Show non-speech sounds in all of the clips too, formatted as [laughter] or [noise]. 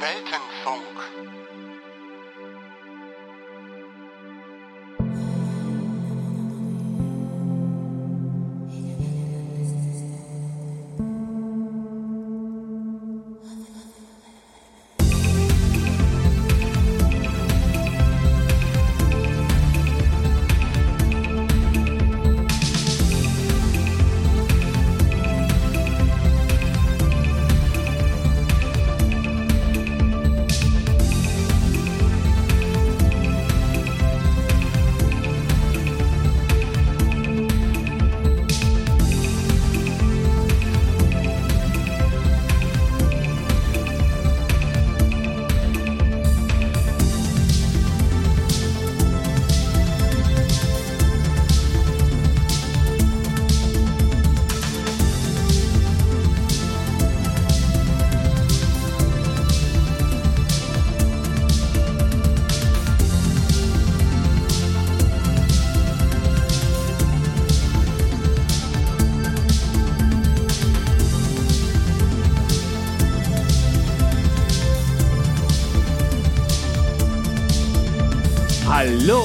Weltenfunk.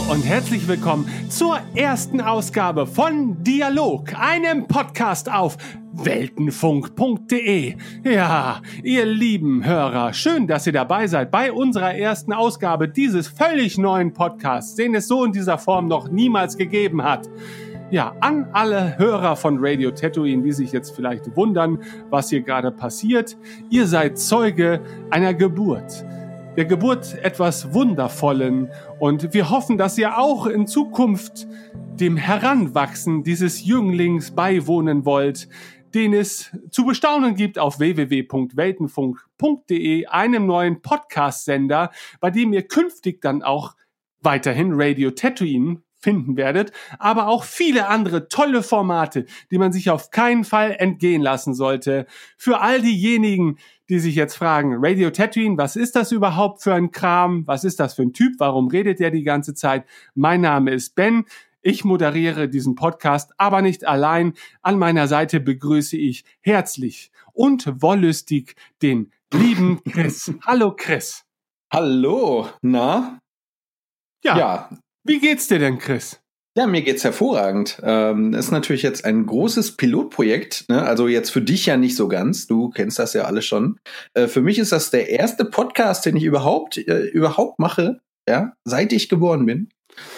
Und herzlich willkommen zur ersten Ausgabe von Dialog, einem Podcast auf weltenfunk.de. Ja, ihr lieben Hörer, schön, dass ihr dabei seid bei unserer ersten Ausgabe dieses völlig neuen Podcasts, den es so in dieser Form noch niemals gegeben hat. Ja, an alle Hörer von Radio Tatooine, die sich jetzt vielleicht wundern, was hier gerade passiert. Ihr seid Zeuge einer Geburt der Geburt etwas Wundervollen und wir hoffen, dass ihr auch in Zukunft dem Heranwachsen dieses Jünglings beiwohnen wollt, den es zu bestaunen gibt auf www.weltenfunk.de, einem neuen Podcast-Sender, bei dem ihr künftig dann auch weiterhin Radio Tatooine finden werdet, aber auch viele andere tolle Formate, die man sich auf keinen Fall entgehen lassen sollte. Für all diejenigen, die sich jetzt fragen, Radio Tatooine, was ist das überhaupt für ein Kram? Was ist das für ein Typ? Warum redet er die ganze Zeit? Mein Name ist Ben. Ich moderiere diesen Podcast, aber nicht allein. An meiner Seite begrüße ich herzlich und wollüstig den lieben Chris. [laughs] Hallo Chris. Hallo, na? Ja, ja, wie geht's dir denn, Chris? Ja, mir geht's hervorragend. Ähm, ist natürlich jetzt ein großes Pilotprojekt, ne? also jetzt für dich ja nicht so ganz. Du kennst das ja alle schon. Äh, für mich ist das der erste Podcast, den ich überhaupt äh, überhaupt mache, ja, seit ich geboren bin.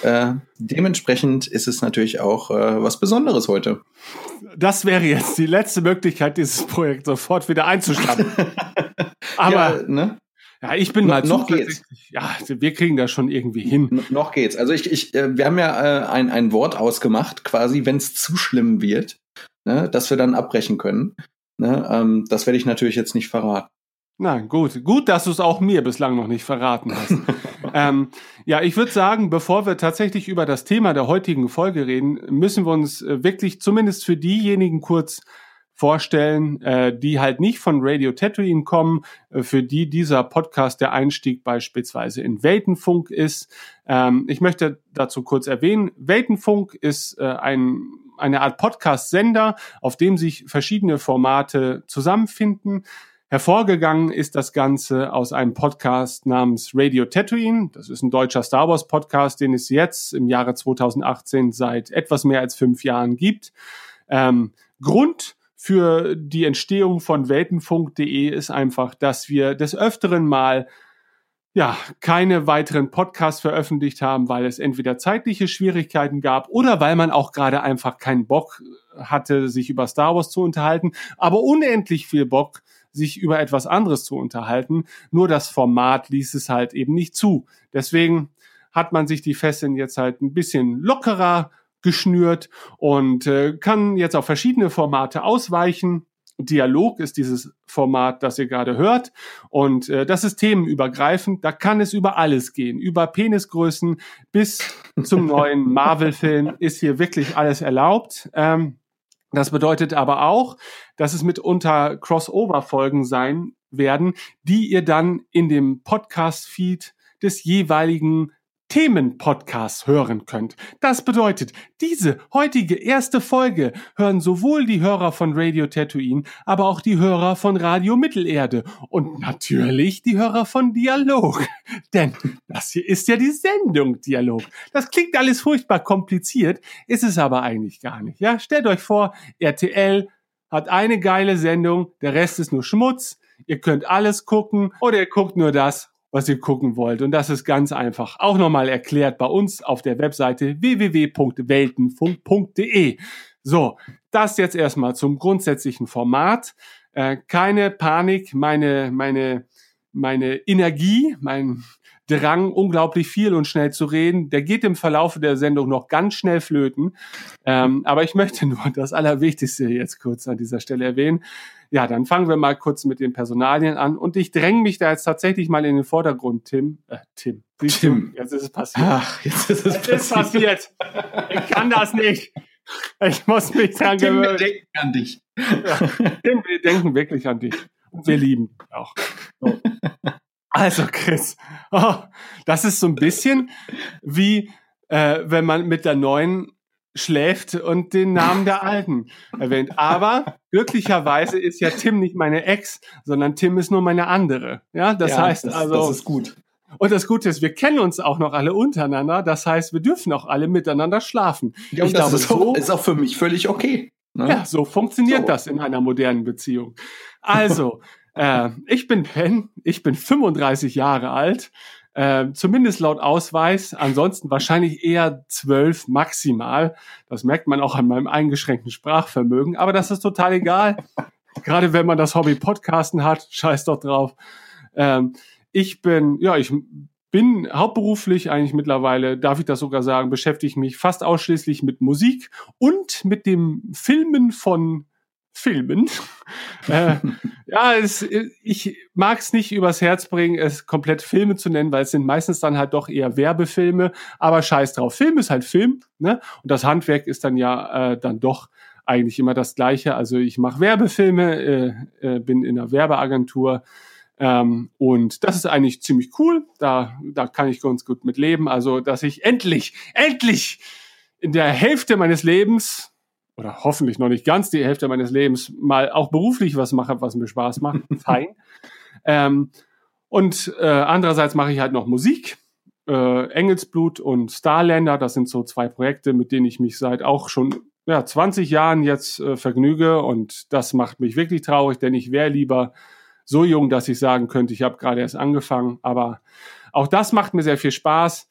Äh, dementsprechend ist es natürlich auch äh, was Besonderes heute. Das wäre jetzt die letzte Möglichkeit, dieses Projekt sofort wieder einzustampfen. [laughs] Aber ja, ne? Ja, ich bin mal noch geht's. Ja, wir kriegen das schon irgendwie hin. N noch geht's. Also ich, ich, äh, wir haben ja äh, ein, ein Wort ausgemacht, quasi, wenn es zu schlimm wird, ne, dass wir dann abbrechen können. Ne, ähm, das werde ich natürlich jetzt nicht verraten. Na gut, gut, dass du es auch mir bislang noch nicht verraten hast. [laughs] ähm, ja, ich würde sagen, bevor wir tatsächlich über das Thema der heutigen Folge reden, müssen wir uns äh, wirklich zumindest für diejenigen kurz vorstellen, äh, die halt nicht von Radio Tatooine kommen, äh, für die dieser Podcast der Einstieg beispielsweise in Weltenfunk ist. Ähm, ich möchte dazu kurz erwähnen, Weltenfunk ist äh, ein eine Art Podcast-Sender, auf dem sich verschiedene Formate zusammenfinden. Hervorgegangen ist das Ganze aus einem Podcast namens Radio Tatooine. Das ist ein deutscher Star Wars Podcast, den es jetzt im Jahre 2018 seit etwas mehr als fünf Jahren gibt. Ähm, Grund für die Entstehung von Weltenfunk.de ist einfach, dass wir des Öfteren mal ja, keine weiteren Podcasts veröffentlicht haben, weil es entweder zeitliche Schwierigkeiten gab oder weil man auch gerade einfach keinen Bock hatte, sich über Star Wars zu unterhalten, aber unendlich viel Bock, sich über etwas anderes zu unterhalten. Nur das Format ließ es halt eben nicht zu. Deswegen hat man sich die Fesseln jetzt halt ein bisschen lockerer geschnürt und äh, kann jetzt auf verschiedene Formate ausweichen. Dialog ist dieses Format, das ihr gerade hört. Und äh, das ist themenübergreifend. Da kann es über alles gehen. Über Penisgrößen bis zum [laughs] neuen Marvel-Film ist hier wirklich alles erlaubt. Ähm, das bedeutet aber auch, dass es mitunter Crossover-Folgen sein werden, die ihr dann in dem Podcast-Feed des jeweiligen Themenpodcasts hören könnt. Das bedeutet, diese heutige erste Folge hören sowohl die Hörer von Radio Tatooine, aber auch die Hörer von Radio Mittelerde und natürlich die Hörer von Dialog. [laughs] Denn das hier ist ja die Sendung Dialog. Das klingt alles furchtbar kompliziert, ist es aber eigentlich gar nicht. Ja, stellt euch vor, RTL hat eine geile Sendung, der Rest ist nur Schmutz. Ihr könnt alles gucken oder ihr guckt nur das, was ihr gucken wollt. Und das ist ganz einfach. Auch nochmal erklärt bei uns auf der Webseite www.weltenfunk.de. So, das jetzt erstmal zum grundsätzlichen Format. Äh, keine Panik, meine, meine, meine Energie, mein Drang, unglaublich viel und schnell zu reden, der geht im Verlauf der Sendung noch ganz schnell flöten. Ähm, aber ich möchte nur das Allerwichtigste jetzt kurz an dieser Stelle erwähnen. Ja, dann fangen wir mal kurz mit den Personalien an. Und ich dränge mich da jetzt tatsächlich mal in den Vordergrund, Tim. Äh, Tim. Siehst Tim. Du? Jetzt ist es passiert. Ach, jetzt ist es jetzt passiert. Ist passiert. Ich kann das nicht. Ich muss mich dran Tim, gewöhnen. Wir denken an dich. Ja, Tim, wir denken wirklich an dich. Und wir lieben dich auch. So. Also, Chris, oh, das ist so ein bisschen wie, äh, wenn man mit der neuen schläft und den Namen der Alten erwähnt. Aber glücklicherweise ist ja Tim nicht meine Ex, sondern Tim ist nur meine andere. Ja, das ja, heißt das, also. Das ist gut. Und das Gute ist, wir kennen uns auch noch alle untereinander. Das heißt, wir dürfen auch alle miteinander schlafen. Ja, und ich das glaube, ist, auch, ist auch für mich völlig okay. Ne? Ja, so funktioniert so. das in einer modernen Beziehung. Also, [laughs] äh, ich bin Ben, ich bin 35 Jahre alt. Äh, zumindest laut Ausweis, ansonsten wahrscheinlich eher zwölf maximal. Das merkt man auch an meinem eingeschränkten Sprachvermögen, aber das ist total egal. [laughs] Gerade wenn man das Hobby Podcasten hat, scheiß doch drauf. Ähm, ich bin, ja, ich bin hauptberuflich eigentlich mittlerweile, darf ich das sogar sagen, beschäftige mich fast ausschließlich mit Musik und mit dem Filmen von Filmen. [laughs] äh, ja, es, ich mag es nicht übers Herz bringen, es komplett Filme zu nennen, weil es sind meistens dann halt doch eher Werbefilme, aber scheiß drauf. Film ist halt Film, ne? Und das Handwerk ist dann ja äh, dann doch eigentlich immer das gleiche. Also ich mache Werbefilme, äh, äh, bin in einer Werbeagentur ähm, und das ist eigentlich ziemlich cool. Da, da kann ich ganz gut mit leben. Also, dass ich endlich, endlich in der Hälfte meines Lebens oder hoffentlich noch nicht ganz die Hälfte meines Lebens mal auch beruflich was mache, was mir Spaß macht. [laughs] Fein. ähm, und äh, andererseits mache ich halt noch Musik. Äh, Engelsblut und Starlander, das sind so zwei Projekte, mit denen ich mich seit auch schon ja, 20 Jahren jetzt äh, vergnüge und das macht mich wirklich traurig, denn ich wäre lieber so jung, dass ich sagen könnte, ich habe gerade erst angefangen, aber auch das macht mir sehr viel Spaß.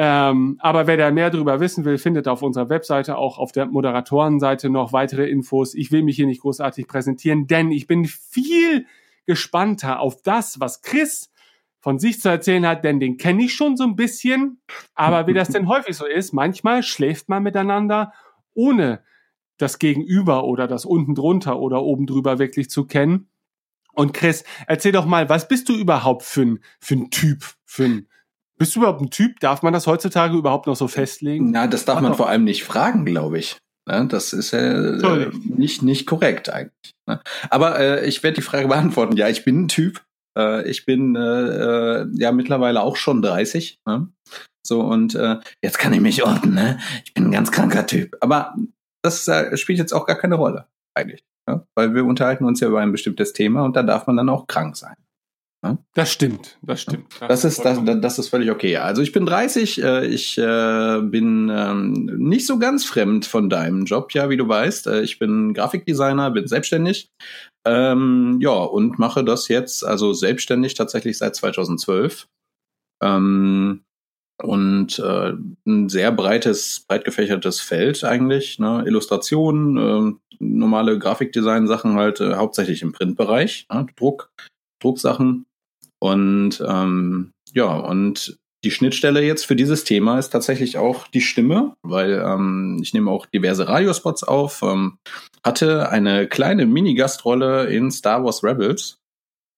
Ähm, aber wer da mehr darüber wissen will, findet auf unserer Webseite auch auf der Moderatorenseite noch weitere Infos. Ich will mich hier nicht großartig präsentieren, denn ich bin viel gespannter auf das, was Chris von sich zu erzählen hat, denn den kenne ich schon so ein bisschen. Aber wie das denn [laughs] häufig so ist, manchmal schläft man miteinander, ohne das Gegenüber oder das unten drunter oder oben drüber wirklich zu kennen. Und Chris, erzähl doch mal, was bist du überhaupt für ein, für ein Typ, für ein bist du überhaupt ein Typ? Darf man das heutzutage überhaupt noch so festlegen? Na, das darf man vor allem nicht fragen, glaube ich. Ne, das ist äh, nicht, nicht korrekt eigentlich. Ne? Aber äh, ich werde die Frage beantworten. Ja, ich bin ein Typ. Äh, ich bin äh, äh, ja mittlerweile auch schon 30. Ne? So, und jetzt kann ich mich orten, ne? Ich bin ein ganz kranker Typ. Aber das spielt jetzt auch gar keine Rolle, eigentlich. Ne? Weil wir unterhalten uns ja über ein bestimmtes Thema und da darf man dann auch krank sein. Ne? Das stimmt, das stimmt. Das, ist, das, das ist völlig okay. Also ich bin 30, äh, ich äh, bin ähm, nicht so ganz fremd von deinem Job, ja, wie du weißt. Äh, ich bin Grafikdesigner, bin selbstständig. Ähm, ja, und mache das jetzt, also selbstständig tatsächlich seit 2012. Ähm, und äh, ein sehr breites, breit gefächertes Feld eigentlich. Ne? Illustrationen, äh, normale Grafikdesign-Sachen halt äh, hauptsächlich im Printbereich, ne? Druck, Drucksachen und ähm, ja, und die Schnittstelle jetzt für dieses Thema ist tatsächlich auch die Stimme, weil ähm, ich nehme auch diverse Radiospots auf, ähm, hatte eine kleine Mini-Gastrolle in Star Wars Rebels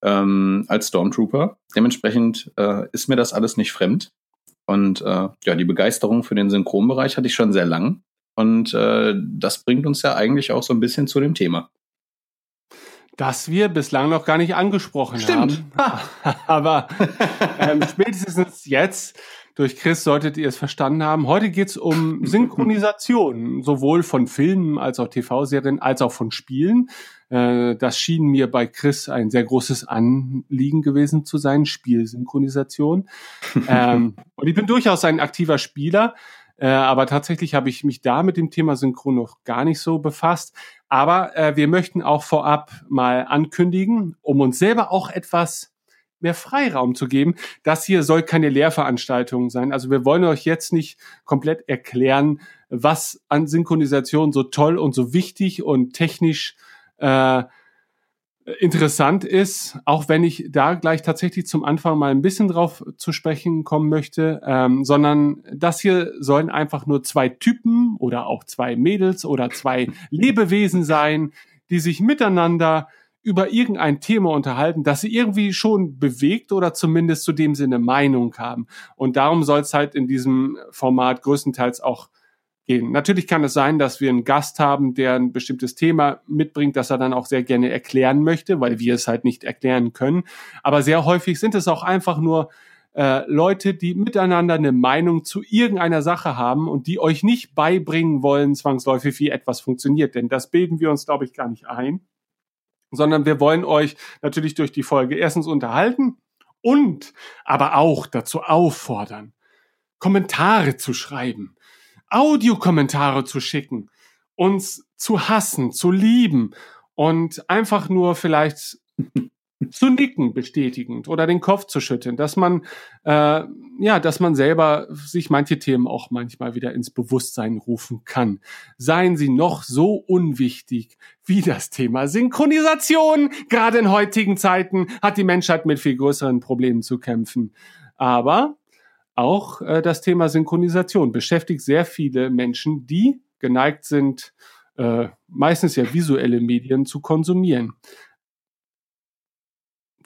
ähm, als Stormtrooper. Dementsprechend äh, ist mir das alles nicht fremd. Und äh, ja, die Begeisterung für den Synchronbereich hatte ich schon sehr lang. Und äh, das bringt uns ja eigentlich auch so ein bisschen zu dem Thema das wir bislang noch gar nicht angesprochen Stimmt. haben. Aber [laughs] ähm, spätestens jetzt Durch Chris solltet ihr es verstanden haben. Heute geht's um Synchronisation, sowohl von Filmen als auch TV-Serien, als auch von Spielen. Äh, das schien mir bei Chris ein sehr großes Anliegen gewesen zu sein, Spielsynchronisation. [laughs] ähm, und ich bin durchaus ein aktiver Spieler. Äh, aber tatsächlich habe ich mich da mit dem Thema Synchron noch gar nicht so befasst. Aber äh, wir möchten auch vorab mal ankündigen, um uns selber auch etwas mehr Freiraum zu geben. Das hier soll keine Lehrveranstaltung sein. Also wir wollen euch jetzt nicht komplett erklären, was an Synchronisation so toll und so wichtig und technisch äh, interessant ist, auch wenn ich da gleich tatsächlich zum Anfang mal ein bisschen drauf zu sprechen kommen möchte, ähm, sondern das hier sollen einfach nur zwei Typen oder auch zwei Mädels oder zwei [laughs] Lebewesen sein, die sich miteinander über irgendein Thema unterhalten, das sie irgendwie schon bewegt oder zumindest zu dem Sinne Meinung haben. Und darum soll es halt in diesem Format größtenteils auch gehen. Natürlich kann es sein, dass wir einen Gast haben, der ein bestimmtes Thema mitbringt, das er dann auch sehr gerne erklären möchte, weil wir es halt nicht erklären können. Aber sehr häufig sind es auch einfach nur äh, Leute, die miteinander eine Meinung zu irgendeiner Sache haben und die euch nicht beibringen wollen, zwangsläufig, wie etwas funktioniert. Denn das bilden wir uns, glaube ich, gar nicht ein. Sondern wir wollen euch natürlich durch die Folge erstens unterhalten und aber auch dazu auffordern, Kommentare zu schreiben Audiokommentare zu schicken, uns zu hassen, zu lieben und einfach nur vielleicht [laughs] zu nicken bestätigend oder den Kopf zu schütteln, dass man äh, ja, dass man selber sich manche Themen auch manchmal wieder ins Bewusstsein rufen kann. Seien sie noch so unwichtig wie das Thema Synchronisation. Gerade in heutigen Zeiten hat die Menschheit mit viel größeren Problemen zu kämpfen. Aber auch äh, das Thema Synchronisation beschäftigt sehr viele Menschen, die geneigt sind, äh, meistens ja visuelle Medien zu konsumieren.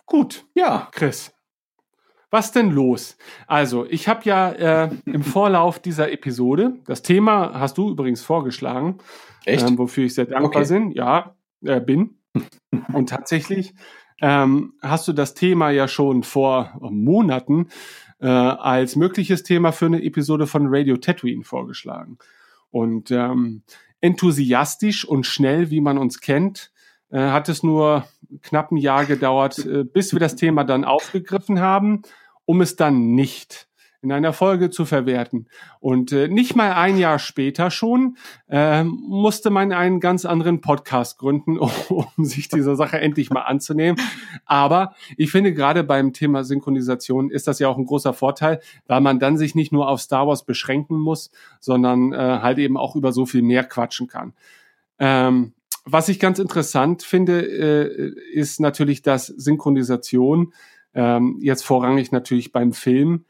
Gut, ja, Chris. Was denn los? Also, ich habe ja äh, im [laughs] Vorlauf dieser Episode, das Thema hast du übrigens vorgeschlagen? Ähm, wofür ich sehr dankbar okay. bin. Ja, äh, bin. [laughs] Und tatsächlich ähm, hast du das Thema ja schon vor Monaten äh, als mögliches Thema für eine Episode von Radio Tatooine vorgeschlagen. Und ähm, enthusiastisch und schnell, wie man uns kennt, äh, hat es nur knapp ein Jahr gedauert, äh, bis wir das Thema dann aufgegriffen haben, um es dann nicht in einer Folge zu verwerten. Und äh, nicht mal ein Jahr später schon äh, musste man einen ganz anderen Podcast gründen, um, [laughs] um sich dieser Sache endlich mal anzunehmen. Aber ich finde gerade beim Thema Synchronisation ist das ja auch ein großer Vorteil, weil man dann sich nicht nur auf Star Wars beschränken muss, sondern äh, halt eben auch über so viel mehr quatschen kann. Ähm, was ich ganz interessant finde, äh, ist natürlich, dass Synchronisation ähm, jetzt vorrangig natürlich beim Film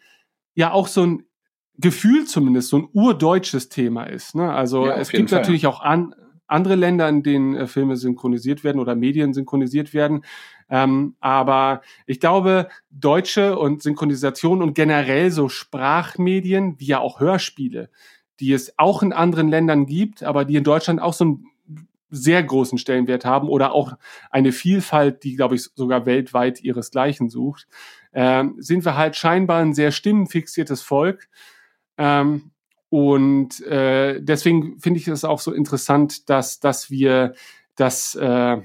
ja auch so ein Gefühl zumindest, so ein urdeutsches Thema ist. Ne? Also ja, es gibt Fall. natürlich auch an, andere Länder, in denen äh, Filme synchronisiert werden oder Medien synchronisiert werden. Ähm, aber ich glaube, deutsche und Synchronisation und generell so Sprachmedien, wie ja auch Hörspiele, die es auch in anderen Ländern gibt, aber die in Deutschland auch so einen sehr großen Stellenwert haben oder auch eine Vielfalt, die, glaube ich, sogar weltweit ihresgleichen sucht ähm, sind wir halt scheinbar ein sehr stimmenfixiertes Volk. Ähm, und äh, deswegen finde ich es auch so interessant, dass, dass wir das, äh,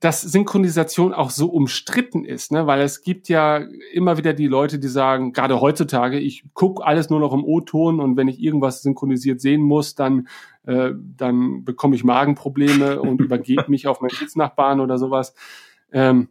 dass Synchronisation auch so umstritten ist, ne? weil es gibt ja immer wieder die Leute, die sagen, gerade heutzutage, ich gucke alles nur noch im O-Ton und wenn ich irgendwas synchronisiert sehen muss, dann, äh, dann bekomme ich Magenprobleme und übergebe [laughs] mich auf meinen Sitznachbarn oder sowas. Ähm,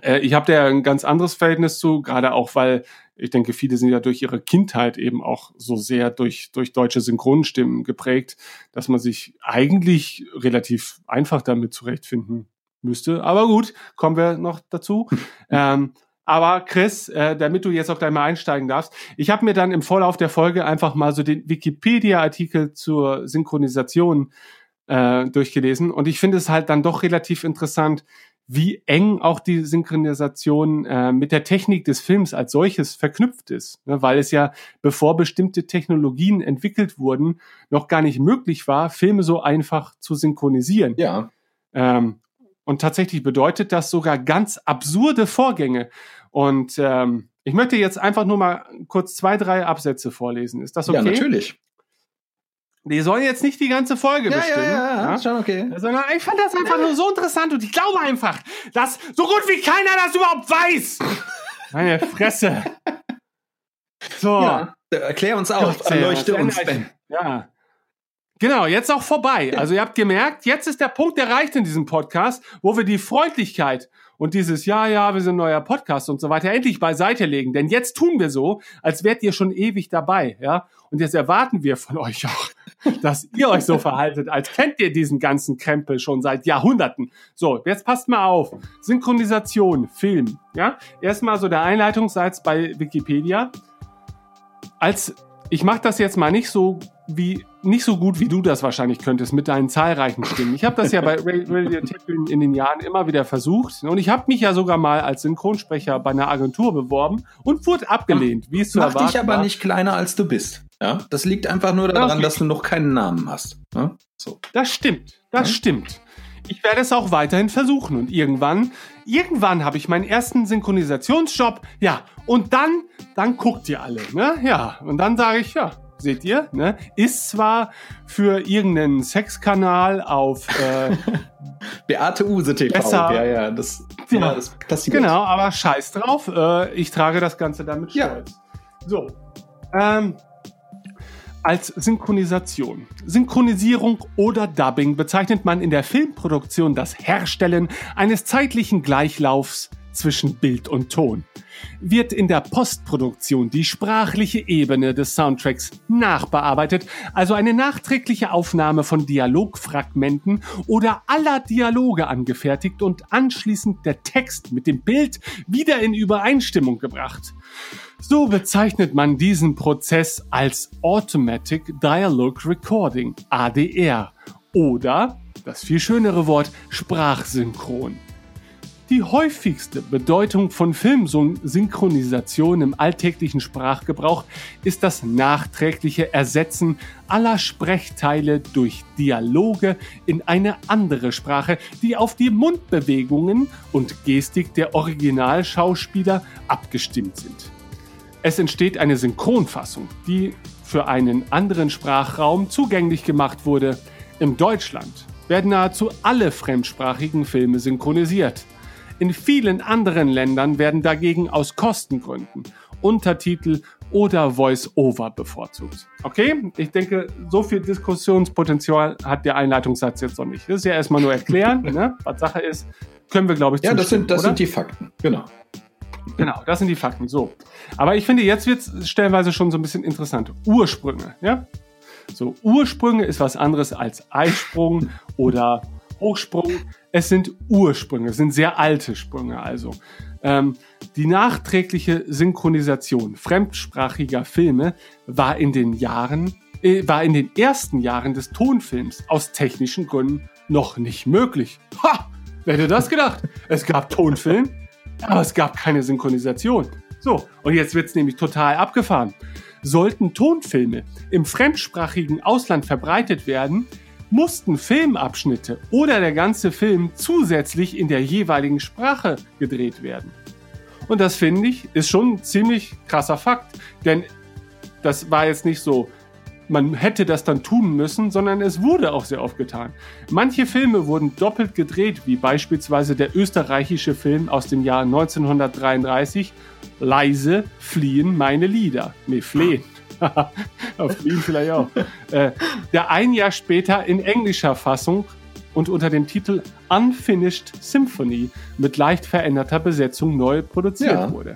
äh, ich habe da ein ganz anderes Verhältnis zu, gerade auch, weil ich denke, viele sind ja durch ihre Kindheit eben auch so sehr durch, durch deutsche Synchronstimmen geprägt, dass man sich eigentlich relativ einfach damit zurechtfinden müsste. Aber gut, kommen wir noch dazu. [laughs] ähm, aber Chris, äh, damit du jetzt auch gleich mal einsteigen darfst, ich habe mir dann im Vorlauf der Folge einfach mal so den Wikipedia-Artikel zur Synchronisation äh, durchgelesen und ich finde es halt dann doch relativ interessant, wie eng auch die Synchronisation äh, mit der Technik des Films als solches verknüpft ist, ne? weil es ja, bevor bestimmte Technologien entwickelt wurden, noch gar nicht möglich war, Filme so einfach zu synchronisieren. Ja. Ähm, und tatsächlich bedeutet das sogar ganz absurde Vorgänge. Und ähm, Ich möchte jetzt einfach nur mal kurz zwei, drei Absätze vorlesen. Ist das okay? Ja, natürlich. Die sollen jetzt nicht die ganze Folge ja, bestimmen. Ja, ja, ja, schon okay. Sondern ich fand das einfach nur so interessant und ich glaube einfach, dass so gut wie keiner das überhaupt weiß. Meine Fresse. So. Ja, erklär uns auf, erleuchte uns, Ben. Ja. Genau, jetzt auch vorbei. Also ihr habt gemerkt, jetzt ist der Punkt erreicht in diesem Podcast, wo wir die Freundlichkeit und dieses Ja, ja, wir sind neuer Podcast und so weiter endlich beiseite legen. Denn jetzt tun wir so, als wärt ihr schon ewig dabei, ja. Und jetzt erwarten wir von euch auch, [laughs] dass ihr euch so verhaltet, als kennt ihr diesen ganzen Krempel schon seit Jahrhunderten. So, jetzt passt mal auf. Synchronisation, Film, ja. Erstmal so der Einleitungssatz bei Wikipedia. Als ich mache das jetzt mal nicht so wie nicht so gut wie du das wahrscheinlich könntest mit deinen zahlreichen Stimmen. Ich habe das ja bei [laughs] Radio Tippeln in den Jahren immer wieder versucht und ich habe mich ja sogar mal als Synchronsprecher bei einer Agentur beworben und wurde abgelehnt, wie es zu Mach erwarten dich aber war. nicht kleiner als du bist. Ja, das liegt einfach nur daran, okay. dass du noch keinen Namen hast. Ja? So. Das stimmt, das ja? stimmt. Ich werde es auch weiterhin versuchen und irgendwann, irgendwann habe ich meinen ersten Synchronisationsjob. Ja, und dann, dann guckt ihr alle, ne? Ja, und dann sage ich, ja, seht ihr, ne? Ist zwar für irgendeinen Sexkanal auf äh, [laughs] Beate Use TV. Besser, ja, ja, das, ja, das passiert. Genau, aber scheiß drauf. Äh, ich trage das Ganze damit stolz. Ja. So. Ähm, als Synchronisation. Synchronisierung oder Dubbing bezeichnet man in der Filmproduktion das Herstellen eines zeitlichen Gleichlaufs zwischen Bild und Ton. Wird in der Postproduktion die sprachliche Ebene des Soundtracks nachbearbeitet, also eine nachträgliche Aufnahme von Dialogfragmenten oder aller Dialoge angefertigt und anschließend der Text mit dem Bild wieder in Übereinstimmung gebracht. So bezeichnet man diesen Prozess als Automatic Dialogue Recording, ADR, oder das viel schönere Wort Sprachsynchron. Die häufigste Bedeutung von Filmsynchronisation im alltäglichen Sprachgebrauch ist das nachträgliche Ersetzen aller Sprechteile durch Dialoge in eine andere Sprache, die auf die Mundbewegungen und Gestik der Originalschauspieler abgestimmt sind. Es entsteht eine Synchronfassung, die für einen anderen Sprachraum zugänglich gemacht wurde. In Deutschland werden nahezu alle fremdsprachigen Filme synchronisiert. In vielen anderen Ländern werden dagegen aus Kostengründen Untertitel oder Voice-Over bevorzugt. Okay, ich denke, so viel Diskussionspotenzial hat der Einleitungssatz jetzt noch nicht. Das ist ja erstmal nur erklären, [laughs] ne, was Sache ist. Können wir, glaube ich, Ja, das sind, das sind die Fakten, genau. Genau, das sind die Fakten. So. Aber ich finde, jetzt wird es stellenweise schon so ein bisschen interessant. Ursprünge, ja? So, Ursprünge ist was anderes als Eisprung [laughs] oder Hochsprung. Es sind Ursprünge, es sind sehr alte Sprünge also. Ähm, die nachträgliche Synchronisation fremdsprachiger Filme war in den Jahren, äh, war in den ersten Jahren des Tonfilms aus technischen Gründen noch nicht möglich. Ha! Wer hätte das gedacht? Es gab Tonfilm, aber es gab keine Synchronisation. So, und jetzt wird's nämlich total abgefahren. Sollten Tonfilme im fremdsprachigen Ausland verbreitet werden, mussten Filmabschnitte oder der ganze Film zusätzlich in der jeweiligen Sprache gedreht werden. Und das finde ich ist schon ein ziemlich krasser Fakt, denn das war jetzt nicht so, man hätte das dann tun müssen, sondern es wurde auch sehr oft getan. Manche Filme wurden doppelt gedreht, wie beispielsweise der österreichische Film aus dem Jahr 1933 Leise fliehen meine Lieder. Nee, flehen. [laughs] Auf ihn vielleicht auch. Äh, der ein Jahr später in englischer Fassung und unter dem Titel Unfinished Symphony mit leicht veränderter Besetzung neu produziert ja. wurde.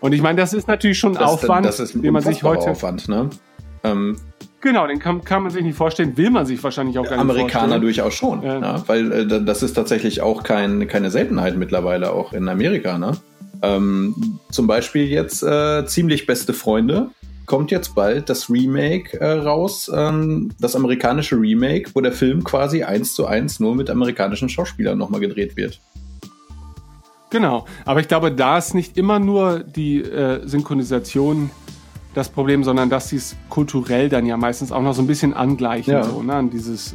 Und ich meine, das ist natürlich schon das, Aufwand, das ist den man sich heute. Aufwand, ne? Ähm, genau, den kann, kann man sich nicht vorstellen, will man sich wahrscheinlich auch gar nicht Amerikaner durchaus schon, äh, ja, weil äh, das ist tatsächlich auch kein, keine Seltenheit mittlerweile, auch in Amerika. Ne? Ähm, zum Beispiel jetzt äh, ziemlich beste Freunde kommt jetzt bald das Remake äh, raus, ähm, das amerikanische Remake, wo der Film quasi eins zu eins nur mit amerikanischen Schauspielern nochmal gedreht wird. Genau, aber ich glaube, da ist nicht immer nur die äh, Synchronisation das Problem, sondern dass sie es kulturell dann ja meistens auch noch so ein bisschen angleichen. Ja. So, ne? An dieses,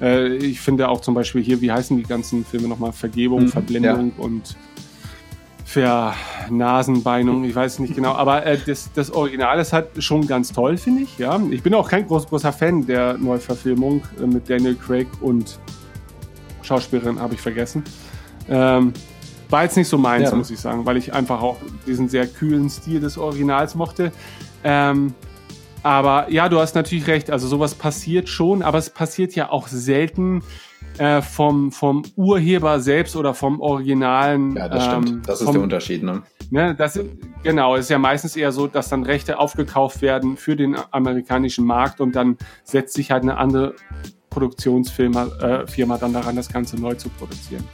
äh, äh ich finde auch zum Beispiel hier, wie heißen die ganzen Filme nochmal? Vergebung, mhm, Verblendung ja. und Vernasenbeinung, ich weiß nicht genau, aber äh, das, das Original ist halt schon ganz toll, finde ich. Ja, ich bin auch kein groß, großer Fan der Neuverfilmung äh, mit Daniel Craig und Schauspielerin habe ich vergessen. Ähm, war jetzt nicht so meins, ja. muss ich sagen, weil ich einfach auch diesen sehr kühlen Stil des Originals mochte. Ähm, aber ja, du hast natürlich recht. Also sowas passiert schon, aber es passiert ja auch selten äh, vom, vom Urheber selbst oder vom Originalen. Ja, das ähm, stimmt. Das ist vom, der Unterschied, ne? ne das, genau, es ist ja meistens eher so, dass dann Rechte aufgekauft werden für den amerikanischen Markt und dann setzt sich halt eine andere Produktionsfirma äh, Firma dann daran, das Ganze neu zu produzieren.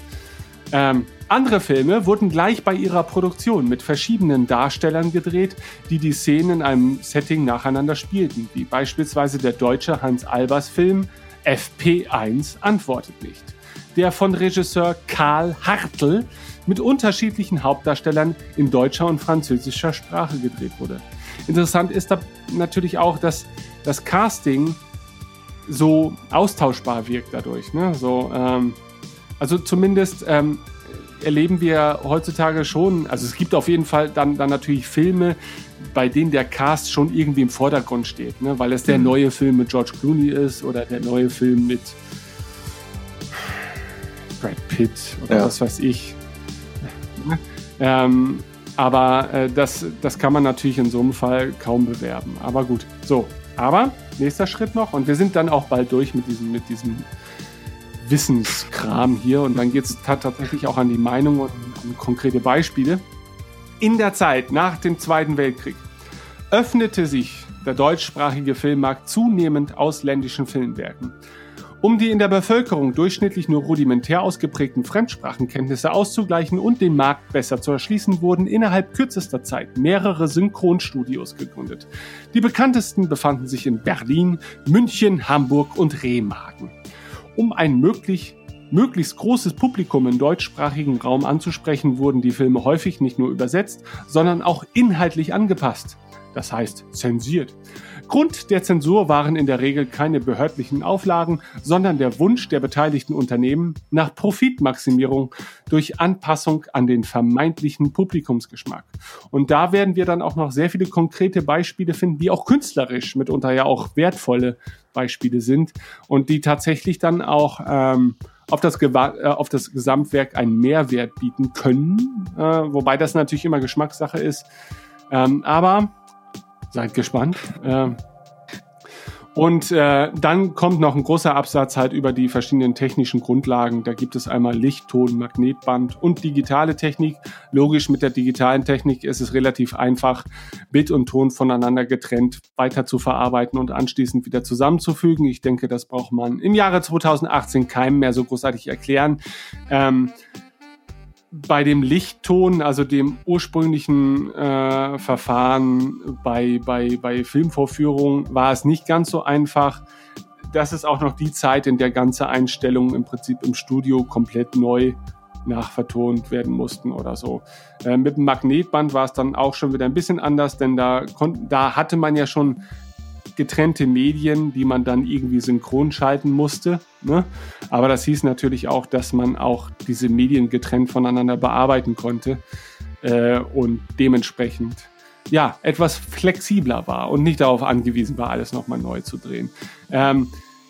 Ähm, andere Filme wurden gleich bei ihrer Produktion mit verschiedenen Darstellern gedreht, die die Szenen in einem Setting nacheinander spielten, wie beispielsweise der deutsche Hans Albers Film FP1 antwortet nicht, der von Regisseur Karl Hartl mit unterschiedlichen Hauptdarstellern in deutscher und französischer Sprache gedreht wurde. Interessant ist da natürlich auch, dass das Casting so austauschbar wirkt dadurch. Ne? So, ähm, also zumindest ähm, erleben wir heutzutage schon, also es gibt auf jeden Fall dann, dann natürlich Filme, bei denen der Cast schon irgendwie im Vordergrund steht, ne? weil es der mhm. neue Film mit George Clooney ist oder der neue Film mit Brad Pitt oder ja. was weiß ich. Ähm, aber äh, das, das kann man natürlich in so einem Fall kaum bewerben. Aber gut, so. Aber nächster Schritt noch und wir sind dann auch bald durch mit diesem, mit diesem Wissenskram hier und dann geht es tatsächlich auch an die Meinung und an konkrete Beispiele. In der Zeit nach dem Zweiten Weltkrieg öffnete sich der deutschsprachige Filmmarkt zunehmend ausländischen Filmwerken. Um die in der Bevölkerung durchschnittlich nur rudimentär ausgeprägten Fremdsprachenkenntnisse auszugleichen und den Markt besser zu erschließen, wurden innerhalb kürzester Zeit mehrere Synchronstudios gegründet. Die bekanntesten befanden sich in Berlin, München, Hamburg und Remagen. Um ein möglich, möglichst großes Publikum im deutschsprachigen Raum anzusprechen, wurden die Filme häufig nicht nur übersetzt, sondern auch inhaltlich angepasst. Das heißt zensiert. Grund der Zensur waren in der Regel keine behördlichen Auflagen, sondern der Wunsch der beteiligten Unternehmen nach Profitmaximierung durch Anpassung an den vermeintlichen Publikumsgeschmack. Und da werden wir dann auch noch sehr viele konkrete Beispiele finden, die auch künstlerisch mitunter ja auch wertvolle Beispiele sind und die tatsächlich dann auch ähm, auf das, äh, auf das Gesamtwerk einen Mehrwert bieten können, äh, wobei das natürlich immer Geschmackssache ist. Ähm, aber Seid gespannt. Ähm, und äh, dann kommt noch ein großer Absatz halt über die verschiedenen technischen Grundlagen. Da gibt es einmal Licht, Ton, Magnetband und digitale Technik. Logisch, mit der digitalen Technik ist es relativ einfach, Bild und Ton voneinander getrennt weiter zu verarbeiten und anschließend wieder zusammenzufügen. Ich denke, das braucht man im Jahre 2018 keinem mehr so großartig erklären. Ähm, bei dem Lichtton, also dem ursprünglichen äh, Verfahren bei, bei, bei Filmvorführungen, war es nicht ganz so einfach. Das ist auch noch die Zeit, in der ganze Einstellungen im Prinzip im Studio komplett neu nachvertont werden mussten oder so. Äh, mit dem Magnetband war es dann auch schon wieder ein bisschen anders, denn da, da hatte man ja schon getrennte Medien, die man dann irgendwie synchron schalten musste. Ne? Aber das hieß natürlich auch, dass man auch diese Medien getrennt voneinander bearbeiten konnte äh, und dementsprechend ja etwas flexibler war und nicht darauf angewiesen war, alles nochmal neu zu drehen. Ähm,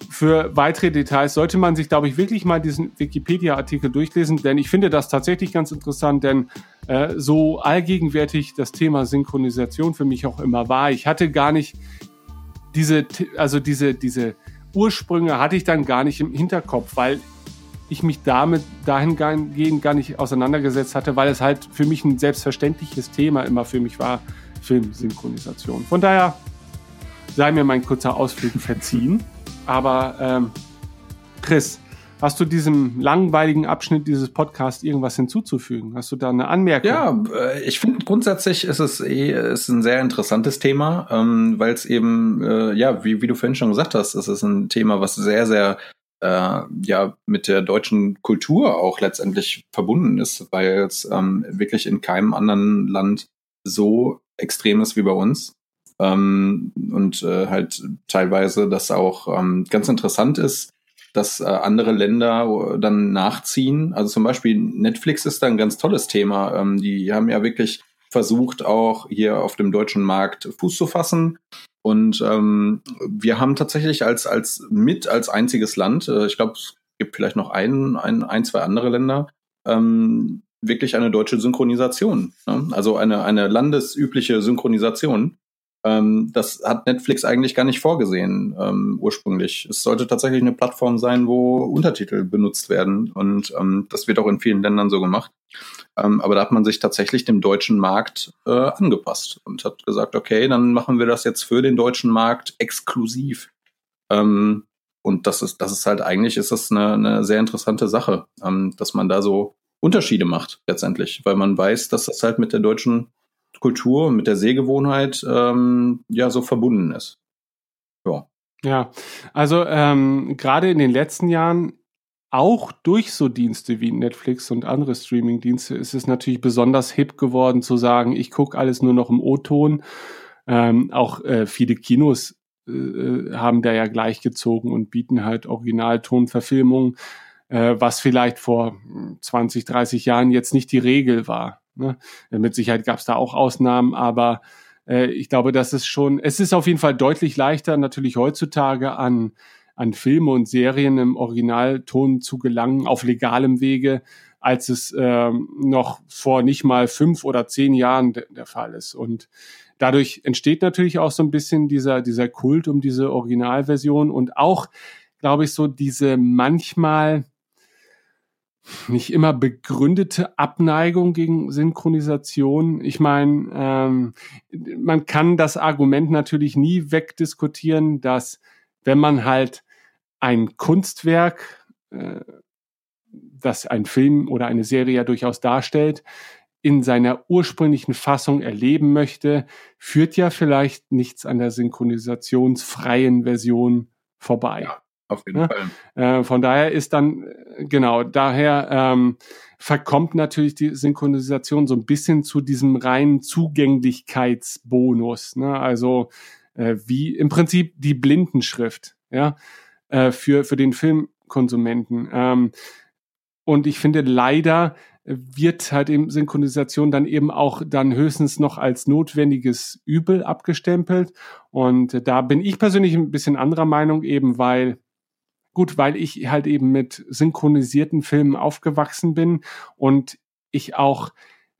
für weitere Details sollte man sich, glaube ich, wirklich mal diesen Wikipedia-Artikel durchlesen, denn ich finde das tatsächlich ganz interessant, denn äh, so allgegenwärtig das Thema Synchronisation für mich auch immer war. Ich hatte gar nicht diese, also diese, diese Ursprünge hatte ich dann gar nicht im Hinterkopf, weil ich mich damit dahingehend gar nicht auseinandergesetzt hatte, weil es halt für mich ein selbstverständliches Thema immer für mich war, Filmsynchronisation. Von daher sei mir mein kurzer Ausflug verziehen. Aber ähm, Chris, Hast du diesem langweiligen Abschnitt dieses Podcasts irgendwas hinzuzufügen? Hast du da eine Anmerkung? Ja, äh, ich finde grundsätzlich ist es eh ist ein sehr interessantes Thema, ähm, weil es eben, äh, ja, wie, wie du vorhin schon gesagt hast, es ist ein Thema, was sehr, sehr äh, ja mit der deutschen Kultur auch letztendlich verbunden ist, weil es ähm, wirklich in keinem anderen Land so extrem ist wie bei uns. Ähm, und äh, halt teilweise das auch ähm, ganz interessant ist, dass äh, andere Länder dann nachziehen. Also zum Beispiel Netflix ist da ein ganz tolles Thema. Ähm, die haben ja wirklich versucht, auch hier auf dem deutschen Markt Fuß zu fassen. Und ähm, wir haben tatsächlich als, als mit als einziges Land, äh, ich glaube, es gibt vielleicht noch ein, ein, ein zwei andere Länder, ähm, wirklich eine deutsche Synchronisation. Ne? Also eine, eine landesübliche Synchronisation. Ähm, das hat Netflix eigentlich gar nicht vorgesehen ähm, ursprünglich. Es sollte tatsächlich eine Plattform sein, wo Untertitel benutzt werden. Und ähm, das wird auch in vielen Ländern so gemacht. Ähm, aber da hat man sich tatsächlich dem deutschen Markt äh, angepasst und hat gesagt, okay, dann machen wir das jetzt für den deutschen Markt exklusiv. Ähm, und das ist, das ist halt eigentlich ist das eine, eine sehr interessante Sache, ähm, dass man da so Unterschiede macht letztendlich, weil man weiß, dass das halt mit der deutschen Kultur, mit der Sehgewohnheit ähm, ja so verbunden ist. Ja. Ja, also ähm, gerade in den letzten Jahren auch durch so Dienste wie Netflix und andere Streaming-Dienste ist es natürlich besonders hip geworden zu sagen, ich gucke alles nur noch im O-Ton. Ähm, auch äh, viele Kinos äh, äh haben da ja gleichgezogen und bieten halt Originaltonverfilmungen äh, was vielleicht vor 20, 30 Jahren jetzt nicht die Regel war. Ne? Mit Sicherheit gab es da auch Ausnahmen, aber äh, ich glaube, das ist schon, es ist auf jeden Fall deutlich leichter, natürlich heutzutage an, an Filme und Serien im Originalton zu gelangen, auf legalem Wege, als es äh, noch vor nicht mal fünf oder zehn Jahren de der Fall ist. Und dadurch entsteht natürlich auch so ein bisschen dieser, dieser Kult um diese Originalversion und auch, glaube ich, so diese manchmal nicht immer begründete Abneigung gegen Synchronisation. Ich meine, ähm, man kann das Argument natürlich nie wegdiskutieren, dass wenn man halt ein Kunstwerk, äh, das ein Film oder eine Serie ja durchaus darstellt, in seiner ursprünglichen Fassung erleben möchte, führt ja vielleicht nichts an der synchronisationsfreien Version vorbei. Ja. Auf jeden ja? Fall. Äh, von daher ist dann, äh, genau, daher ähm, verkommt natürlich die Synchronisation so ein bisschen zu diesem reinen Zugänglichkeitsbonus. Ne? Also äh, wie im Prinzip die Blindenschrift, ja, äh, für, für den Filmkonsumenten. Ähm, und ich finde leider wird halt eben Synchronisation dann eben auch dann höchstens noch als notwendiges Übel abgestempelt. Und da bin ich persönlich ein bisschen anderer Meinung eben, weil Gut, weil ich halt eben mit synchronisierten Filmen aufgewachsen bin und ich auch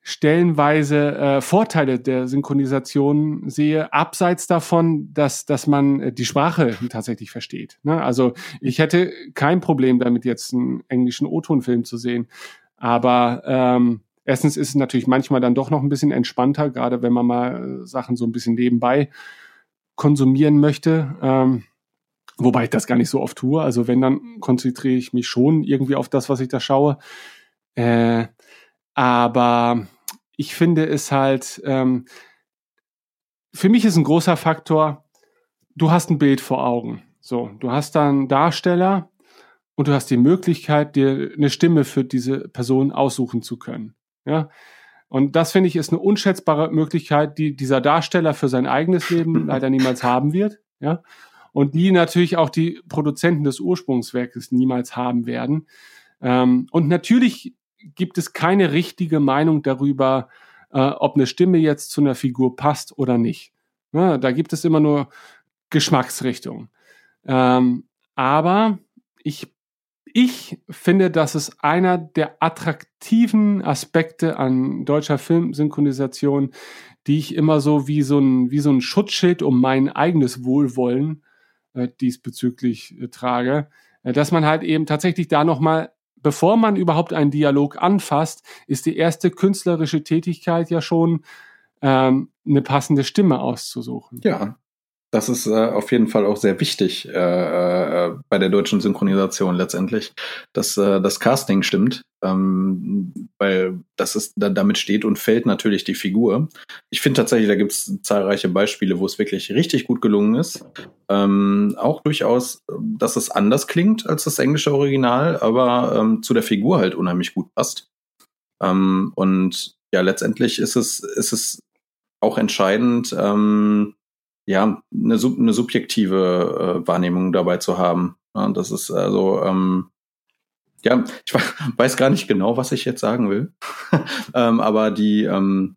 stellenweise äh, Vorteile der Synchronisation sehe, abseits davon, dass, dass man äh, die Sprache tatsächlich versteht. Ne? Also ich hätte kein Problem damit, jetzt einen englischen O-Ton-Film zu sehen. Aber ähm, erstens ist es natürlich manchmal dann doch noch ein bisschen entspannter, gerade wenn man mal äh, Sachen so ein bisschen nebenbei konsumieren möchte. Ähm, Wobei ich das gar nicht so oft tue. Also wenn, dann konzentriere ich mich schon irgendwie auf das, was ich da schaue. Äh, aber ich finde es halt, ähm, für mich ist ein großer Faktor, du hast ein Bild vor Augen. So, du hast da einen Darsteller und du hast die Möglichkeit, dir eine Stimme für diese Person aussuchen zu können. Ja. Und das finde ich ist eine unschätzbare Möglichkeit, die dieser Darsteller für sein eigenes Leben [clears throat] leider niemals haben wird. Ja und die natürlich auch die Produzenten des Ursprungswerkes niemals haben werden. Ähm, und natürlich gibt es keine richtige Meinung darüber, äh, ob eine Stimme jetzt zu einer Figur passt oder nicht. Ja, da gibt es immer nur Geschmacksrichtungen. Ähm, aber ich, ich finde, dass es einer der attraktiven Aspekte an deutscher Filmsynchronisation, die ich immer so wie so ein, wie so ein Schutzschild um mein eigenes Wohlwollen äh, diesbezüglich äh, trage, äh, dass man halt eben tatsächlich da nochmal, bevor man überhaupt einen Dialog anfasst, ist die erste künstlerische Tätigkeit ja schon ähm, eine passende Stimme auszusuchen. Ja, das ist äh, auf jeden Fall auch sehr wichtig äh, äh, bei der deutschen Synchronisation letztendlich, dass das Casting stimmt, ähm, weil das ist da, damit steht und fällt natürlich die Figur. Ich finde tatsächlich, da gibt es zahlreiche Beispiele, wo es wirklich richtig gut gelungen ist. Ähm, auch durchaus, dass es anders klingt als das englische Original, aber ähm, zu der Figur halt unheimlich gut passt. Ähm, und ja, letztendlich ist es ist es auch entscheidend. Ähm, ja, eine, eine subjektive äh, Wahrnehmung dabei zu haben. Ja, das ist also, ähm, ja, ich [laughs] weiß gar nicht genau, was ich jetzt sagen will. [laughs] ähm, aber die, ähm,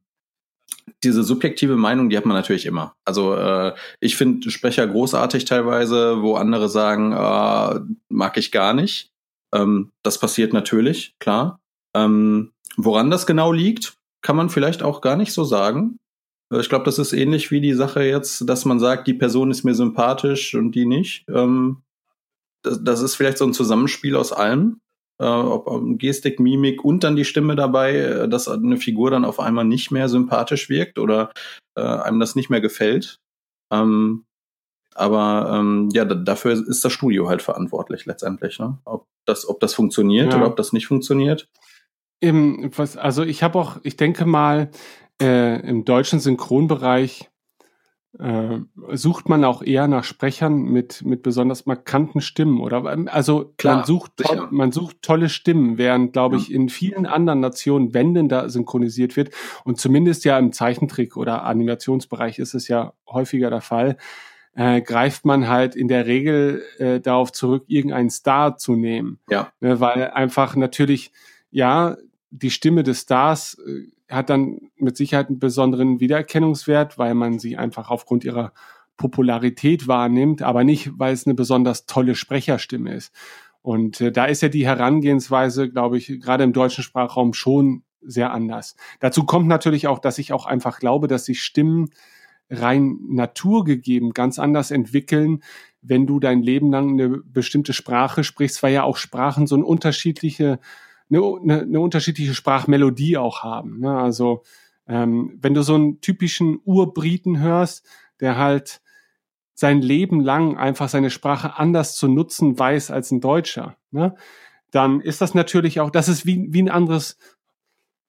diese subjektive Meinung, die hat man natürlich immer. Also äh, ich finde Sprecher großartig teilweise, wo andere sagen, äh, mag ich gar nicht. Ähm, das passiert natürlich, klar. Ähm, woran das genau liegt, kann man vielleicht auch gar nicht so sagen. Äh, ich glaube, das ist ähnlich wie die Sache jetzt, dass man sagt, die Person ist mir sympathisch und die nicht. Ähm, das, das, ist vielleicht so ein Zusammenspiel aus allem. Äh, ob, ob Gestik, Mimik und dann die Stimme dabei, äh, dass eine Figur dann auf einmal nicht mehr sympathisch wirkt oder äh, einem das nicht mehr gefällt. Ähm, aber ähm, ja, dafür ist das Studio halt verantwortlich letztendlich. Ne? Ob, das, ob das funktioniert ja. oder ob das nicht funktioniert. Im, was, also ich habe auch, ich denke mal, äh, im deutschen Synchronbereich äh, sucht man auch eher nach Sprechern mit, mit besonders markanten Stimmen, oder? Also Klar, man, sucht to- man sucht tolle Stimmen, während, glaube ich, in vielen anderen Nationen wendender synchronisiert wird. Und zumindest ja im Zeichentrick- oder Animationsbereich ist es ja häufiger der Fall. Äh, greift man halt in der Regel äh, darauf zurück, irgendeinen Star zu nehmen. Ja. Ne, weil einfach natürlich, ja, die Stimme des Stars äh, hat dann mit Sicherheit einen besonderen Wiedererkennungswert, weil man sie einfach aufgrund ihrer Popularität wahrnimmt, aber nicht, weil es eine besonders tolle Sprecherstimme ist. Und äh, da ist ja die Herangehensweise, glaube ich, gerade im deutschen Sprachraum schon sehr anders. Dazu kommt natürlich auch, dass ich auch einfach glaube, dass sich Stimmen rein naturgegeben ganz anders entwickeln, wenn du dein Leben lang eine bestimmte Sprache sprichst, weil ja auch Sprachen so eine unterschiedliche eine, eine, eine unterschiedliche Sprachmelodie auch haben. Ne? Also ähm, wenn du so einen typischen Urbriten hörst, der halt sein Leben lang einfach seine Sprache anders zu nutzen weiß als ein Deutscher, ne? dann ist das natürlich auch, das ist wie, wie ein anderes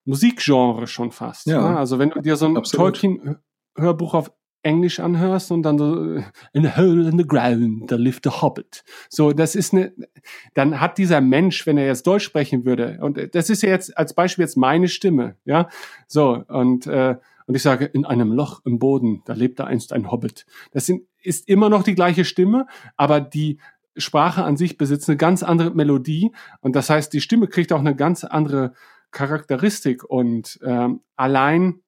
Musikgenre schon fast. Ja, ne? Also wenn du dir so ein Tolkien-Hörbuch auf Englisch anhörst und dann so in a hole in the ground, da lived a hobbit. So, das ist eine, dann hat dieser Mensch, wenn er jetzt Deutsch sprechen würde, und das ist ja jetzt als Beispiel jetzt meine Stimme, ja, so, und, äh, und ich sage, in einem Loch im Boden, da lebte einst ein Hobbit. Das sind, ist immer noch die gleiche Stimme, aber die Sprache an sich besitzt eine ganz andere Melodie und das heißt, die Stimme kriegt auch eine ganz andere Charakteristik und ähm, allein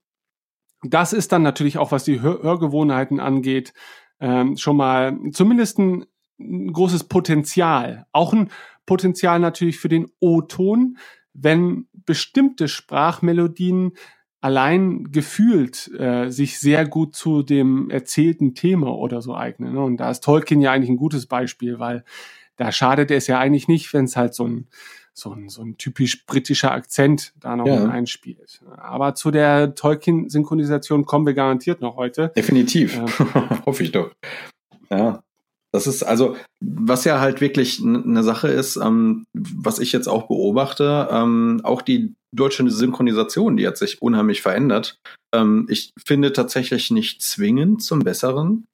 das ist dann natürlich auch, was die Hör Hörgewohnheiten angeht, ähm, schon mal zumindest ein, ein großes Potenzial. Auch ein Potenzial natürlich für den O-Ton, wenn bestimmte Sprachmelodien allein gefühlt äh, sich sehr gut zu dem erzählten Thema oder so eignen. Ne? Und da ist Tolkien ja eigentlich ein gutes Beispiel, weil da schadet es ja eigentlich nicht, wenn es halt so ein so ein, so ein typisch britischer Akzent da noch ja. einspielt. Aber zu der Tolkien-Synchronisation kommen wir garantiert noch heute. Definitiv. Ähm. [laughs] Hoffe ich doch. Ja. Das ist also, was ja halt wirklich eine Sache ist, ähm, was ich jetzt auch beobachte, ähm, auch die deutsche Synchronisation, die hat sich unheimlich verändert. Ähm, ich finde tatsächlich nicht zwingend zum Besseren.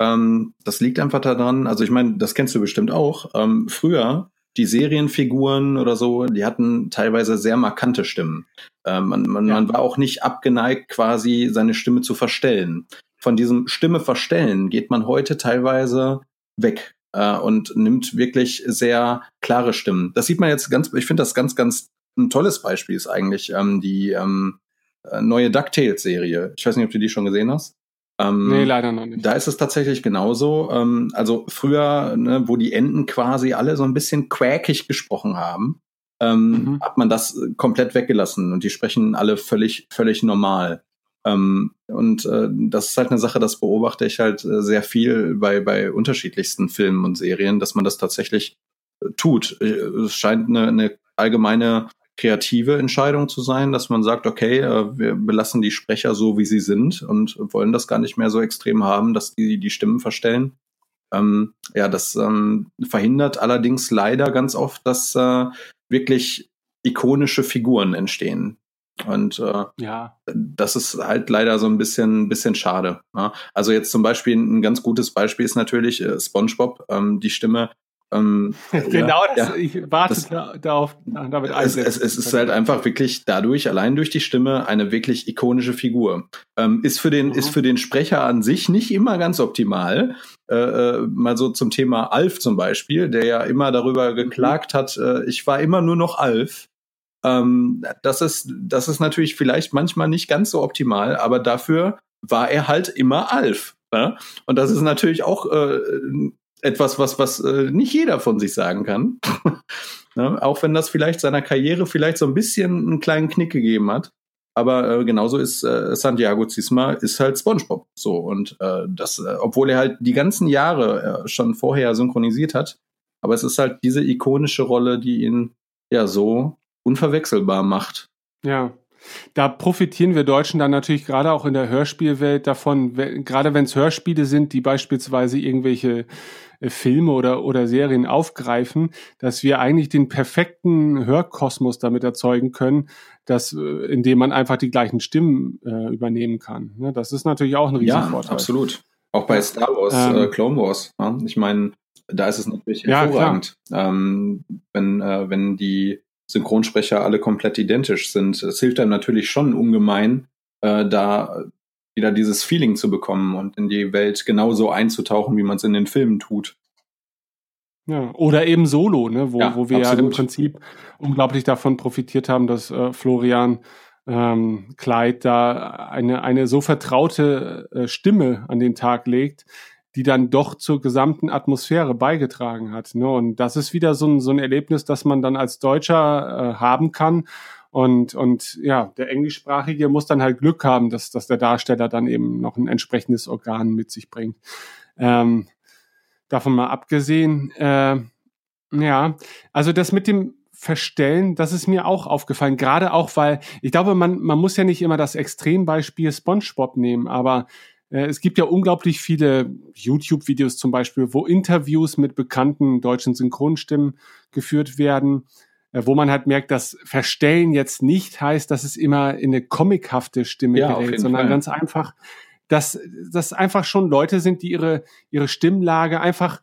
Ähm, das liegt einfach daran, also ich meine, das kennst du bestimmt auch. Ähm, früher die Serienfiguren oder so, die hatten teilweise sehr markante Stimmen. Ähm, man, man, ja. man war auch nicht abgeneigt, quasi seine Stimme zu verstellen. Von diesem Stimme verstellen geht man heute teilweise weg äh, und nimmt wirklich sehr klare Stimmen. Das sieht man jetzt ganz, ich finde das ganz, ganz ein tolles Beispiel ist eigentlich ähm, die ähm, äh, neue DuckTales-Serie. Ich weiß nicht, ob du die schon gesehen hast. Ähm, nee, leider noch nicht. Da ist es tatsächlich genauso. Ähm, also früher, ne, wo die Enten quasi alle so ein bisschen quäkig gesprochen haben, ähm, mhm. hat man das komplett weggelassen und die sprechen alle völlig, völlig normal. Ähm, und äh, das ist halt eine Sache, das beobachte ich halt äh, sehr viel bei, bei unterschiedlichsten Filmen und Serien, dass man das tatsächlich äh, tut. Äh, es scheint eine, eine allgemeine kreative Entscheidung zu sein, dass man sagt, okay, äh, wir belassen die Sprecher so, wie sie sind und wollen das gar nicht mehr so extrem haben, dass die die Stimmen verstellen. Ähm, ja, das ähm, verhindert allerdings leider ganz oft, dass äh, wirklich ikonische Figuren entstehen. Und äh, ja. das ist halt leider so ein bisschen, bisschen schade. Ja? Also jetzt zum Beispiel ein ganz gutes Beispiel ist natürlich äh, SpongeBob. Ähm, die Stimme Ähm, [laughs] genau, ja, das, ja. ich warte Das- da, darauf, damit Es, es, es ist halt einfach wirklich dadurch, allein durch die Stimme, eine wirklich ikonische Figur. Ähm, ist, für den, Mhm. ist für den Sprecher an sich nicht immer ganz optimal. Äh, äh, mal so zum Thema Alf zum Beispiel, der ja immer darüber geklagt hat, äh, ich war immer nur noch Alf. Ähm, das, ist, das ist natürlich vielleicht manchmal nicht ganz so optimal, aber dafür war er halt immer Alf. Ne? Und das ist natürlich auch äh, etwas, was, was äh, nicht jeder von sich sagen kann. [laughs] ne? Auch wenn das vielleicht seiner Karriere vielleicht so ein bisschen einen kleinen Knick gegeben hat. Aber äh, genauso ist äh, Santiago Zisma ist halt SpongeBob so und äh, das, äh, obwohl er halt die ganzen Jahre äh, schon vorher synchronisiert hat, aber es ist halt diese ikonische Rolle, die ihn ja so unverwechselbar macht. Ja. Da profitieren wir Deutschen dann natürlich gerade auch in der Hörspielwelt davon, gerade wenn es Hörspiele sind, die beispielsweise irgendwelche Filme oder, oder Serien aufgreifen, dass wir eigentlich den perfekten Hörkosmos damit erzeugen können, dass, äh, indem man einfach die gleichen Stimmen äh, übernehmen kann. Ne? Das ist natürlich auch ein Ja, Riesenvorteil. absolut. Auch bei Ja. Star Wars, Ähm, äh, Clone Wars. Ja? Ich meine, da ist es natürlich Ja, hervorragend, ähm, wenn, äh, wenn die Synchronsprecher alle komplett identisch sind. Es hilft einem natürlich schon ungemein, äh, da wieder dieses Feeling zu bekommen und in die Welt genauso einzutauchen, wie man es in den Filmen tut. Ja, oder eben Solo, ne, wo, Ja, wo wir ja absolut. im Prinzip unglaublich davon profitiert haben, dass äh, Florian ähm, Kleid da eine, eine so vertraute äh, Stimme an den Tag legt, die dann doch zur gesamten Atmosphäre beigetragen hat. Ne? Und das ist wieder so ein, so ein Erlebnis, das man dann als Deutscher äh, haben kann. Und, und ja, der Englischsprachige muss dann halt Glück haben, dass, dass der Darsteller dann eben noch ein entsprechendes Organ mit sich bringt. Ähm, davon mal abgesehen, äh, ja, also das mit dem Verstellen, das ist mir auch aufgefallen, gerade auch, weil ich glaube, man, man muss ja nicht immer das Extrembeispiel SpongeBob nehmen, aber äh, es gibt ja unglaublich viele YouTube-Videos zum Beispiel, wo Interviews mit bekannten deutschen Synchronstimmen geführt werden, wo man halt merkt, dass Verstellen jetzt nicht heißt, dass es immer in eine comichafte Stimme Ja, gerät, sondern Fall. ganz einfach, dass das einfach schon Leute sind, die ihre ihre Stimmlage einfach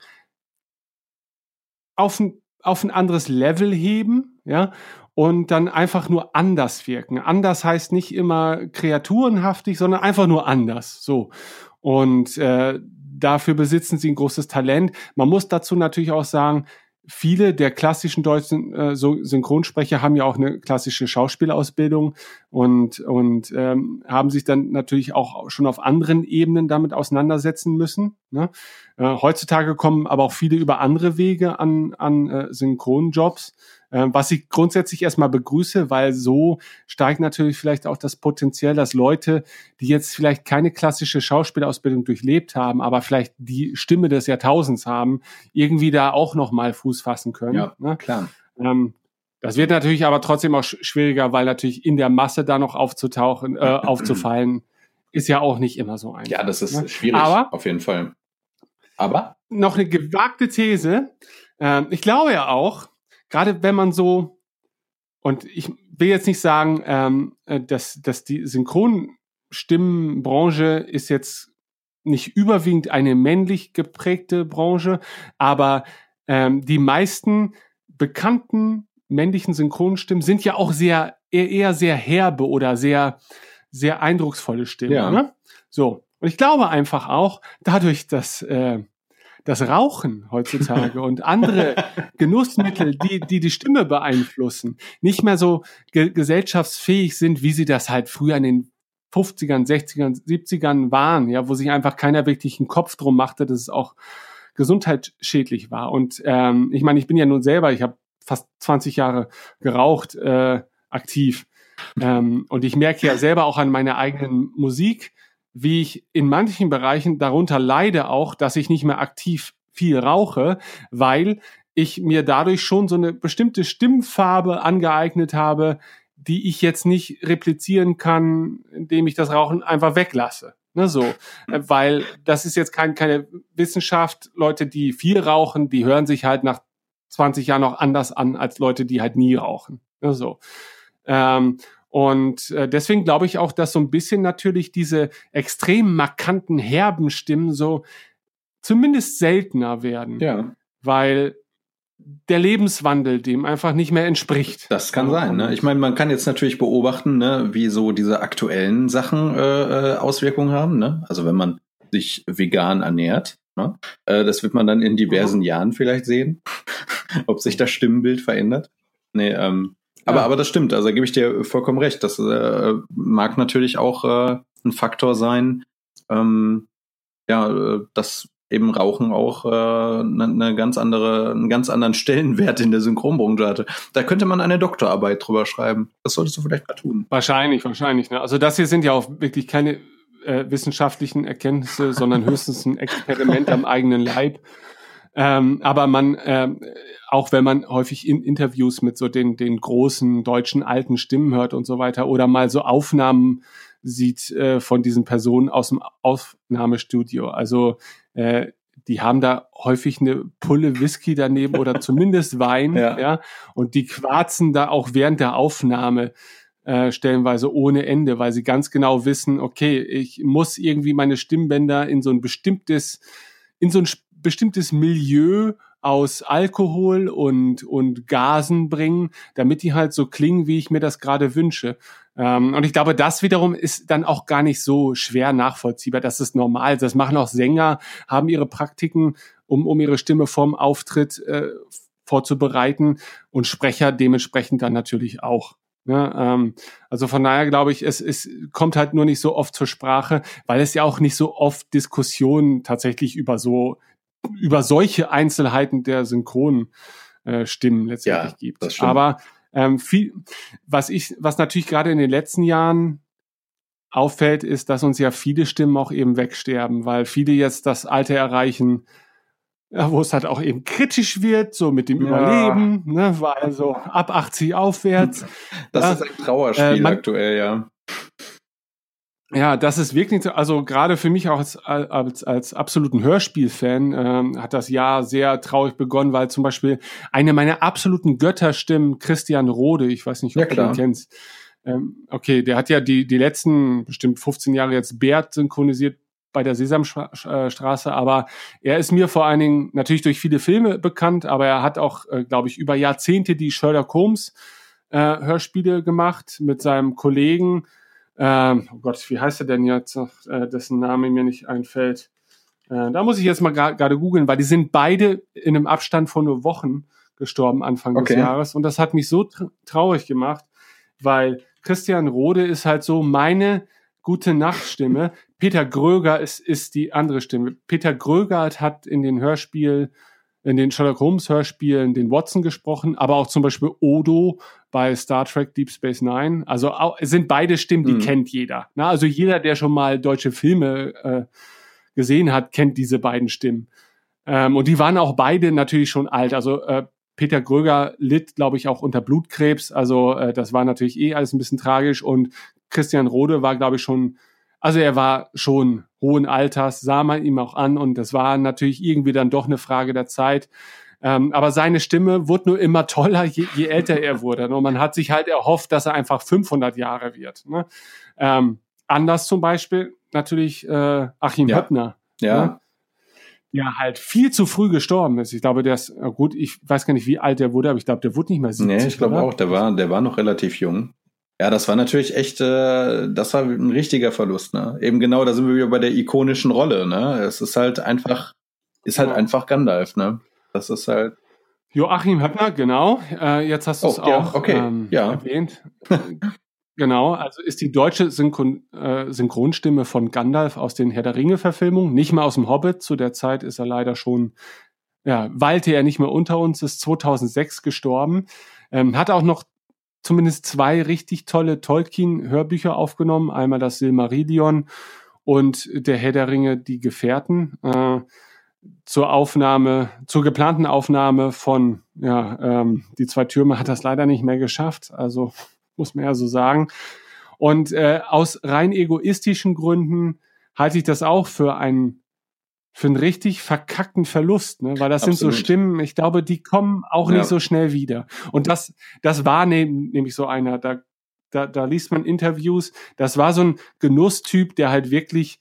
auf ein auf ein anderes Level heben, ja, und dann einfach nur anders wirken. Anders heißt nicht immer kreaturenhaftig, sondern einfach nur anders. So. Und äh, dafür besitzen sie ein großes Talent. Man muss dazu natürlich auch sagen, viele der klassischen deutschen äh, Synchronsprecher haben ja auch eine klassische Schauspielausbildung und, und ähm, haben sich dann natürlich auch schon auf anderen Ebenen damit auseinandersetzen müssen. Ne? Äh, heutzutage kommen aber auch viele über andere Wege an, an äh, Synchronjobs, was ich grundsätzlich erstmal begrüße, weil so steigt natürlich vielleicht auch das Potenzial, dass Leute, die jetzt vielleicht keine klassische Schauspielausbildung durchlebt haben, aber vielleicht die Stimme des Jahrtausends haben, irgendwie da auch nochmal Fuß fassen können. Ja, ne? klar. Ähm, das wird natürlich aber trotzdem auch sch- schwieriger, weil natürlich in der Masse da noch aufzutauchen, äh, [clears throat] aufzufallen, ist ja auch nicht immer so einfach. Ja, das ist ne? schwierig, Aber auf jeden Fall. Aber noch eine gewagte These. Ähm, ich glaube ja auch, gerade wenn man so, und ich will jetzt nicht sagen, ähm, äh, dass, dass die Synchronstimmenbranche ist jetzt nicht überwiegend eine männlich geprägte Branche, aber ähm, die meisten bekannten männlichen Synchronstimmen sind ja auch sehr eher, eher sehr herbe oder sehr sehr eindrucksvolle Stimmen. Ja. Ne? So und ich glaube einfach auch dadurch, dass äh, das Rauchen heutzutage und andere [laughs] Genussmittel, die, die die Stimme beeinflussen, nicht mehr so ge gesellschaftsfähig sind, wie sie das halt früher in den 50ern, 60ern, 70ern waren, ja, wo sich einfach keiner wirklich einen Kopf drum machte, dass es auch gesundheitsschädlich war. Und ähm, ich meine, ich bin ja nun selber, ich habe fast 20 Jahre geraucht, äh, aktiv. Ähm, und ich merke ja selber auch an meiner eigenen Musik, wie ich in manchen Bereichen darunter leide auch, dass ich nicht mehr aktiv viel rauche, weil ich mir dadurch schon so eine bestimmte Stimmfarbe angeeignet habe, die ich jetzt nicht replizieren kann, indem ich das Rauchen einfach weglasse. Ne, so, Äh, weil das ist jetzt kein, keine Wissenschaft. Leute, die viel rauchen, die hören sich halt nach 20 Jahren noch anders an als Leute, die halt nie rauchen. Ne, so. Ähm, und äh, deswegen glaube ich auch, dass so ein bisschen natürlich diese extrem markanten, herben Stimmen so zumindest seltener werden. ja, Weil der Lebenswandel dem einfach nicht mehr entspricht. Das kann sein. Ne? Ich meine, man kann jetzt natürlich beobachten, ne, wie so diese aktuellen Sachen äh, äh, Auswirkungen haben. Ne? Also wenn man sich vegan ernährt, ne? äh, das wird man dann in diversen ja. Jahren vielleicht sehen, [laughs] ob sich das Stimmenbild verändert. Nee, ähm, aber, ja. aber das stimmt, also da gebe ich dir vollkommen recht. Das äh, mag natürlich auch äh, ein Faktor sein, ähm, ja, äh, dass eben Rauchen auch äh, eine ne ganz andere, einen ganz anderen Stellenwert in der Synchronbranche hatte. Da könnte man eine Doktorarbeit drüber schreiben. Das solltest du vielleicht mal tun. Wahrscheinlich, wahrscheinlich. Ne? Also das hier sind ja auch wirklich keine äh, wissenschaftlichen Erkenntnisse, sondern höchstens ein Experiment am eigenen Leib. Ähm, aber man, äh, auch wenn man häufig in Interviews mit so den, den großen deutschen alten Stimmen hört und so weiter oder mal so Aufnahmen sieht äh, von diesen Personen aus dem Aufnahmestudio. Also äh, die haben da häufig eine Pulle Whisky daneben oder [laughs] zumindest Wein, ja. ja, und die quarzen da auch während der Aufnahme äh, stellenweise ohne Ende, weil sie ganz genau wissen, okay, ich muss irgendwie meine Stimmbänder in so ein bestimmtes, in so ein bestimmtes Milieu aus Alkohol und, und Gasen bringen, damit die halt so klingen, wie ich mir das gerade wünsche. Ähm, und ich glaube, das wiederum ist dann auch gar nicht so schwer nachvollziehbar. Das ist normal. Das machen auch Sänger, haben ihre Praktiken, um, um ihre Stimme vorm Auftritt äh, vorzubereiten und Sprecher dementsprechend dann natürlich auch. Ja, ne? ähm, also von daher glaube ich, es, es kommt halt nur nicht so oft zur Sprache, weil es ja auch nicht so oft Diskussionen tatsächlich über so über solche Einzelheiten der Synchronstimmen äh, Stimmen letztendlich ja, gibt. Aber ähm, viel, was ich, was natürlich gerade in den letzten Jahren auffällt, ist, dass uns ja viele Stimmen auch eben wegsterben, weil viele jetzt das Alter erreichen, ja, wo es halt auch eben kritisch wird, so mit dem ja. Überleben, ne, weil so ab 80 aufwärts. Das ja, ist ein Trauerspiel äh, man, aktuell, ja. Ja, das ist wirklich, so, also gerade für mich auch als, als, als absoluten Hörspielfan ähm, hat das Jahr sehr traurig begonnen, weil zum Beispiel eine meiner absoluten Götterstimmen, Christian Rode, ich weiß nicht, ob ja, du ihn kennst, ähm, okay, der hat ja die, die letzten bestimmt 15 Jahre jetzt Bert synchronisiert bei der Sesamstraße, aber er ist mir vor allen Dingen natürlich durch viele Filme bekannt, aber er hat auch, äh, glaube ich, über Jahrzehnte die Sherlock Holmes äh, Hörspiele gemacht mit seinem Kollegen ähm, oh Gott, wie heißt er denn jetzt, äh, dessen Name mir nicht einfällt? Äh, da muss ich jetzt mal gerade googeln, weil die sind beide in einem Abstand von nur Wochen gestorben Anfang okay. des Jahres. Und das hat mich so tra traurig gemacht, weil Christian Rode ist halt so meine gute Nachtstimme. Peter Gröger ist, ist die andere Stimme. Peter Gröger hat in den Hörspiel in den Sherlock Holmes Hörspielen den Watson gesprochen, aber auch zum Beispiel Odo bei Star Trek Deep Space Nine. Also auch, es sind beide Stimmen, die mhm. kennt jeder. Na, also jeder, der schon mal deutsche Filme äh, gesehen hat, kennt diese beiden Stimmen. Ähm, und die waren auch beide natürlich schon alt. Also äh, Peter Gröger litt, glaube ich, auch unter Blutkrebs. Also äh, das war natürlich eh alles ein bisschen tragisch. Und Christian Rode war, glaube ich, schon also er war schon hohen Alters, sah man ihm auch an und das war natürlich irgendwie dann doch eine Frage der Zeit. Ähm, aber seine Stimme wurde nur immer toller, je, je älter er wurde. Und man hat sich halt erhofft, dass er einfach 500 Jahre wird. Ne? Ähm, anders zum Beispiel natürlich äh, Achim ja. Höppner. Ja. Ne? Der halt viel zu früh gestorben ist. Ich glaube, der ist, gut, ich weiß gar nicht, wie alt der wurde, aber ich glaube, der wurde nicht mehr 70. Nee, ich glaube auch, der war, der war noch relativ jung. Ja, das war natürlich echt, äh, das war ein richtiger Verlust, ne? Eben genau, da sind wir wieder bei der ikonischen Rolle, ne? Es ist halt einfach, ist halt ja. einfach Gandalf, ne? Das ist halt. Joachim Höppner, genau. Äh, jetzt hast du es oh, auch okay. ähm, ja. erwähnt. [laughs] genau, also ist die deutsche Synchron, äh, Synchronstimme von Gandalf aus den Herr der Ringe-Verfilmungen, nicht mal aus dem Hobbit. Zu der Zeit ist er leider schon, ja, weilte er nicht mehr unter uns, ist 2006 gestorben. Ähm, hat auch noch zumindest zwei richtig tolle Tolkien-Hörbücher aufgenommen. Einmal das Silmarillion und der Herr der Ringe, die Gefährten. Äh, zur Aufnahme, zur geplanten Aufnahme von, ja, ähm, die zwei Türme hat das leider nicht mehr geschafft. Also [laughs] muss man ja so sagen. Und äh, aus rein egoistischen Gründen halte ich das auch für einen für einen richtig verkackten Verlust, ne? weil das Absolut. sind so Stimmen, ich glaube, die kommen auch ja. nicht so schnell wieder. Und das, das war ne, nämlich so einer, da, da, da liest man Interviews, das war so ein Genusstyp, der halt wirklich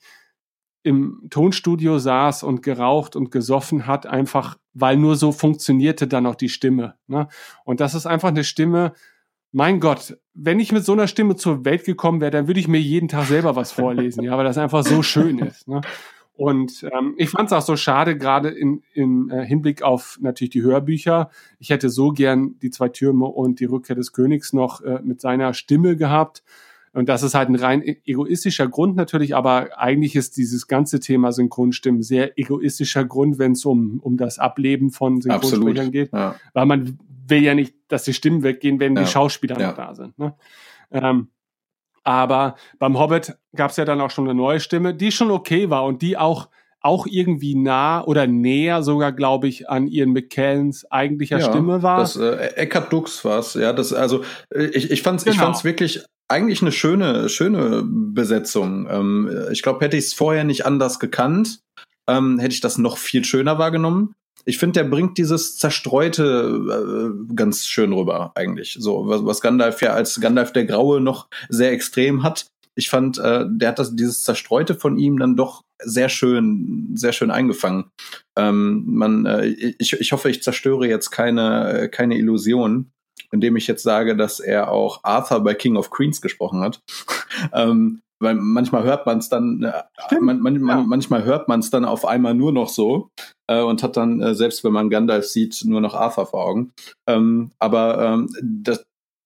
im Tonstudio saß und geraucht und gesoffen hat, einfach weil nur so funktionierte dann auch die Stimme. Ne? Und das ist einfach eine Stimme, mein Gott, wenn ich mit so einer Stimme zur Welt gekommen wäre, dann würde ich mir jeden Tag selber was vorlesen, ja, weil das einfach so schön ist. Ne? Und ähm, ich fand es auch so schade, gerade in, im äh, Hinblick auf natürlich die Hörbücher. Ich hätte so gern die zwei Türme und die Rückkehr des Königs noch äh, mit seiner Stimme gehabt. Und das ist halt ein rein e-, egoistischer Grund natürlich, aber eigentlich ist dieses ganze Thema Synchronstimmen sehr egoistischer Grund, wenn es um, um das Ableben von Synchronsprechern geht. Ja. Weil man will ja nicht, dass die Stimmen weggehen, wenn ja. die Schauspieler ja. noch da sind. Ne? Ähm, aber beim Hobbit gab es ja dann auch schon eine neue Stimme, die schon okay war und die auch auch irgendwie nah oder näher sogar, glaube ich, an Ian McKellens eigentlicher ja, Stimme war. Das äh, Eckhard Dux war es, ja. Das, also ich, ich fand es genau. ich fand's wirklich eigentlich eine schöne, schöne Besetzung. Ähm, ich glaube, hätte ich es vorher nicht anders gekannt, ähm, hätte ich das noch viel schöner wahrgenommen ich finde, der bringt dieses Zerstreute äh, ganz schön rüber, eigentlich. So, was, was Gandalf ja als Gandalf der Graue noch sehr extrem hat. Ich fand, äh, der hat das, dieses Zerstreute von ihm dann doch sehr schön, sehr schön eingefangen. Ähm, man, äh, ich, ich hoffe, ich zerstöre jetzt keine, keine Illusion, indem ich jetzt sage, dass er auch Arthur bei King of Queens gesprochen hat. [laughs] ähm, weil manchmal hört man es dann, äh, man, man, ja. manchmal hört man es dann auf einmal nur noch so äh, und hat dann, äh, selbst wenn man Gandalf sieht, nur noch Arthur vor Augen. Ähm, aber ähm, das,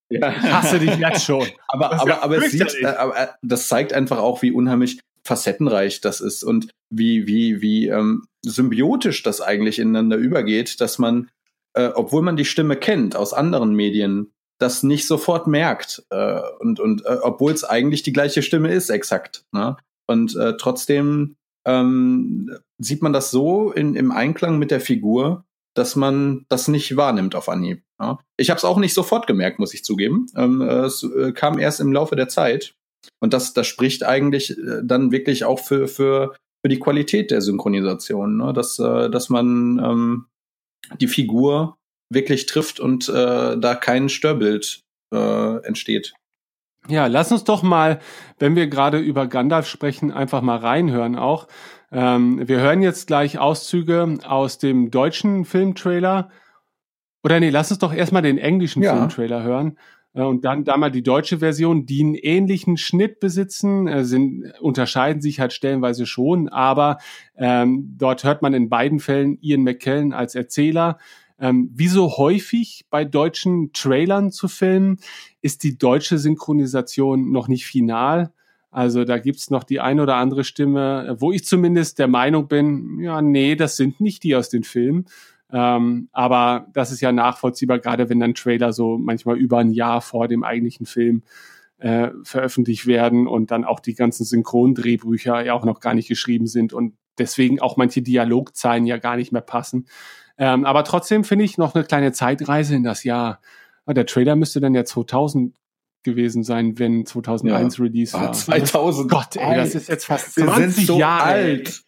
ja. [laughs] Hasse dich jetzt schon. aber aber, ja aber es sieht, äh, aber, äh, das zeigt einfach auch, wie unheimlich facettenreich das ist und wie, wie, wie ähm, symbiotisch das eigentlich ineinander übergeht, dass man, äh, obwohl man die Stimme kennt aus anderen Medien, das nicht sofort merkt. Äh, und und äh, obwohl es eigentlich die gleiche Stimme ist, exakt. Ne? Und äh, trotzdem ähm, sieht man das so in, im Einklang mit der Figur, dass man das nicht wahrnimmt auf Anhieb. Ja? Ich habe es auch nicht sofort gemerkt, muss ich zugeben. Ähm, es äh, kam erst im Laufe der Zeit. Und das, das spricht eigentlich äh, dann wirklich auch für, für, für die Qualität der Synchronisation, ne? dass, äh, dass man ähm, die Figur wirklich trifft und äh, da kein Störbild äh, entsteht. Ja, lass uns doch mal, wenn wir gerade über Gandalf sprechen, einfach mal reinhören auch. Ähm, wir hören jetzt gleich Auszüge aus dem deutschen Filmtrailer. Oder nee, lass uns doch erstmal den englischen ja. Filmtrailer hören. Äh, und dann da mal die deutsche Version, die einen ähnlichen Schnitt besitzen, äh, sind, unterscheiden sich halt stellenweise schon, aber ähm, dort hört man in beiden Fällen Ian McKellen als Erzähler ähm, wie so häufig bei deutschen Trailern zu filmen, ist die deutsche Synchronisation noch nicht final. Also da gibt's noch die ein oder andere Stimme, wo ich zumindest der Meinung bin, ja, nee, das sind nicht die aus den Filmen. Ähm, aber das ist ja nachvollziehbar, gerade wenn dann Trailer so manchmal über ein Jahr vor dem eigentlichen Film äh, veröffentlicht werden und dann auch die ganzen Synchrondrehbücher ja auch noch gar nicht geschrieben sind und deswegen auch manche Dialogzeilen ja gar nicht mehr passen. Ähm, aber trotzdem finde ich noch eine kleine Zeitreise in das Jahr. Ah, der Trailer müsste dann ja 2000 gewesen sein, wenn 2001 ja. Release ah, war. 2000. Gott, ey, das ist jetzt fast 20 Wir sind so Jahre alt.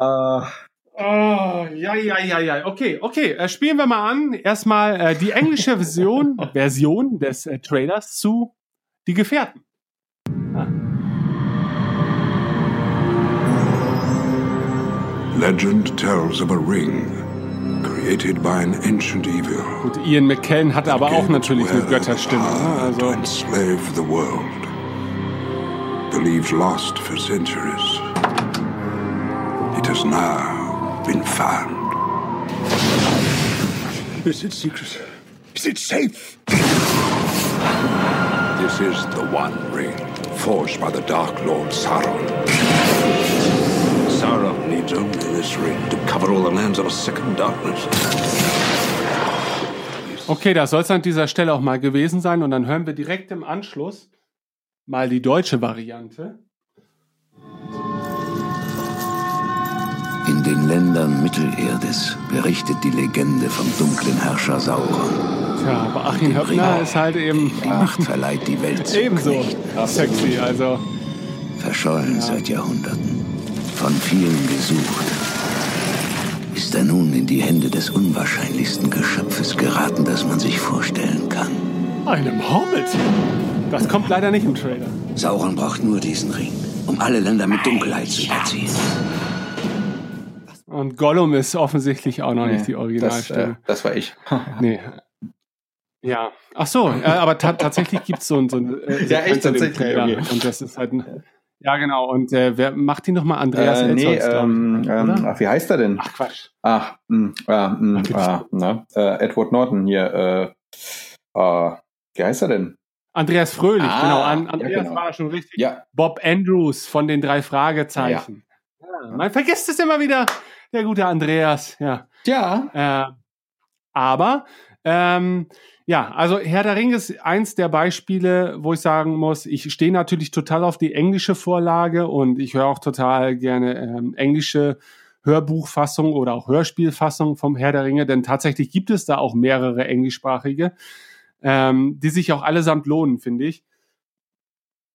Uh. Oh, ja, ja, ja, ja. Okay, okay. Äh, spielen wir mal an. Erstmal äh, die englische Version, [laughs] Version des äh, Trailers zu Die Gefährten. Ah. Legend tells of a ring Gut, Ian McKellen hatte aber auch natürlich eine Götterstimme. Also. To enslave the world. Believed lost for centuries. It has now been found. Is it secret? Is it safe? This is the One Ring, forged by the Dark Lord Sauron. Needs only this ring to cover all the lands of a second darkness. Okay, das soll es an dieser Stelle auch mal gewesen sein und dann hören wir direkt im Anschluss mal die deutsche Variante. In den Ländern Mittelerdes berichtet die Legende vom dunklen Herrscher Sauron. Tja, aber Achim Höppner ist halt eben. Die Macht verleiht die Welt zu Ebenso sexy, also. Verschollen ja. seit Jahrhunderten von vielen gesucht, ist er nun in die Hände des unwahrscheinlichsten Geschöpfes geraten, das man sich vorstellen kann. Einem Hobbit. Das kommt leider nicht im Trailer. Sauron braucht nur diesen Ring, um alle Länder mit Dunkelheit zu überziehen. Und Gollum ist offensichtlich auch noch nicht die das, Originalstimme. äh, das war ich. [laughs] Nee. Ja. Ach so, äh, aber ta tatsächlich gibt's so ein, so ein äh, Ja, echt, tatsächlich, Trailer. okay. Und das ist halt ein, Ja, genau. Und äh, wer macht die nochmal? Andreas Äh, nee, ähm, ähm, ach, wie heißt er denn? Ach Quatsch. Ach, mh, ah, mh, Ach, ah, na, äh, Edward Norton hier. Äh, äh, wie heißt er denn? Andreas Fröhlich, Ah, genau. An, ja, Andreas genau. war schon richtig. Ja, Bob Andrews von den drei Fragezeichen. Ja. Man vergisst es immer wieder. Der gute Andreas, ja. ja. Äh, aber ähm, ja, also Herr der Ringe ist eins der Beispiele, wo ich sagen muss, ich stehe natürlich total auf die englische Vorlage und ich höre auch total gerne ähm, englische Hörbuchfassung oder auch Hörspielfassung vom Herr der Ringe, denn tatsächlich gibt es da auch mehrere englischsprachige, ähm, die sich auch allesamt lohnen, finde ich.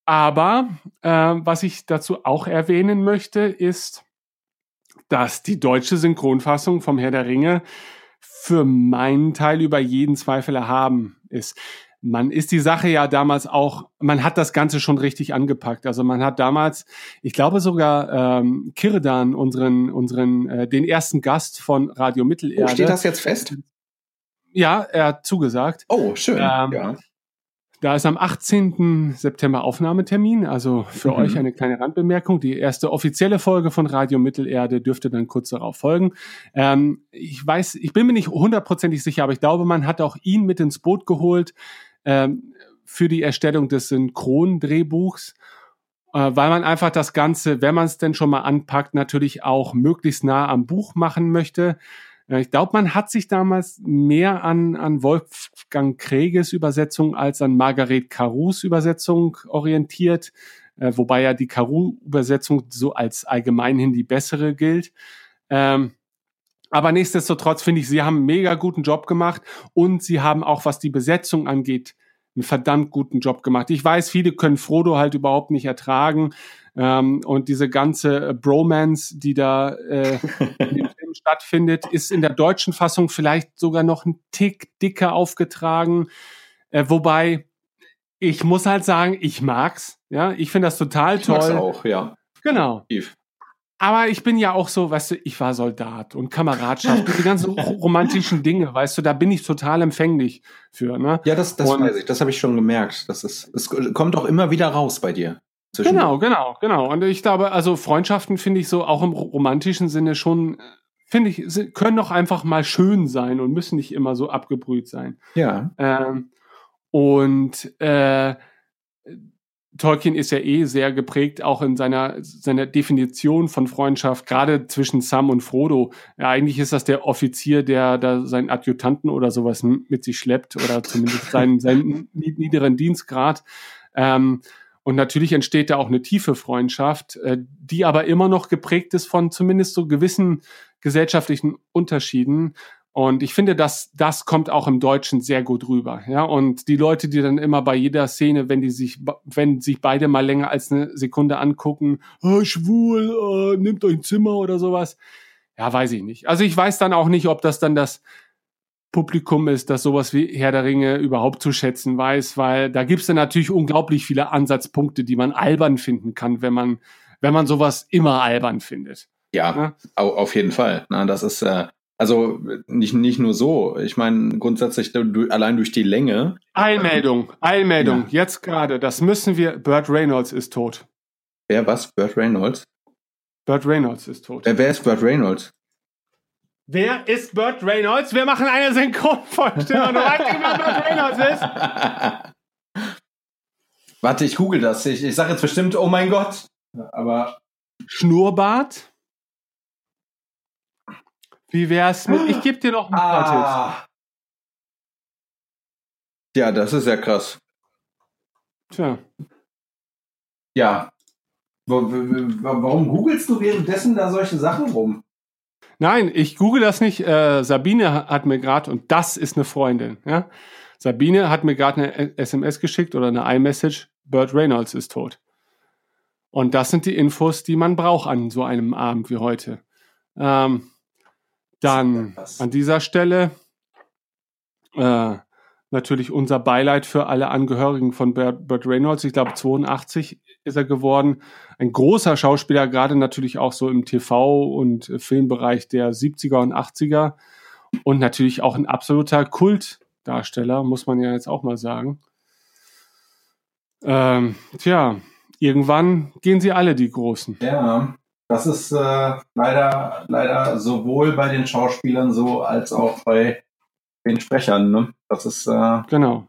Aber äh, was ich dazu auch erwähnen möchte, ist, dass die deutsche Synchronfassung vom Herr der Ringe für meinen Teil über jeden Zweifel erhaben ist. Man ist die Sache ja damals auch, man hat das Ganze schon richtig angepackt. Also man hat damals, ich glaube sogar ähm, Kirdan, unseren, unseren, äh, den ersten Gast von Radio Mittelerde. Oh, steht das jetzt fest? Ja, er hat zugesagt. Oh, schön. Ähm, ja. Da ist am 18. September Aufnahmetermin. Also für Mhm. euch eine kleine Randbemerkung. Die erste offizielle Folge von Radio Mittelerde dürfte dann kurz darauf folgen. Ähm, ich weiß, ich bin mir nicht hundertprozentig sicher, aber ich glaube, man hat auch ihn mit ins Boot geholt ähm, für die Erstellung des Synchrondrehbuchs, äh, weil man einfach das Ganze, wenn man es denn schon mal anpackt, natürlich auch möglichst nah am Buch machen möchte. Ich glaube, man hat sich damals mehr an, an Wolfgang Kreges Übersetzung als an Margaret Carus Übersetzung orientiert, äh, wobei ja die Caru-Übersetzung so als allgemeinhin die bessere gilt. Ähm, aber nichtsdestotrotz finde ich, sie haben einen mega guten Job gemacht und sie haben auch, was die Besetzung angeht, einen verdammt guten Job gemacht. Ich weiß, viele können Frodo halt überhaupt nicht ertragen ähm, und diese ganze äh, Bromance, die da äh, [laughs] stattfindet, ist in der deutschen Fassung vielleicht sogar noch ein Tick dicker aufgetragen. Äh, wobei ich muss halt sagen, ich mag's. Ja, ich finde das total Ich mag's toll. auch, ja. Genau. Aber ich bin ja auch so, weißt du, ich war Soldat und Kameradschaft und die ganzen ro- romantischen Dinge, weißt du, da bin ich total empfänglich für, ne? Ja, das, das Und- weiß ich. Das habe ich schon gemerkt. Das ist, es kommt auch immer wieder raus bei dir. Genau, genau, genau. Und ich glaube, also Freundschaften finde ich so auch im ro- romantischen Sinne schon, äh, finde ich, sie- können doch einfach mal schön sein und müssen nicht immer so abgebrüht sein. Ja. Ähm, und äh, Tolkien ist ja eh sehr geprägt, auch in seiner, seiner Definition von Freundschaft, gerade zwischen Sam und Frodo. Ja, eigentlich ist das der Offizier, der da seinen Adjutanten oder sowas mit sich schleppt oder zumindest seinen, seinen nied- [laughs] niederen Dienstgrad. Ähm, und natürlich entsteht da auch eine tiefe Freundschaft, äh, die aber immer noch geprägt ist von zumindest so gewissen gesellschaftlichen Unterschieden. Und ich finde, dass das kommt auch im Deutschen sehr gut rüber. Ja, und die Leute, die dann immer bei jeder Szene, wenn die sich, wenn sich beide mal länger als eine Sekunde angucken, oh, schwul, äh, nimmt euch ein Zimmer oder sowas. Ja, weiß ich nicht. Also ich weiß dann auch nicht, ob das dann das Publikum ist, das sowas wie Herr der Ringe überhaupt zu schätzen weiß, weil da gibt's dann natürlich unglaublich viele Ansatzpunkte, die man albern finden kann, wenn man, wenn man sowas immer albern findet. Ja, Ja. au- auf jeden Fall. Na, das ist, äh, also nicht, nicht nur so. Ich meine, grundsätzlich du, allein durch die Länge. Eilmeldung, Eilmeldung, jetzt gerade, das müssen wir, Burt Reynolds ist tot. Wer was? Burt Reynolds? Burt Reynolds ist tot. Äh, wer ist Burt Reynolds? Wer ist Burt Reynolds? Wir machen eine Synchronvorstellung. Du weißt nicht, wer Burt Reynolds ist? Warte, ich google das. Ich, ich sage jetzt bestimmt, oh mein Gott. Aber Schnurrbart? Wie wär's mit, ich gebe dir noch ein paar Tipps. ah. Ja, das ist ja krass. Tja. Ja. Warum googelst du währenddessen da solche Sachen rum? Nein, ich google das nicht. Äh, Sabine ha- hat mir gerade, und das ist eine Freundin, ja. Sabine hat mir gerade eine SMS geschickt oder eine iMessage, Burt Reynolds ist tot. Und das sind die Infos, die man braucht an so einem Abend wie heute. Ähm, dann an dieser Stelle äh, natürlich unser Beileid für alle Angehörigen von Burt Reynolds. Ich glaube, 82 ist er geworden. Ein großer Schauspieler, gerade natürlich auch so im TV- und Filmbereich der 70er und 80er. Und natürlich auch ein absoluter Kultdarsteller, muss man ja jetzt auch mal sagen. Ähm, tja, irgendwann gehen sie alle, die Großen. Ja, das ist äh, leider, leider sowohl bei den Schauspielern so als auch bei den Sprechern. Ne? Das ist. Äh genau.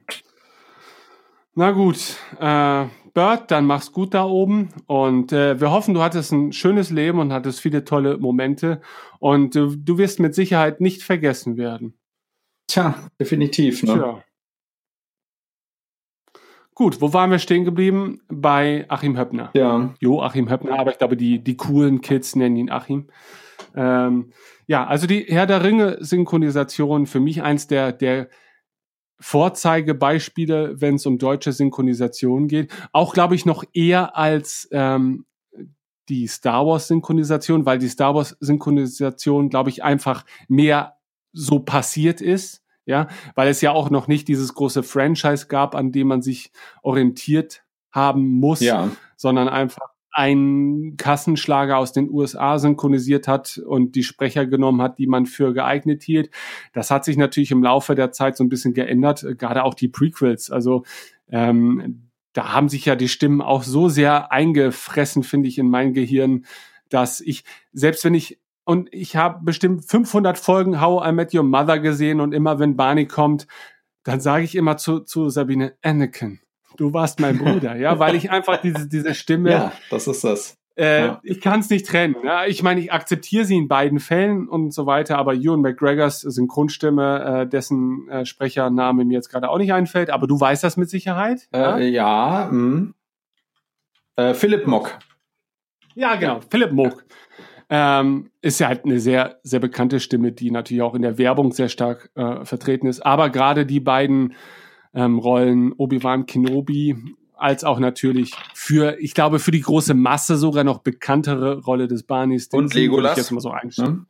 Na gut, äh, Bert, dann mach's gut da oben und äh, wir hoffen, du hattest ein schönes Leben und hattest viele tolle Momente und äh, du wirst mit Sicherheit nicht vergessen werden. Tja, definitiv. Ne? Tja. Gut, wo waren wir stehen geblieben? Bei Achim Höppner. Ja. Jo, Achim Höppner, aber ich glaube, die, die coolen Kids nennen ihn Achim. Ähm, ja, also die Herr der Ringe-Synchronisation für mich eins der, der Vorzeigebeispiele, wenn es um deutsche Synchronisation geht. Auch, glaube ich, noch eher als ähm, die Star Wars-Synchronisation, weil die Star Wars-Synchronisation, glaube ich, einfach mehr so passiert ist ja, weil es ja auch noch nicht dieses große Franchise gab, an dem man sich orientiert haben muss, ja. sondern einfach ein Kassenschlager aus den USA synchronisiert hat und die Sprecher genommen hat, die man für geeignet hielt. Das hat sich natürlich im Laufe der Zeit so ein bisschen geändert, gerade auch die Prequels. Also ähm, da haben sich ja die Stimmen auch so sehr eingefressen, finde ich, in mein Gehirn, dass ich, selbst wenn ich und ich habe bestimmt 500 Folgen How I Met Your Mother gesehen und immer wenn Barney kommt, dann sage ich immer zu, zu Sabine, Anakin, du warst mein Bruder, ja, weil ich einfach diese, diese Stimme. [laughs] Ja, das ist das. Äh, ja. Ich kann es nicht trennen. Ja? Ich meine, ich akzeptiere sie in beiden Fällen und so weiter, aber Ewan McGregors Synchronstimme, äh, dessen äh, Sprechername mir jetzt gerade auch nicht einfällt, aber du weißt das mit Sicherheit? Äh, ja, mh. Äh, Philipp Mock. Ja, genau, Philipp Mock. Ähm, ist ja halt eine sehr, sehr bekannte Stimme, die natürlich auch in der Werbung sehr stark äh, vertreten ist. Aber gerade die beiden ähm, Rollen, Obi-Wan Kenobi, als auch natürlich für, ich glaube, für die große Masse sogar noch bekanntere Rolle des Barneys. Und Legolas. jetzt mal so einstellen.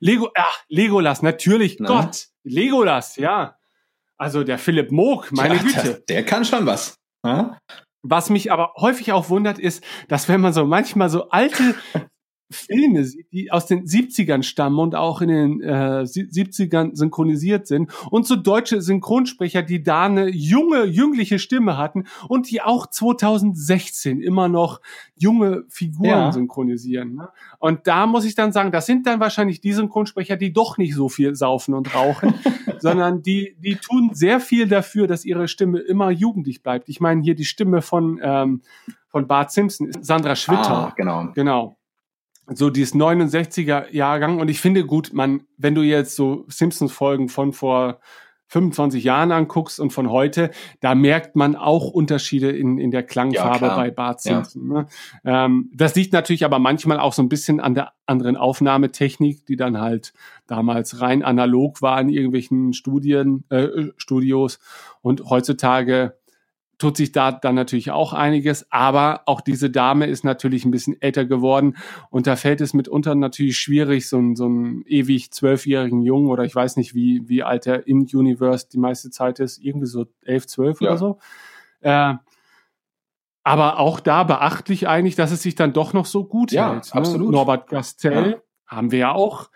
Lego, ach, Legolas, natürlich, Na? Gott, Legolas, ja. Also der Philipp Moog, meine ja, Güte. Der, der, kann schon was. Ja? Was mich aber häufig auch wundert, ist, dass wenn man so manchmal so alte Filme sieht, die aus den 70ern stammen und auch in den äh, 70ern synchronisiert sind und so deutsche Synchronsprecher, die da eine junge, jüngliche Stimme hatten und die auch 2016 immer noch junge Figuren ja. synchronisieren. Ne? Und da muss ich dann sagen, das sind dann wahrscheinlich die Synchronsprecher, die doch nicht so viel saufen und rauchen, [laughs] sondern die, die tun sehr viel dafür, dass ihre Stimme immer jugendlich bleibt. Ich meine hier die Stimme von, ähm, von Bart Simpson, Sandra Schwitter. Ah, genau. Genau so dieses 69er Jahrgang und ich finde gut, man, wenn du jetzt so Simpsons Folgen von vor 25 Jahren anguckst und von heute, da merkt man auch Unterschiede in, in der Klangfarbe ja, bei Bart Simpson. Ja. Ne? Ähm, das liegt natürlich aber manchmal auch so ein bisschen an der anderen Aufnahmetechnik, die dann halt damals rein analog war in irgendwelchen Studien, äh, Studios und heutzutage tut sich da dann natürlich auch einiges, aber auch diese Dame ist natürlich ein bisschen älter geworden und da fällt es mitunter natürlich schwierig, so, ein, so einen ewig zwölfjährigen Jungen oder ich weiß nicht, wie, wie alt er in Universe die meiste Zeit ist, irgendwie so elf, zwölf ja. oder so. Äh, aber auch da beachtlich eigentlich, dass es sich dann doch noch so gut ja, hält. Ne? Absolut. Norbert Gastel ja. haben wir ja auch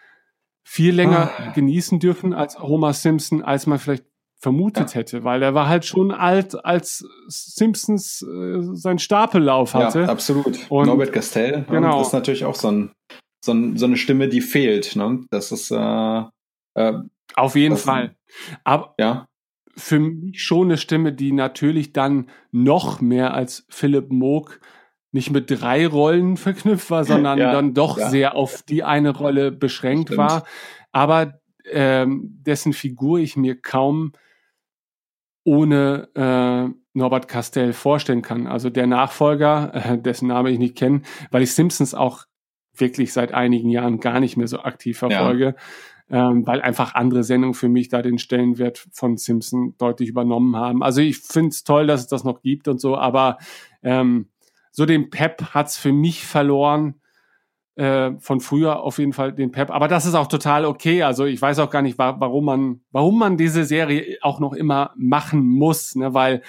viel länger ah. genießen dürfen als Homer Simpson, als man vielleicht vermutet ja. hätte, weil er war halt schon alt, als Simpsons äh, seinen Stapellauf hatte. Ja, absolut. Und Norbert Castell, genau. das ist natürlich auch so, ein, so, ein, so eine Stimme, die fehlt. Ne? Das ist äh, äh, auf jeden Fall. Aber ja. für mich schon eine Stimme, die natürlich dann noch mehr als Philipp Moog nicht mit drei Rollen verknüpft war, sondern [laughs] ja, dann doch ja. sehr auf die eine Rolle beschränkt Stimmt. war. Aber ähm, dessen Figur ich mir kaum ohne äh, Norbert Castell vorstellen kann. Also der Nachfolger, äh, dessen Name ich nicht kenne, weil ich Simpsons auch wirklich seit einigen Jahren gar nicht mehr so aktiv verfolge, ja. ähm, weil einfach andere Sendungen für mich da den Stellenwert von Simpson deutlich übernommen haben. Also ich finde es toll, dass es das noch gibt und so, aber ähm, so den Pep hat's für mich verloren äh, von früher auf jeden Fall den Pep. Aber das ist auch total okay. Also ich weiß auch gar nicht, wa warum man, warum man diese Serie auch noch immer machen muss, ne? weil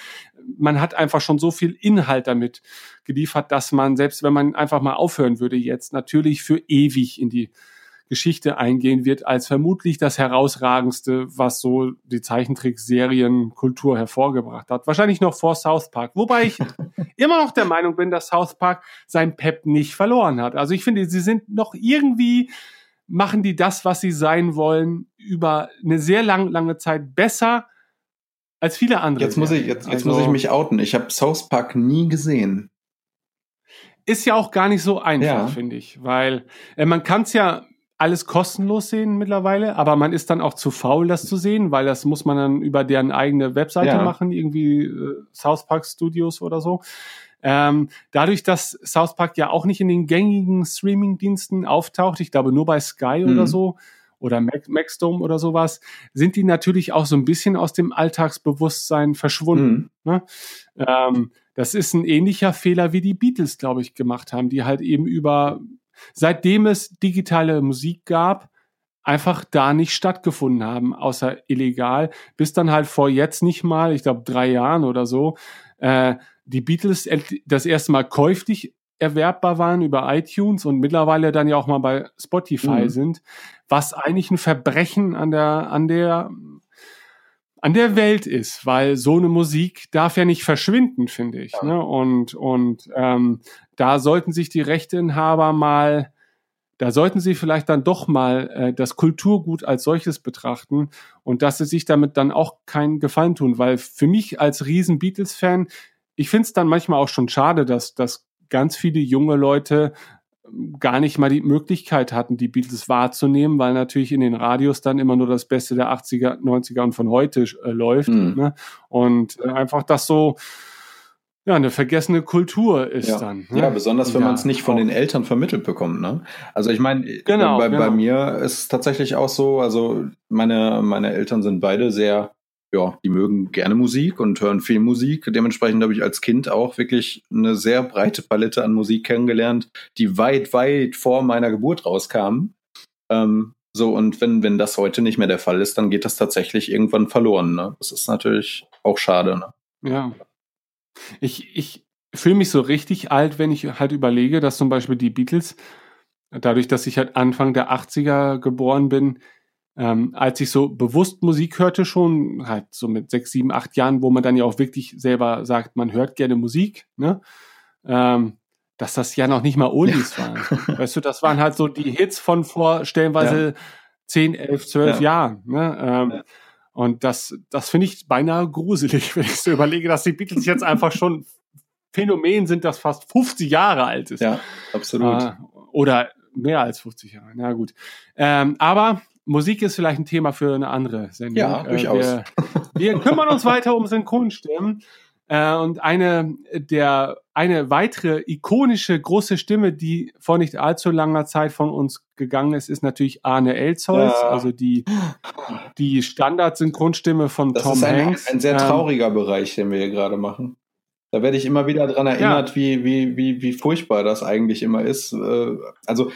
man hat einfach schon so viel Inhalt damit geliefert, dass man, selbst wenn man einfach mal aufhören würde jetzt, natürlich für ewig in die Geschichte eingehen wird als vermutlich das herausragendste, was so die Zeichentrickserien-Kultur hervorgebracht hat. Wahrscheinlich noch vor South Park. Wobei ich [laughs] immer noch der Meinung bin, dass South Park sein Pep nicht verloren hat. Also ich finde, sie sind noch irgendwie machen die das, was sie sein wollen, über eine sehr lang, lange Zeit besser als viele andere. Jetzt muss ich, jetzt, jetzt also, muss ich mich outen. Ich habe South Park nie gesehen. Ist ja auch gar nicht so einfach, ja. finde ich, weil äh, man kann es ja alles kostenlos sehen mittlerweile, aber man ist dann auch zu faul, das zu sehen, weil das muss man dann über deren eigene Webseite ja. machen, irgendwie äh, South Park Studios oder so. Ähm, dadurch, dass South Park ja auch nicht in den gängigen Streaming-Diensten auftaucht, ich glaube nur bei Sky mhm. oder so oder Mac Maxdome oder sowas, sind die natürlich auch so ein bisschen aus dem Alltagsbewusstsein verschwunden. Mhm. Ne? Ähm, das ist ein ähnlicher Fehler, wie die Beatles, glaube ich, gemacht haben, die halt eben über seitdem es digitale Musik gab, einfach da nicht stattgefunden haben, außer illegal, bis dann halt vor jetzt nicht mal, ich glaube drei Jahren oder so, äh, die Beatles das erste Mal käuflich erwerbbar waren über iTunes und mittlerweile dann ja auch mal bei Spotify mhm. sind, was eigentlich ein Verbrechen an der, an der, an der Welt ist, weil so eine Musik darf ja nicht verschwinden, finde ich. Ja. Ne? Und, und ähm, da sollten sich die Rechteinhaber mal, da sollten sie vielleicht dann doch mal äh, das Kulturgut als solches betrachten und dass sie sich damit dann auch keinen Gefallen tun, weil für mich als riesen Beatles-Fan, ich finde es dann manchmal auch schon schade, dass, dass ganz viele junge Leute gar nicht mal die Möglichkeit hatten, die Beatles wahrzunehmen, weil natürlich in den Radios dann immer nur das Beste der 80er, 90er und von heute äh, läuft. Mhm. Ne? Und äh, einfach das so, ja, eine vergessene Kultur ist ja. dann. Ne? Ja, besonders wenn ja, man es nicht von den Eltern vermittelt bekommt. Ne? Also ich meine, genau, bei, genau. bei mir ist es tatsächlich auch so, also meine, meine Eltern sind beide sehr, ja, die mögen gerne Musik und hören viel Musik. Dementsprechend habe ich als Kind auch wirklich eine sehr breite Palette an Musik kennengelernt, die weit, weit vor meiner Geburt rauskam. Ähm, so, und wenn, wenn das heute nicht mehr der Fall ist, dann geht das tatsächlich irgendwann verloren. Ne? Das ist natürlich auch schade. Ne? Ja, ich, ich fühle mich so richtig alt, wenn ich halt überlege, dass zum Beispiel die Beatles, dadurch, dass ich halt Anfang der 80er geboren bin, ähm, als ich so bewusst Musik hörte, schon halt so mit sechs, sieben, acht Jahren, wo man dann ja auch wirklich selber sagt, man hört gerne Musik, ne? Ähm, dass das ja noch nicht mal Oldies ja. waren. [laughs] Weißt du, das waren halt so die Hits von vor stellenweise ja. 10, 11, 12 ja. Jahren. Ne? Ähm, ja. Und das, das finde ich beinahe gruselig, [laughs] wenn ich so überlege, dass die Beatles jetzt einfach schon Phänomen sind, das fast 50 Jahre alt ist. Ja, absolut. Äh, oder mehr als 50 Jahre. Na gut. Ähm, aber Musik ist vielleicht ein Thema für eine andere Sendung. Ja, durchaus. Äh, wir, wir kümmern uns weiter um Synchronstimmen. Äh, und eine der eine weitere ikonische große Stimme, die vor nicht allzu langer Zeit von uns gegangen ist, ist natürlich Arne Elzholz, ja. also die die Standard-Synchronstimme von das Tom ist ein, Hanks. Ein sehr ähm, trauriger ähm, Bereich, den wir hier gerade machen. Da werde ich immer wieder dran erinnert, ja. wie, wie, wie, wie furchtbar das eigentlich immer ist. Äh, also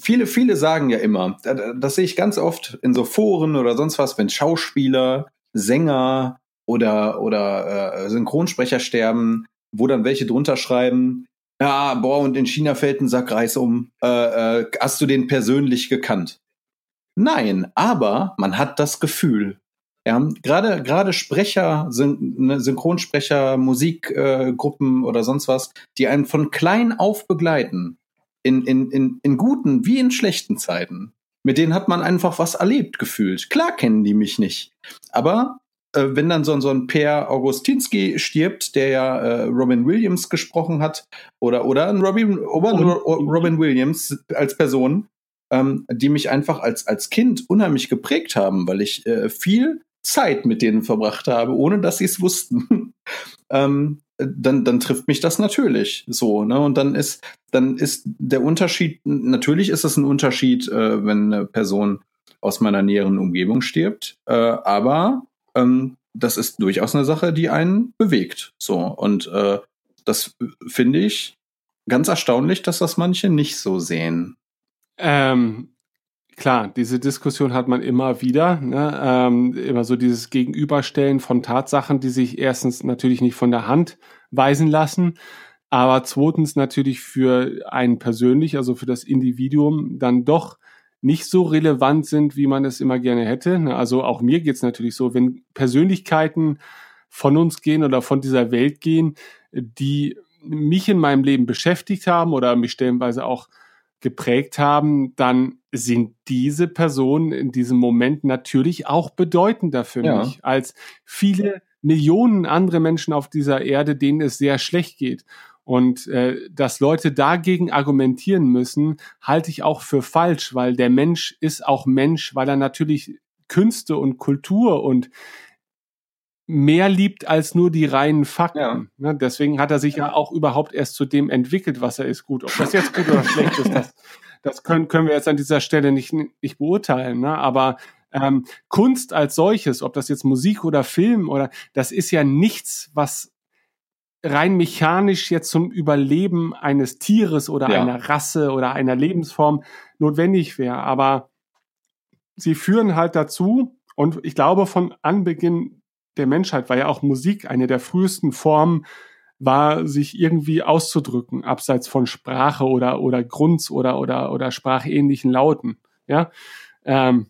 viele, viele sagen ja immer, das sehe ich ganz oft in so Foren oder sonst was, wenn Schauspieler, Sänger, oder, oder äh, Synchronsprecher sterben, wo dann welche drunter schreiben, ja, boah, und in China fällt ein Sack Reis um. Äh, äh, hast du den persönlich gekannt? Nein, aber man hat das Gefühl. Ja, gerade gerade Sprecher, Syn ne, Synchronsprecher, Musikgruppen äh, oder sonst was, die einen von klein auf begleiten, in, in, in, in guten wie in schlechten Zeiten. Mit denen hat man einfach was erlebt gefühlt. Klar kennen die mich nicht, aber äh, wenn dann so, so ein Per Augustinski stirbt, der ja äh, Robin Williams gesprochen hat, oder, oder ein Robin, Robin Williams als Person, ähm, die mich einfach als, als Kind unheimlich geprägt haben, weil ich äh, viel Zeit mit denen verbracht habe, ohne dass sie es wussten. [laughs] ähm, dann, dann trifft mich das natürlich so, ne? Und dann ist, dann ist der Unterschied, natürlich ist es ein Unterschied, äh, wenn eine Person aus meiner näheren Umgebung stirbt, äh, aber ähm, das ist durchaus eine Sache, die einen bewegt. So. Und äh, das finde ich ganz erstaunlich, dass das manche nicht so sehen. Ähm, klar, diese Diskussion hat man immer wieder. Ne? Ähm, immer so dieses Gegenüberstellen von Tatsachen, die sich erstens natürlich nicht von der Hand weisen lassen, aber zweitens natürlich für einen persönlich, also für das Individuum, dann doch nicht so relevant sind, wie man es immer gerne hätte. Ne? Also auch mir geht's natürlich so, wenn Persönlichkeiten von uns gehen oder von dieser Welt gehen, die mich in meinem Leben beschäftigt haben oder mich stellenweise auch geprägt haben, dann sind diese Personen in diesem Moment natürlich auch bedeutender für ja. mich als viele Millionen andere Menschen auf dieser Erde, denen es sehr schlecht geht. Und äh, dass Leute dagegen argumentieren müssen, halte ich auch für falsch, weil der Mensch ist auch Mensch, weil er natürlich Künste und Kultur und mehr liebt als nur die reinen Fakten. Ja. Ne, deswegen hat er sich ja auch überhaupt erst zu dem entwickelt, was er ist gut. Ob das jetzt gut oder [laughs] schlecht ist, das, das können, können wir jetzt an dieser Stelle nicht, nicht beurteilen. Ne? Aber ähm, Kunst als solches, ob das jetzt Musik oder Film oder das ist ja nichts, was rein mechanisch jetzt zum Überleben eines Tieres oder ja. einer Rasse oder einer Lebensform notwendig wäre. Aber sie führen halt dazu, und ich glaube, von Anbeginn der Menschheit war ja auch Musik eine der frühesten Formen, war, sich irgendwie auszudrücken, abseits von Sprache oder, oder Grunz oder, oder, oder sprachähnlichen Lauten. Ja, ähm,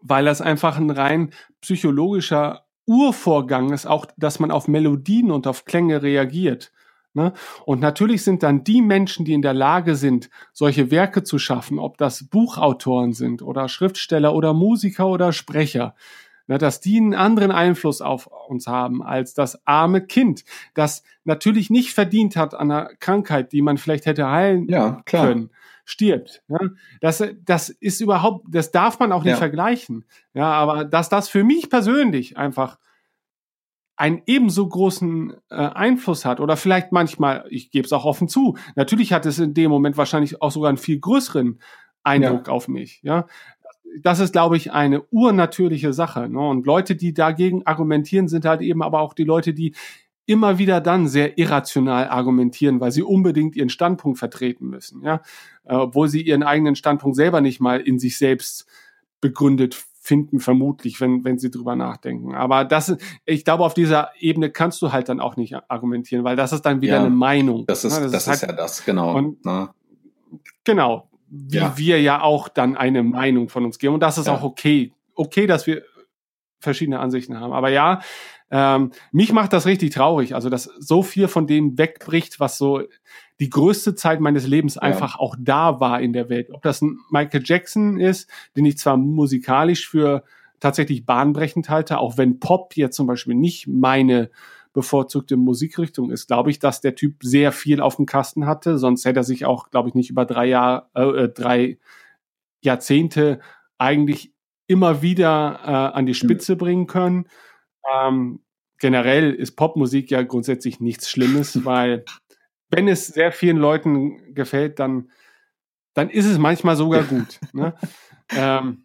weil das einfach ein rein psychologischer Urvorgang ist, auch, dass man auf Melodien und auf Klänge reagiert. Ne? Und natürlich sind dann die Menschen, die in der Lage sind, solche Werke zu schaffen, ob das Buchautoren sind oder Schriftsteller oder Musiker oder Sprecher, ne, dass die einen anderen Einfluss auf uns haben als das arme Kind, das natürlich nicht verdient hat an einer Krankheit, die man vielleicht hätte heilen ja, können stirbt. Ja? Das, das ist überhaupt, das darf man auch nicht ja. vergleichen. Ja, aber dass das für mich persönlich einfach einen ebenso großen äh, Einfluss hat oder vielleicht manchmal, ich gebe es auch offen zu, natürlich hat es in dem Moment wahrscheinlich auch sogar einen viel größeren Eindruck ja. auf mich. Ja, das ist, glaube ich, eine urnatürliche Sache. Ne? Und Leute, die dagegen argumentieren, sind halt eben aber auch die Leute, die immer wieder dann sehr irrational argumentieren, weil sie unbedingt ihren Standpunkt vertreten müssen, ja, äh, obwohl sie ihren eigenen Standpunkt selber nicht mal in sich selbst begründet finden, vermutlich, wenn, wenn sie drüber nachdenken. Aber das, ich glaube, auf dieser Ebene kannst du halt dann auch nicht argumentieren, weil das ist dann wieder ja, eine Meinung. Das ist, ne? das, das ist, halt, ja das, genau. Und, ne? Genau. Wie ja. wir ja auch dann eine Meinung von uns geben. Und das ist ja. auch okay. Okay, dass wir verschiedene Ansichten haben. Aber ja, ähm, mich macht das richtig traurig, also dass so viel von dem wegbricht, was so die größte Zeit meines Lebens ja. einfach auch da war in der Welt. Ob das ein Michael Jackson ist, den ich zwar musikalisch für tatsächlich bahnbrechend halte, auch wenn Pop jetzt zum Beispiel nicht meine bevorzugte Musikrichtung ist, glaube ich, dass der Typ sehr viel auf dem Kasten hatte. Sonst hätte er sich auch, glaube ich, nicht über drei Jahre, äh, äh, drei Jahrzehnte eigentlich immer wieder äh, an die Spitze bringen können. Ähm, generell ist Popmusik ja grundsätzlich nichts Schlimmes, [laughs] weil wenn es sehr vielen Leuten gefällt, dann, dann ist es manchmal sogar gut. ne? [laughs] ähm,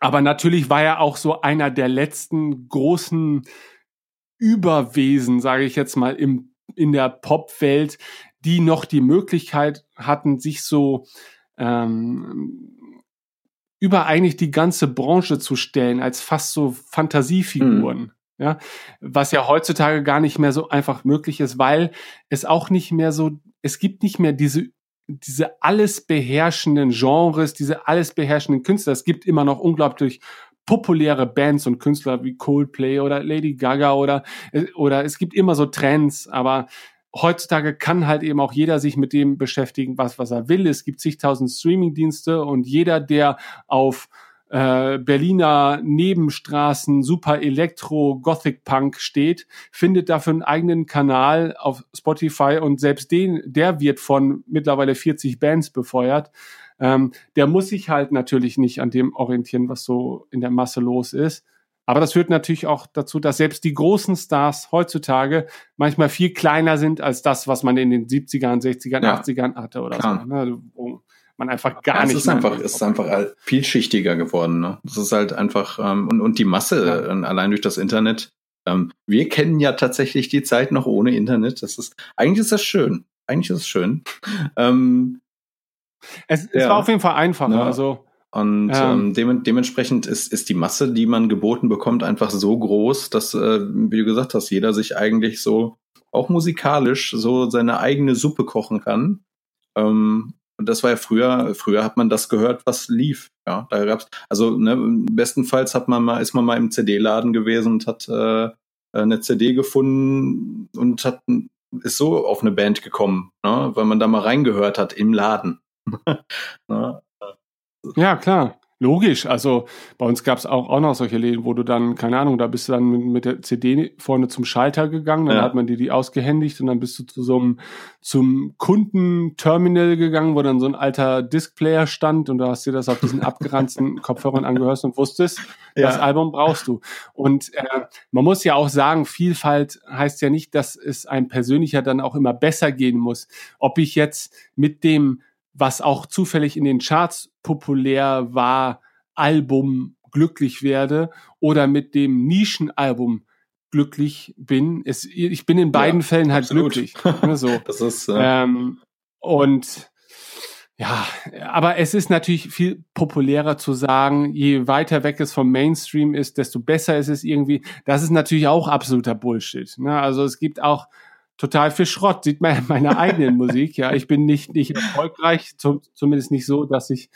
aber natürlich war er auch so einer der letzten großen Überwesen, sage ich jetzt mal, im, in der Popwelt, die noch die Möglichkeit hatten, sich so ähm, über eigentlich die ganze Branche zu stellen, als fast so Fantasiefiguren. Mhm. Ja, was ja heutzutage gar nicht mehr so einfach möglich ist, weil es auch nicht mehr so, es gibt nicht mehr diese diese alles beherrschenden Genres, diese alles beherrschenden Künstler. Es gibt immer noch unglaublich populäre Bands und Künstler wie Coldplay oder Lady Gaga oder oder es gibt immer so Trends, aber heutzutage kann halt eben auch jeder sich mit dem beschäftigen, was was er will. Es gibt zigtausend Streamingdienste und jeder, der auf äh, Berliner Nebenstraßen super Elektro Gothic Punk steht, findet dafür einen eigenen Kanal auf Spotify und selbst den, der wird von mittlerweile 40 Bands befeuert. Ähm, der muss sich halt natürlich nicht an dem orientieren, was so in der Masse los ist. Aber das führt natürlich auch dazu, dass selbst die großen Stars heutzutage manchmal viel kleiner sind als das, was man in den 70ern, 60ern, ja, 80ern hatte oder klar. so. Ne? man einfach gar ja, nicht. Es ist einfach, ist einfach vielschichtiger geworden. Ne? Das ist halt einfach ähm, und und die Masse ja. äh, allein durch das Internet. Ähm, wir kennen ja tatsächlich die Zeit noch ohne Internet. Das ist eigentlich ist das schön. Eigentlich ist es schön. [laughs] Ähm, Es, es Ja. war auf jeden Fall einfacher. Ja. Also Und Ähm. ähm, dem, dementsprechend ist, ist die Masse, die man geboten bekommt, einfach so groß, dass, äh, wie du gesagt hast, jeder sich eigentlich so auch musikalisch so seine eigene Suppe kochen kann. Ähm, und das war ja früher, früher hat man das gehört, was lief. Ja, da gab's, also ne, bestenfalls hat man mal, ist man mal im CD-Laden gewesen und hat äh, eine CD gefunden und hat ist so auf eine Band gekommen, ne, weil man da mal reingehört hat im Laden. [laughs] ne? Ja, klar. Logisch. Also bei uns gab es auch, auch noch solche Läden, wo du dann, keine Ahnung, da bist du dann mit, mit der CD vorne zum Schalter gegangen, dann Ja. hat man dir die ausgehändigt und dann bist du zu so einem zum Kundenterminal gegangen, wo dann so ein alter Diskplayer stand und du hast dir das auf diesen abgeranzten [laughs] Kopfhörern angehört und wusstest, das Ja. Album brauchst du. Und äh, man muss ja auch sagen, Vielfalt heißt ja nicht, dass es einem persönlicher dann auch immer besser gehen muss. Ob ich jetzt mit dem, was auch zufällig in den Charts populär war, Album glücklich werde oder mit dem Nischenalbum glücklich bin. Es, ich bin in beiden Ja, Fällen halt absolut. glücklich. Ne, so. [laughs] Das ist äh, Ähm, und ja, aber es ist natürlich viel populärer zu sagen, je weiter weg es vom Mainstream ist, desto besser ist es irgendwie. Das ist natürlich auch absoluter Bullshit. Ne? Also es gibt auch total viel Schrott, sieht man in meiner eigenen [laughs] Musik. Ja, ich bin nicht, nicht erfolgreich, zum, zumindest nicht so, dass ich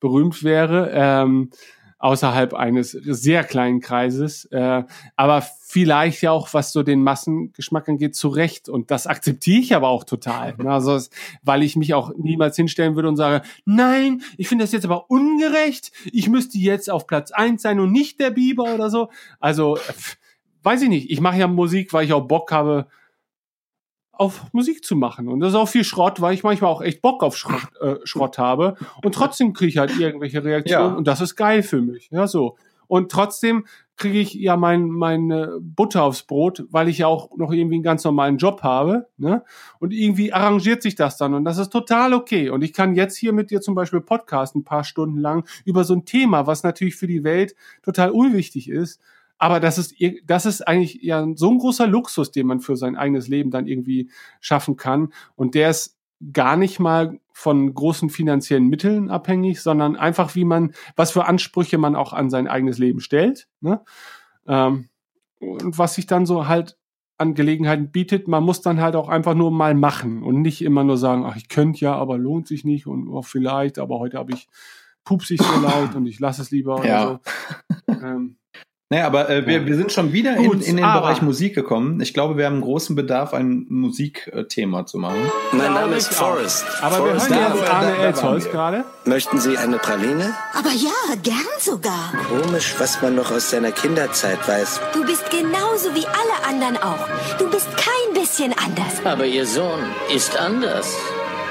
berühmt wäre. Ähm, außerhalb eines sehr kleinen Kreises, äh, aber vielleicht ja auch, was so den Massengeschmack angeht, zu Recht. Und das akzeptiere ich aber auch total. Ne? Also, weil ich mich auch niemals hinstellen würde und sage, nein, ich finde das jetzt aber ungerecht, ich müsste jetzt auf Platz eins sein und nicht der Biber oder so. Also, weiß ich nicht. Ich mache ja Musik, weil ich auch Bock habe, auf Musik zu machen. Und das ist auch viel Schrott, weil ich manchmal auch echt Bock auf Schrott, äh, Schrott habe. Und trotzdem kriege ich halt irgendwelche Reaktionen Ja. und das ist geil für mich. Ja, so. Und trotzdem kriege ich ja mein, meine Butter aufs Brot, weil ich ja auch noch irgendwie einen ganz normalen Job habe. Ne? Und irgendwie arrangiert sich das dann und das ist total okay. Und ich kann jetzt hier mit dir zum Beispiel podcasten, ein paar Stunden lang, über so ein Thema, was natürlich für die Welt total unwichtig ist. Aber das ist, das ist eigentlich ja so ein großer Luxus, den man für sein eigenes Leben dann irgendwie schaffen kann. Und der ist gar nicht mal von großen finanziellen Mitteln abhängig, sondern einfach, wie man, was für Ansprüche man auch an sein eigenes Leben stellt. Ne? Ähm, und was sich dann so halt an Gelegenheiten bietet, man muss dann halt auch einfach nur mal machen und nicht immer nur sagen, ach, ich könnte ja, aber lohnt sich nicht und oh, vielleicht, aber heute habe ich pupsig so laut [laughs] und ich lasse es lieber Ja. so. Ähm, Naja, aber äh, wir, Ja. wir sind schon wieder in, Gut, in den aber- Bereich Musik gekommen. Ich glaube, wir haben einen großen Bedarf, ein Musikthema zu machen. Mein Name ist. Forrest. Aber wir Forrest hören da- jetzt Arne Elsholz wir. gerade. Möchten Sie eine Praline? Aber ja, gern sogar. Komisch, was man noch aus seiner Kinderzeit weiß. Du bist genauso wie alle anderen auch. Du bist kein bisschen anders. Aber Ihr Sohn ist anders.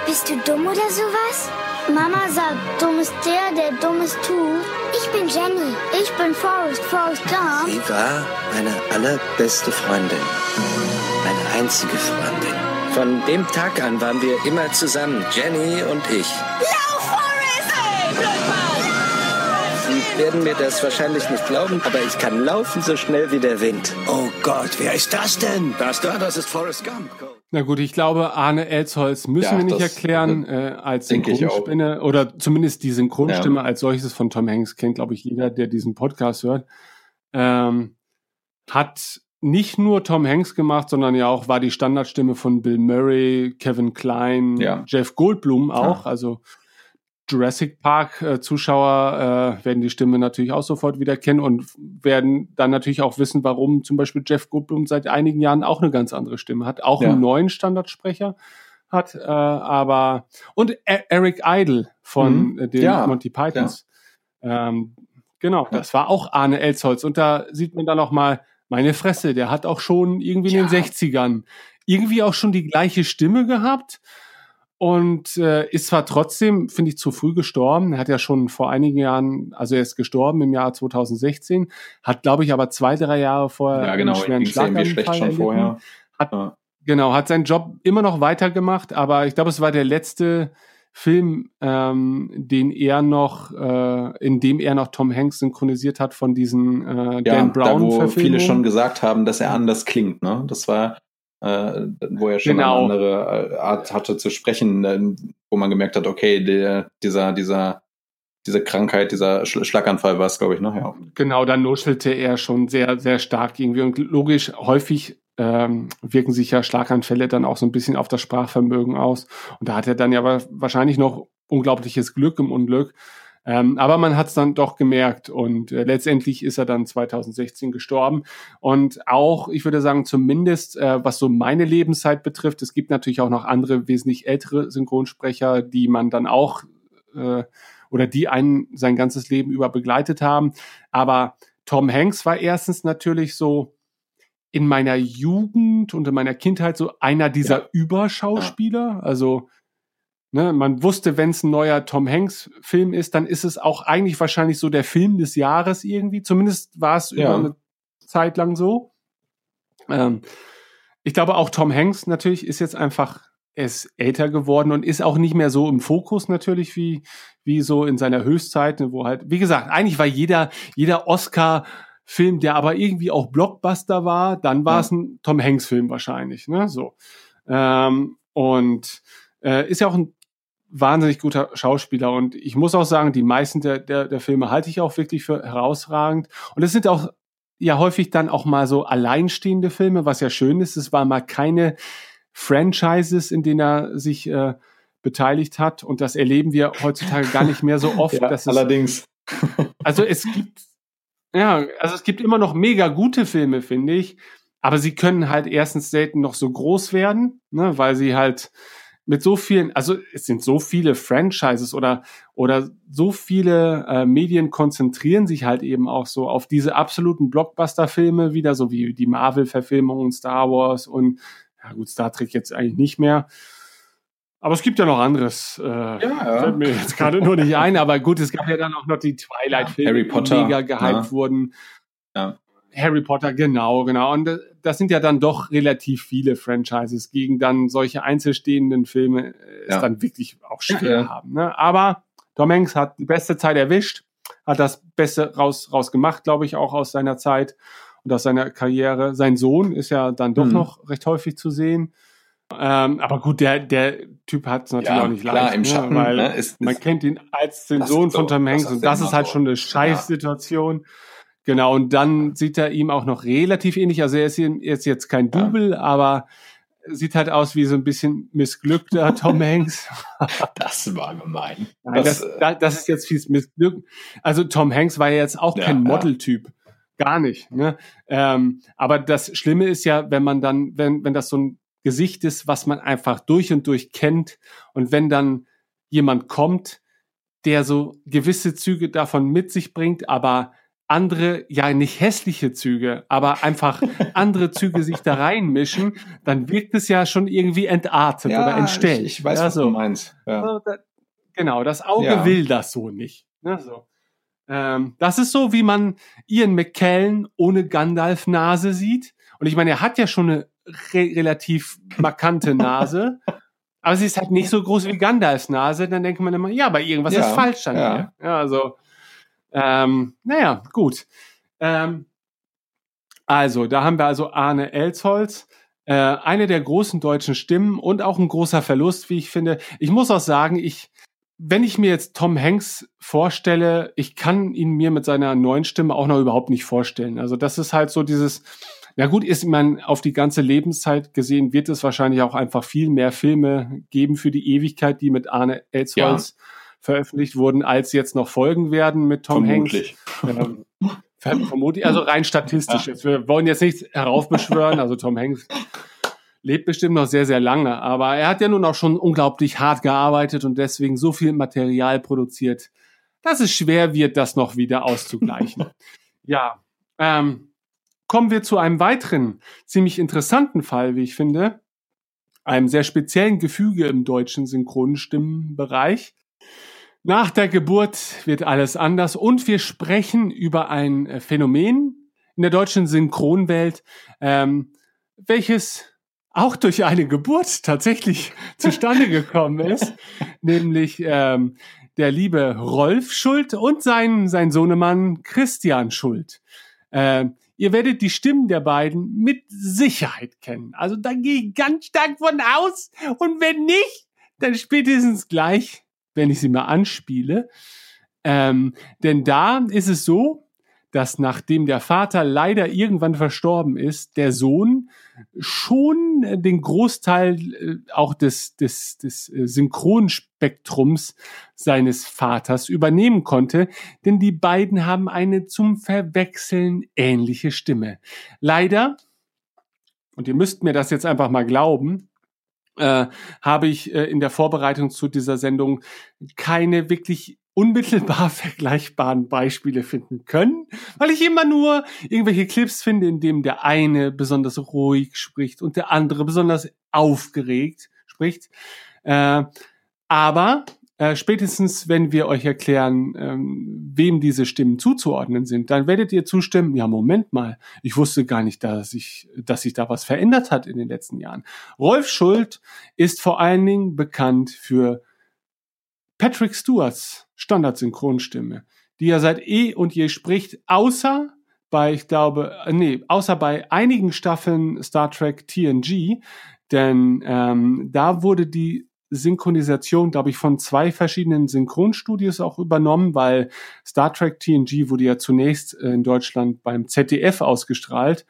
Bist du dumm oder sowas? Mama sagt, dumm ist der, der Dummes tut. Ich bin Jenny. Ich bin Forrest, Forrest Gump. Sie war meine allerbeste Freundin. Meine einzige Freundin. Von dem Tag an waren wir immer zusammen, Jenny und ich. Lauf, Forrest! Hey, Sie werden mir das wahrscheinlich nicht glauben, aber ich kann laufen so schnell wie der Wind. Oh Gott, wer ist das denn? Das da, das ist Forrest Gump. Na gut, ich glaube, Arne Elsholz müssen Ja, wir nicht das- erklären, äh, als. Synchronstimme oder zumindest die Synchronstimme als solches von Tom Hanks kennt, glaube ich, jeder, der diesen Podcast hört. Ähm, hat nicht nur Tom Hanks gemacht, sondern ja auch war die Standardstimme von Bill Murray, Kevin Klein, Ja. Jeff Goldblum auch, also Jurassic Park äh, Zuschauer äh, werden die Stimme natürlich auch sofort wieder kennen und werden dann natürlich auch wissen, warum zum Beispiel Jeff Goldblum seit einigen Jahren auch eine ganz andere Stimme hat, auch Ja. einen neuen Standardsprecher hat, äh, aber und E- Eric Idle von Mhm. äh, den Ja, Monty Pythons. Ähm, genau, das war auch Arne Elsholz und da sieht man dann noch mal meine Fresse, der hat auch schon irgendwie in den 60ern irgendwie auch schon die gleiche Stimme gehabt und äh, ist zwar trotzdem, finde ich, zu früh gestorben. Er hat ja schon vor einigen Jahren, also er ist gestorben im Jahr 2016, hat, glaube ich, aber zwei, drei Jahre vorher Ja, genau. einen schweren ja Schlaganfall schon vorher. Hat, Ja. Genau, hat seinen Job immer noch weitergemacht, aber ich glaube, es war der letzte Film, ähm, den er noch, äh, in dem er noch Tom Hanks synchronisiert hat von diesen äh, Ja, Dan da Brown wo Verfilmungen. viele schon gesagt haben, dass er anders klingt. Ne? Das war äh, wo er schon Genau. eine andere äh, Art hatte zu sprechen, äh, wo man gemerkt hat, okay, der, dieser, dieser, diese Krankheit, dieser Sch Schlaganfall war es, glaube ich, ne? Ja. Genau, da nuschelte er schon sehr, sehr stark irgendwie. Und logisch, häufig ähm, wirken sich ja Schlaganfälle dann auch so ein bisschen auf das Sprachvermögen aus. Und da hat er dann ja wa- wahrscheinlich noch unglaubliches Glück im Unglück. Ähm, aber man hat es dann doch gemerkt und äh, letztendlich ist er dann 2016 gestorben. Und auch, ich würde sagen, zumindest äh, was so meine Lebenszeit betrifft, es gibt natürlich auch noch andere wesentlich ältere Synchronsprecher, die man dann auch äh, oder die einen sein ganzes Leben über begleitet haben. Aber Tom Hanks war erstens natürlich so in meiner Jugend und in meiner Kindheit so einer dieser Überschauspieler. Also ne, man wusste, wenn es ein neuer Tom Hanks Film ist, dann ist es auch eigentlich wahrscheinlich so der Film des Jahres irgendwie. Zumindest war es Ja. über eine Zeit lang so. Ähm, ich glaube auch Tom Hanks natürlich ist jetzt einfach er ist älter geworden und ist auch nicht mehr so im Fokus natürlich wie wie so in seiner Höchstzeit, ne, wo halt wie gesagt eigentlich war jeder jeder Oscar Film, der aber irgendwie auch Blockbuster war, dann war Ja. es ein Tom Hanks Film wahrscheinlich, ne? So ähm, und äh, ist ja auch ein wahnsinnig guter Schauspieler und ich muss auch sagen, die meisten der, der, der Filme halte ich auch wirklich für herausragend und es sind auch ja häufig dann auch mal so alleinstehende Filme, was ja schön ist. Es waren mal keine Franchises, in denen er sich äh, beteiligt hat und das erleben wir heutzutage gar nicht mehr so [laughs] oft. Ja, dass es, allerdings. [laughs] also es gibt ja, also es gibt immer noch mega gute Filme, finde ich, aber sie können halt erstens selten noch so groß werden, ne, weil sie halt mit so vielen, also es sind so viele Franchises oder oder so viele äh, Medien konzentrieren sich halt eben auch so auf diese absoluten Blockbuster-Filme wieder, so wie die Marvel-Verfilmungen, Star Wars und ja gut, Star Trek jetzt eigentlich nicht mehr. Aber es gibt ja noch anderes. Äh, ja. Fällt mir jetzt gerade nur nicht ein, aber gut, es gab ja dann auch noch die Twilight-Filme, Harry Potter, die mega gehypt ja. wurden. Ja. Harry Potter, genau, genau. Und äh, das sind ja dann doch relativ viele Franchises. Gegen dann solche einzelstehenden Filme äh, ist Ja. dann wirklich auch schwer Ja. haben. Ne? Aber Tom Hanks hat die beste Zeit erwischt, hat das Beste raus, raus gemacht, glaube ich, auch aus seiner Zeit und aus seiner Karriere. Sein Sohn ist ja dann doch Mhm. noch recht häufig zu sehen. Ähm, aber gut, der, der Typ hat es natürlich Ja, auch nicht klar, leicht, im ne? Schatten, weil ne, ist- man ist- kennt ihn als den Sohn von Tom Hanks und ja das ist halt schon eine Scheißsituation. Genau, und dann sieht er ihm auch noch relativ ähnlich. Also er ist, ist jetzt kein Double, aber sieht halt aus wie so ein bisschen missglückter [laughs] Tom Hanks. Das war gemein. Nein, das, Das, äh, das, ist jetzt fies missglückt. Also Tom Hanks war ja jetzt auch Ja, kein ja. Modeltyp. Gar nicht. Ne? Ähm, aber das Schlimme ist ja, wenn man dann, wenn, wenn das so ein Gesicht ist, was man einfach durch und durch kennt und wenn dann jemand kommt, der so gewisse Züge davon mit sich bringt, aber andere, ja nicht hässliche Züge, aber einfach andere Züge sich da reinmischen, dann wirkt es ja schon irgendwie entartet ja, oder entstellt. Ich, ich weiß, ja, was so. du meinst. Ja. So, da, genau, das Auge will das so nicht. Ne, so. Ähm, das ist so, wie man Ian McKellen ohne Gandalf-Nase sieht. Und ich meine, er hat ja schon eine re relativ markante Nase. aber sie ist halt nicht so groß wie Gandalfs Nase. Dann denkt man immer, ja, aber irgendwas ist falsch ihr. Ja, also, ähm, naja, gut. Ähm, also, da haben wir also Arne Elsholz, äh, eine der großen deutschen Stimmen und auch ein großer Verlust, wie ich finde. Ich muss auch sagen, ich, wenn ich mir jetzt Tom Hanks vorstelle, ich kann ihn mir mit seiner neuen Stimme auch noch überhaupt nicht vorstellen. Also das ist halt so dieses, na gut, ist man auf die ganze Lebenszeit gesehen, wird es wahrscheinlich auch einfach viel mehr Filme geben für die Ewigkeit, die mit Arne Elsholz veröffentlicht wurden, als jetzt noch folgen werden mit Tom Vermutlich. Hanks. Ähm, ver- vermutlich, also rein statistisch. Jetzt, wir wollen jetzt nichts heraufbeschwören, also Tom Hanks lebt bestimmt noch sehr, sehr lange, aber er hat ja nun auch schon unglaublich hart gearbeitet und deswegen so viel Material produziert, dass es schwer wird, das noch wieder auszugleichen. [laughs] ja, ähm, kommen wir zu einem weiteren ziemlich interessanten Fall, wie ich finde, einem sehr speziellen Gefüge im deutschen Synchronstimmenbereich. Nach der Geburt wird alles anders und wir sprechen über ein äh, Phänomen in der deutschen Synchronwelt, ähm, welches auch durch eine Geburt tatsächlich [laughs] zustande gekommen ist, nämlich ähm, der liebe Rolf Schuld und sein, sein Sohnemann Christian Schuld. Ähm, ihr werdet die Stimmen der beiden mit Sicherheit kennen. Also da gehe ich ganz stark von aus. Und wenn nicht, dann spätestens gleich, wenn ich sie mal anspiele. Ähm, denn da ist es so, dass nachdem der Vater leider irgendwann verstorben ist, der Sohn schon den Großteil äh, auch des, des, des äh, Synchronspektrums seines Vaters übernehmen konnte, denn die beiden haben eine zum Verwechseln ähnliche Stimme. Leider, und ihr müsst mir das jetzt einfach mal glauben, äh, habe ich äh, in der Vorbereitung zu dieser Sendung keine wirklich unmittelbar [laughs] vergleichbaren Beispiele finden können, weil ich immer nur irgendwelche Clips finde, in dem der eine besonders ruhig spricht und der andere besonders aufgeregt spricht. Äh, aber äh, spätestens, wenn wir euch erklären, ähm, wem diese Stimmen zuzuordnen sind, dann werdet ihr zustimmen, ja, Moment mal, ich wusste gar nicht, dass sich, dass sich da was verändert hat in den letzten Jahren. Rolf Schuld ist vor allen Dingen bekannt für Patrick Stewarts Standardsynchronstimme, die er seit eh und je spricht, außer bei, ich glaube, äh, nee, außer bei einigen Staffeln Star Trek TNG, denn ähm, da wurde die Synchronisation, glaube ich, von zwei verschiedenen Synchronstudios auch übernommen, weil Star Trek TNG wurde ja zunächst äh, in Deutschland beim ZDF ausgestrahlt.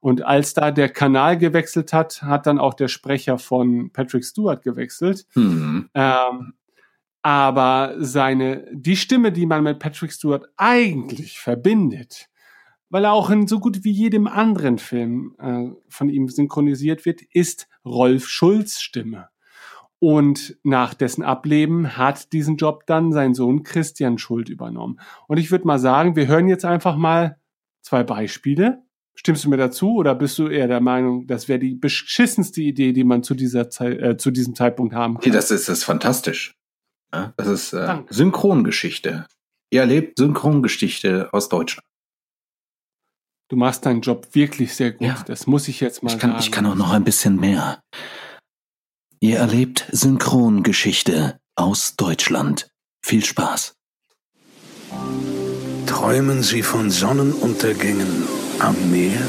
Und als da der Kanal gewechselt hat, hat dann auch der Sprecher von Patrick Stewart gewechselt. Mhm. Ähm, aber seine, die Stimme, die man mit Patrick Stewart eigentlich verbindet, weil er auch in so gut wie jedem anderen Film äh, von ihm synchronisiert wird, ist Rolf Schulz Stimme. Und nach dessen Ableben hat diesen Job dann sein Sohn Christian Schuld übernommen. Und ich würde mal sagen, wir hören jetzt einfach mal zwei Beispiele. Stimmst du mir dazu oder bist du eher der Meinung, das wäre die beschissenste Idee, die man zu dieser Zeit, äh, zu diesem Zeitpunkt haben kann? Das ist, das ist fantastisch. Ja, das ist äh, Synchrongeschichte. Ihr erlebt Synchrongeschichte aus Deutschland. Du machst deinen Job wirklich sehr gut. Ja. Das muss ich jetzt mal ich kann, sagen. Ich kann auch noch ein bisschen mehr. Ihr erlebt Synchrongeschichte aus Deutschland. Viel Spaß. Träumen Sie von Sonnenuntergängen am Meer,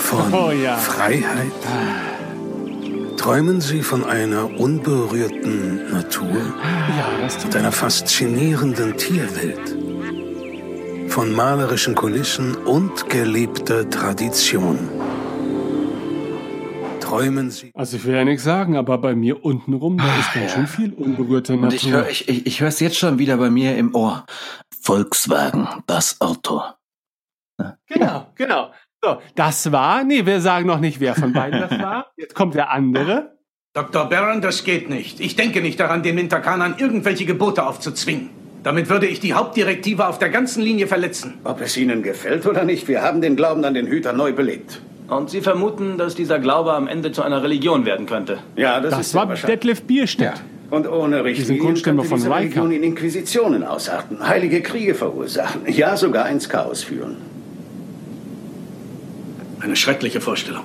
von oh, ja. Freiheit? Träumen Sie von einer unberührten Natur ja, und einer faszinierenden Tierwelt, von malerischen Kulissen und gelebter Tradition. Träumen Sie. Also ich will ja nichts sagen, aber bei mir untenrum, da ist ganz schön viel unberührte Natur. Und ich höre ich, ich, ich es jetzt schon wieder bei mir im Ohr. Volkswagen, das Auto. Genau, genau. So, das war, nee, wir sagen noch nicht, wer von beiden das war. [laughs] Jetzt kommt der andere. Dr. Barron, das geht nicht. Ich denke nicht daran, den Mintakanern irgendwelche Gebote aufzuzwingen. Damit würde ich die Hauptdirektive auf der ganzen Linie verletzen. Ob es Ihnen gefällt oder nicht, wir haben den Glauben an den Hüter neu belebt. Und Sie vermuten, dass dieser Glaube am Ende zu einer Religion werden könnte? Ja, das, das ist war Detlef Bierstedt. Ja. Und ohne Richtlinien könnte von diese Religion in Inquisitionen ausarten, heilige Kriege verursachen, ja sogar ins Chaos führen. Eine schreckliche Vorstellung.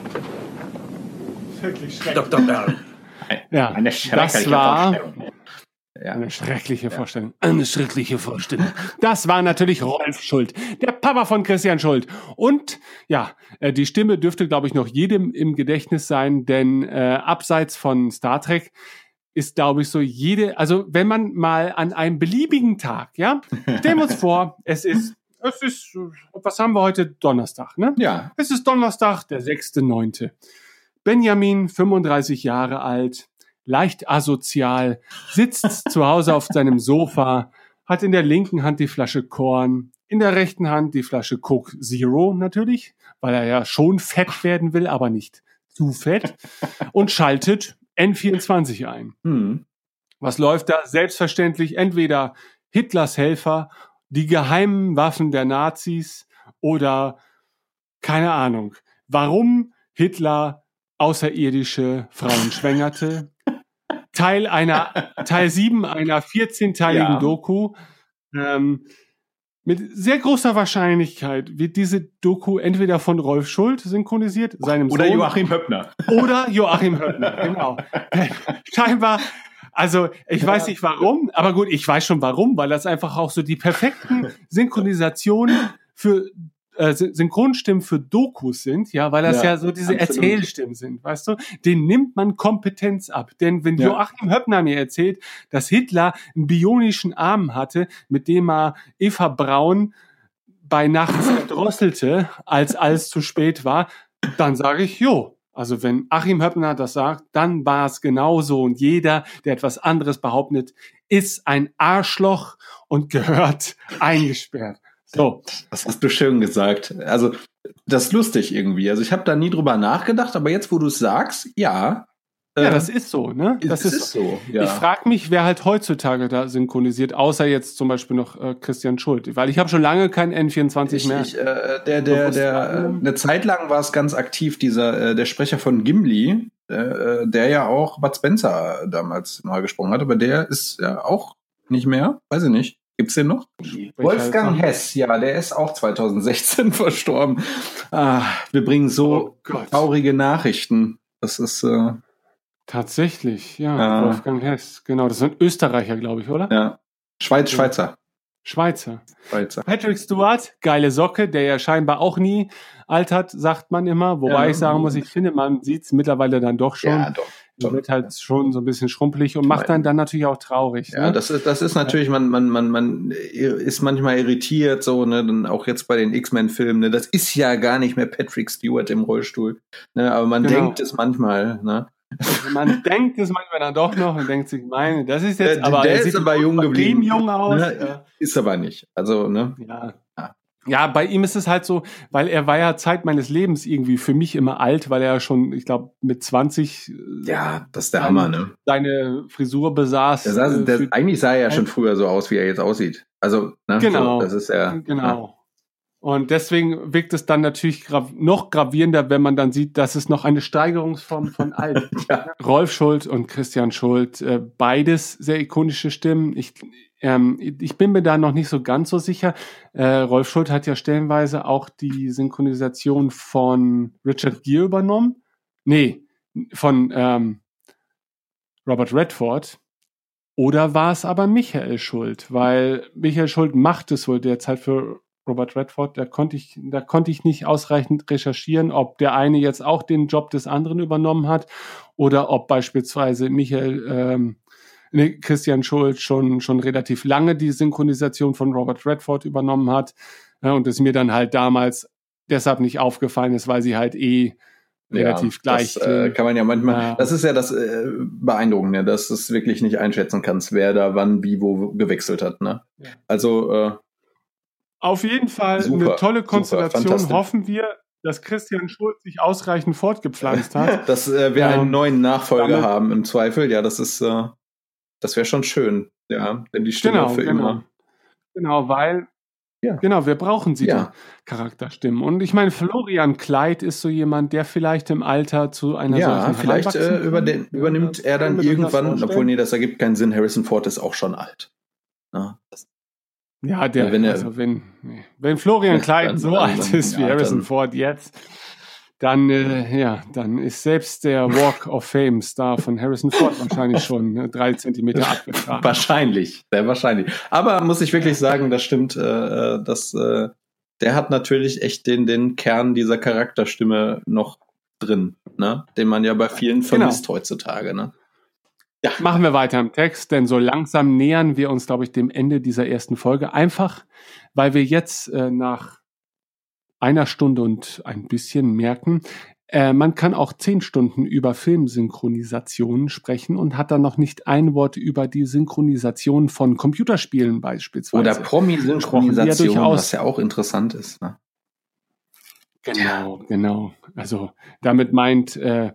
Wirklich schrecklich. Dr. Bell. Ja, eine schreckliche das war Vorstellung. Ja. Eine schreckliche ja. Vorstellung. Eine schreckliche Vorstellung. Das war natürlich Rolf Schuld, der Papa von Christian Schuld. Und ja, äh, die Stimme dürfte, glaube ich, noch jedem im Gedächtnis sein, denn äh, abseits von Star Trek ist, glaube ich, so jede, also wenn man mal an einem beliebigen Tag, ja, stellen wir uns vor, [laughs] es ist es ist, was haben wir heute? Donnerstag, ne? Ja. Es ist Donnerstag, der 6.9. Benjamin, 35 Jahre alt, leicht asozial, sitzt [laughs] zu Hause auf seinem Sofa, hat in der linken Hand die Flasche Korn, in der rechten Hand die Flasche Coke Zero natürlich, weil er ja schon fett werden will, aber nicht zu fett, und schaltet N24 ein. Hm. Was läuft da? Selbstverständlich entweder Hitlers Helfer die geheimen Waffen der Nazis oder keine Ahnung, warum Hitler außerirdische Frauen schwängerte. Teil einer, [laughs] Teil 7 einer 14-teiligen ja. Doku. Ähm, mit sehr großer Wahrscheinlichkeit wird diese Doku entweder von Rolf Schuld synchronisiert, seinem oder Sohn. Oder Joachim Höppner. Oder Joachim Höppner, [laughs] genau. Scheinbar also ich weiß nicht warum, aber gut, ich weiß schon warum, weil das einfach auch so die perfekten [laughs] Synchronisationen für äh, Synchronstimmen für Dokus sind, ja, weil das ja, ja so diese absolut. Erzählstimmen sind, weißt du? Den nimmt man Kompetenz ab. Denn wenn ja. Joachim Höppner mir erzählt, dass Hitler einen bionischen Arm hatte, mit dem er Eva Braun bei Nacht [laughs] verdrosselte, als alles zu spät war, dann sage ich, jo, also wenn Achim Höppner das sagt, dann war es genauso. Und jeder, der etwas anderes behauptet, ist ein Arschloch und gehört [laughs] eingesperrt. So. Das hast du schön gesagt. Also, das ist lustig irgendwie. Also, ich habe da nie drüber nachgedacht, aber jetzt, wo du es sagst, ja. Ja, das ist so, ne? Das ist, ist so. Ja. Ich frage mich, wer halt heutzutage da synchronisiert, außer jetzt zum Beispiel noch äh, Christian Schult, weil ich habe schon lange kein N24 ich, mehr. Ich, äh, der, der, der, äh, eine Zeit lang war es ganz aktiv, dieser äh, der Sprecher von Gimli, äh, der ja auch Bud Spencer damals neu gesprochen hat, aber der ist ja auch nicht mehr, weiß ich nicht. Gibt's den noch? Wolfgang Hess, ja, der ist auch 2016 [laughs] verstorben. Ah, wir bringen so oh traurige Nachrichten. Das ist äh, tatsächlich, ja, äh, Wolfgang Hess, genau. Das ist ein Österreicher, glaube ich, oder? Ja, Schweiz, Schweizer. Schweizer. Schweizer. Patrick Stewart, geile Socke, der ja scheinbar auch nie altert, sagt man immer. Wobei ja, ich sagen muss, ich finde, man sieht es mittlerweile dann doch schon. Ja, doch. Er wird halt schon so ein bisschen schrumpelig und macht dann dann natürlich auch traurig. Ja, ne? das ist das ist natürlich man man man man ist manchmal irritiert so ne dann auch jetzt bei den X-Men Filmen ne das ist ja gar nicht mehr Patrick Stewart im Rollstuhl ne aber man genau. denkt es manchmal ne also man [laughs] denkt es manchmal dann doch noch und denkt sich, meine, das ist jetzt, der, aber der ist aber jung geblieben. jung aus. Ne? Ist aber nicht. Also, ne? Ja. Ja, bei ihm ist es halt so, weil er war ja Zeit meines Lebens irgendwie für mich immer alt, weil er schon, ich glaube, mit 20 äh, Ja, das ist der Hammer, ne? Seine Frisur besaß. Der sah, der, eigentlich sah er ja schon früher so aus, wie er jetzt aussieht. Also, ne? Genau. So, das ist ja. Genau. Ja. Und deswegen wirkt es dann natürlich grav noch gravierender, wenn man dann sieht, dass es noch eine Steigerungsform von [laughs] alt. ja. Rolf Schuld und Christian Schuld, äh, beides sehr ikonische Stimmen. Ich, ähm, ich bin mir da noch nicht so ganz so sicher. Äh, Rolf Schuld hat ja stellenweise auch die Synchronisation von Richard Gere übernommen. Nee, von ähm, Robert Redford. Oder war es aber Michael Schuld? Weil Michael Schuld macht es wohl derzeit für Robert Redford, da konnte ich, da konnte ich nicht ausreichend recherchieren, ob der eine jetzt auch den Job des anderen übernommen hat oder ob beispielsweise Michael ähm, Christian Schulz schon schon relativ lange die Synchronisation von Robert Redford übernommen hat ja, und es mir dann halt damals deshalb nicht aufgefallen ist, weil sie halt eh relativ ja, gleich. Das äh, kann man ja manchmal. Ja. Das ist ja das äh, Beeindruckende, dass du es wirklich nicht einschätzen kannst, wer da wann wie wo gewechselt hat. Ne? Ja. Also äh, auf jeden Fall super, eine tolle Konstellation. Hoffen wir, dass Christian Schulz sich ausreichend fortgepflanzt hat. [laughs] dass äh, wir ähm, einen neuen Nachfolger damit, haben im Zweifel. Ja, das ist, äh, das wäre schon schön. Ja, denn die Stimme genau, für genau. immer. Genau, weil ja. Genau, wir brauchen sie, ja. Charakterstimmen. Und ich meine, Florian Kleid ist so jemand, der vielleicht im Alter zu einer ja, solchen vielleicht äh, über den, übernimmt er dann irgendwann, obwohl nee, das ergibt keinen Sinn. Harrison Ford ist auch schon alt. Ja, das, ja, der, wenn, er, also wenn, wenn Florian Klein so alt ist wie Harrison Ford jetzt, dann, äh, ja, dann ist selbst der Walk of Fame Star von Harrison Ford wahrscheinlich schon ne, drei Zentimeter abgetragen. [laughs] Wahrscheinlich, sehr wahrscheinlich. Aber muss ich wirklich sagen, das stimmt, äh, dass äh, der hat natürlich echt den, den Kern dieser Charakterstimme noch drin, ne? Den man ja bei vielen genau. vermisst genau. heutzutage, ne? Ja. Machen wir weiter im Text, denn so langsam nähern wir uns, glaube ich, dem Ende dieser ersten Folge. Einfach, weil wir jetzt äh, nach einer Stunde und ein bisschen merken, äh, man kann auch zehn Stunden über Filmsynchronisationen sprechen und hat dann noch nicht ein Wort über die Synchronisation von Computerspielen beispielsweise. Oder Promi-Synchronisation, ja was ja auch interessant ist. Ne? Genau, genau. Also damit meint äh,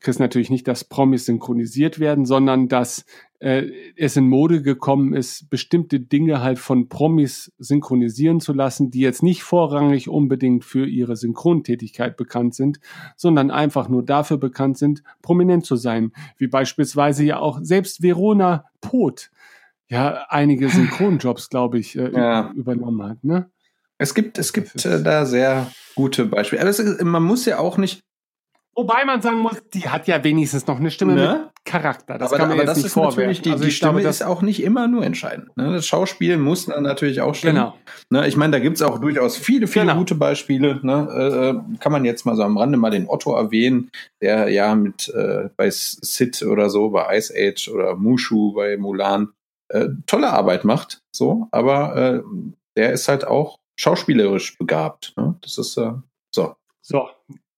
Chris natürlich nicht, dass Promis synchronisiert werden, sondern dass äh, es in Mode gekommen ist, bestimmte Dinge halt von Promis synchronisieren zu lassen, die jetzt nicht vorrangig unbedingt für ihre Synchrontätigkeit bekannt sind, sondern einfach nur dafür bekannt sind, prominent zu sein. Wie beispielsweise ja auch selbst Verona Poth ja einige Synchronjobs, glaube ich, äh, ja. übernommen hat. Ne? Es gibt, es gibt äh, da sehr gute Beispiele. Aber ist, man muss ja auch nicht Wobei man sagen muss, die hat ja wenigstens noch eine Stimme ne? Charakter. Das aber, kann man aber jetzt das nicht ist vorwerfen. natürlich, die, also die Stimme glaube, ist auch nicht immer nur entscheidend. Ne? Das Schauspiel muss natürlich auch stimmen. Genau. Ne? Ich meine, da gibt es auch durchaus viele, viele genau. gute Beispiele. Ne? Äh, äh, kann man jetzt mal so am Rande mal den Otto erwähnen, der ja mit äh, bei Sid oder so, bei Ice Age oder Mushu bei Mulan äh, tolle Arbeit macht. So, aber äh, der ist halt auch schauspielerisch begabt. Ne? Das ist äh, so. So,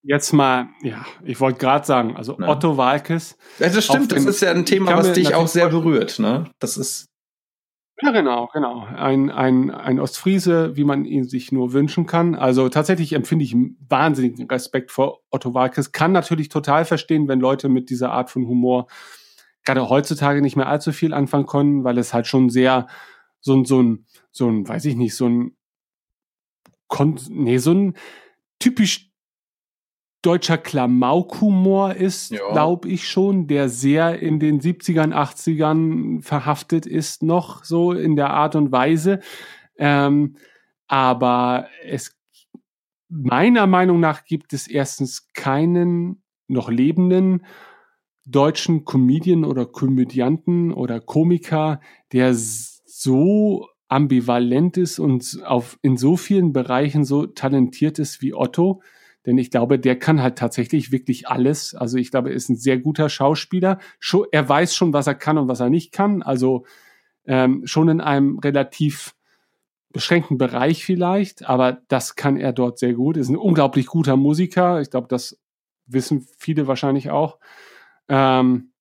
jetzt mal, ja, ich wollte gerade sagen, also Na. Otto Walkes. Ja, das stimmt, das ist ja ein Thema, was dich auch sehr berührt, ne? Das ist. Ja, genau, genau. Ein, ein, ein Ostfriese, wie man ihn sich nur wünschen kann. Also tatsächlich empfinde ich wahnsinnigen Respekt vor Otto Walkes. Kann natürlich total verstehen, wenn Leute mit dieser Art von Humor gerade heutzutage nicht mehr allzu viel anfangen können, weil es halt schon sehr so ein, so ein, so ein, weiß ich nicht, so ein, nee, so ein typisch deutscher Klamaukhumor ist, ja. glaube ich schon, der sehr in den 70ern, 80ern verhaftet ist, noch so in der Art und Weise. Ähm, aber es meiner Meinung nach gibt es erstens keinen noch lebenden deutschen Comedian oder Komödianten oder Komiker, der so ambivalent ist und auf, in so vielen Bereichen so talentiert ist wie Otto. Denn ich glaube, der kann halt tatsächlich wirklich alles. Also ich glaube, er ist ein sehr guter Schauspieler. Er weiß schon, was er kann und was er nicht kann. Also ähm, schon in einem relativ beschränkten Bereich vielleicht, aber das kann er dort sehr gut. Er Ist ein unglaublich guter Musiker. Ich glaube, das wissen viele wahrscheinlich auch. Ähm,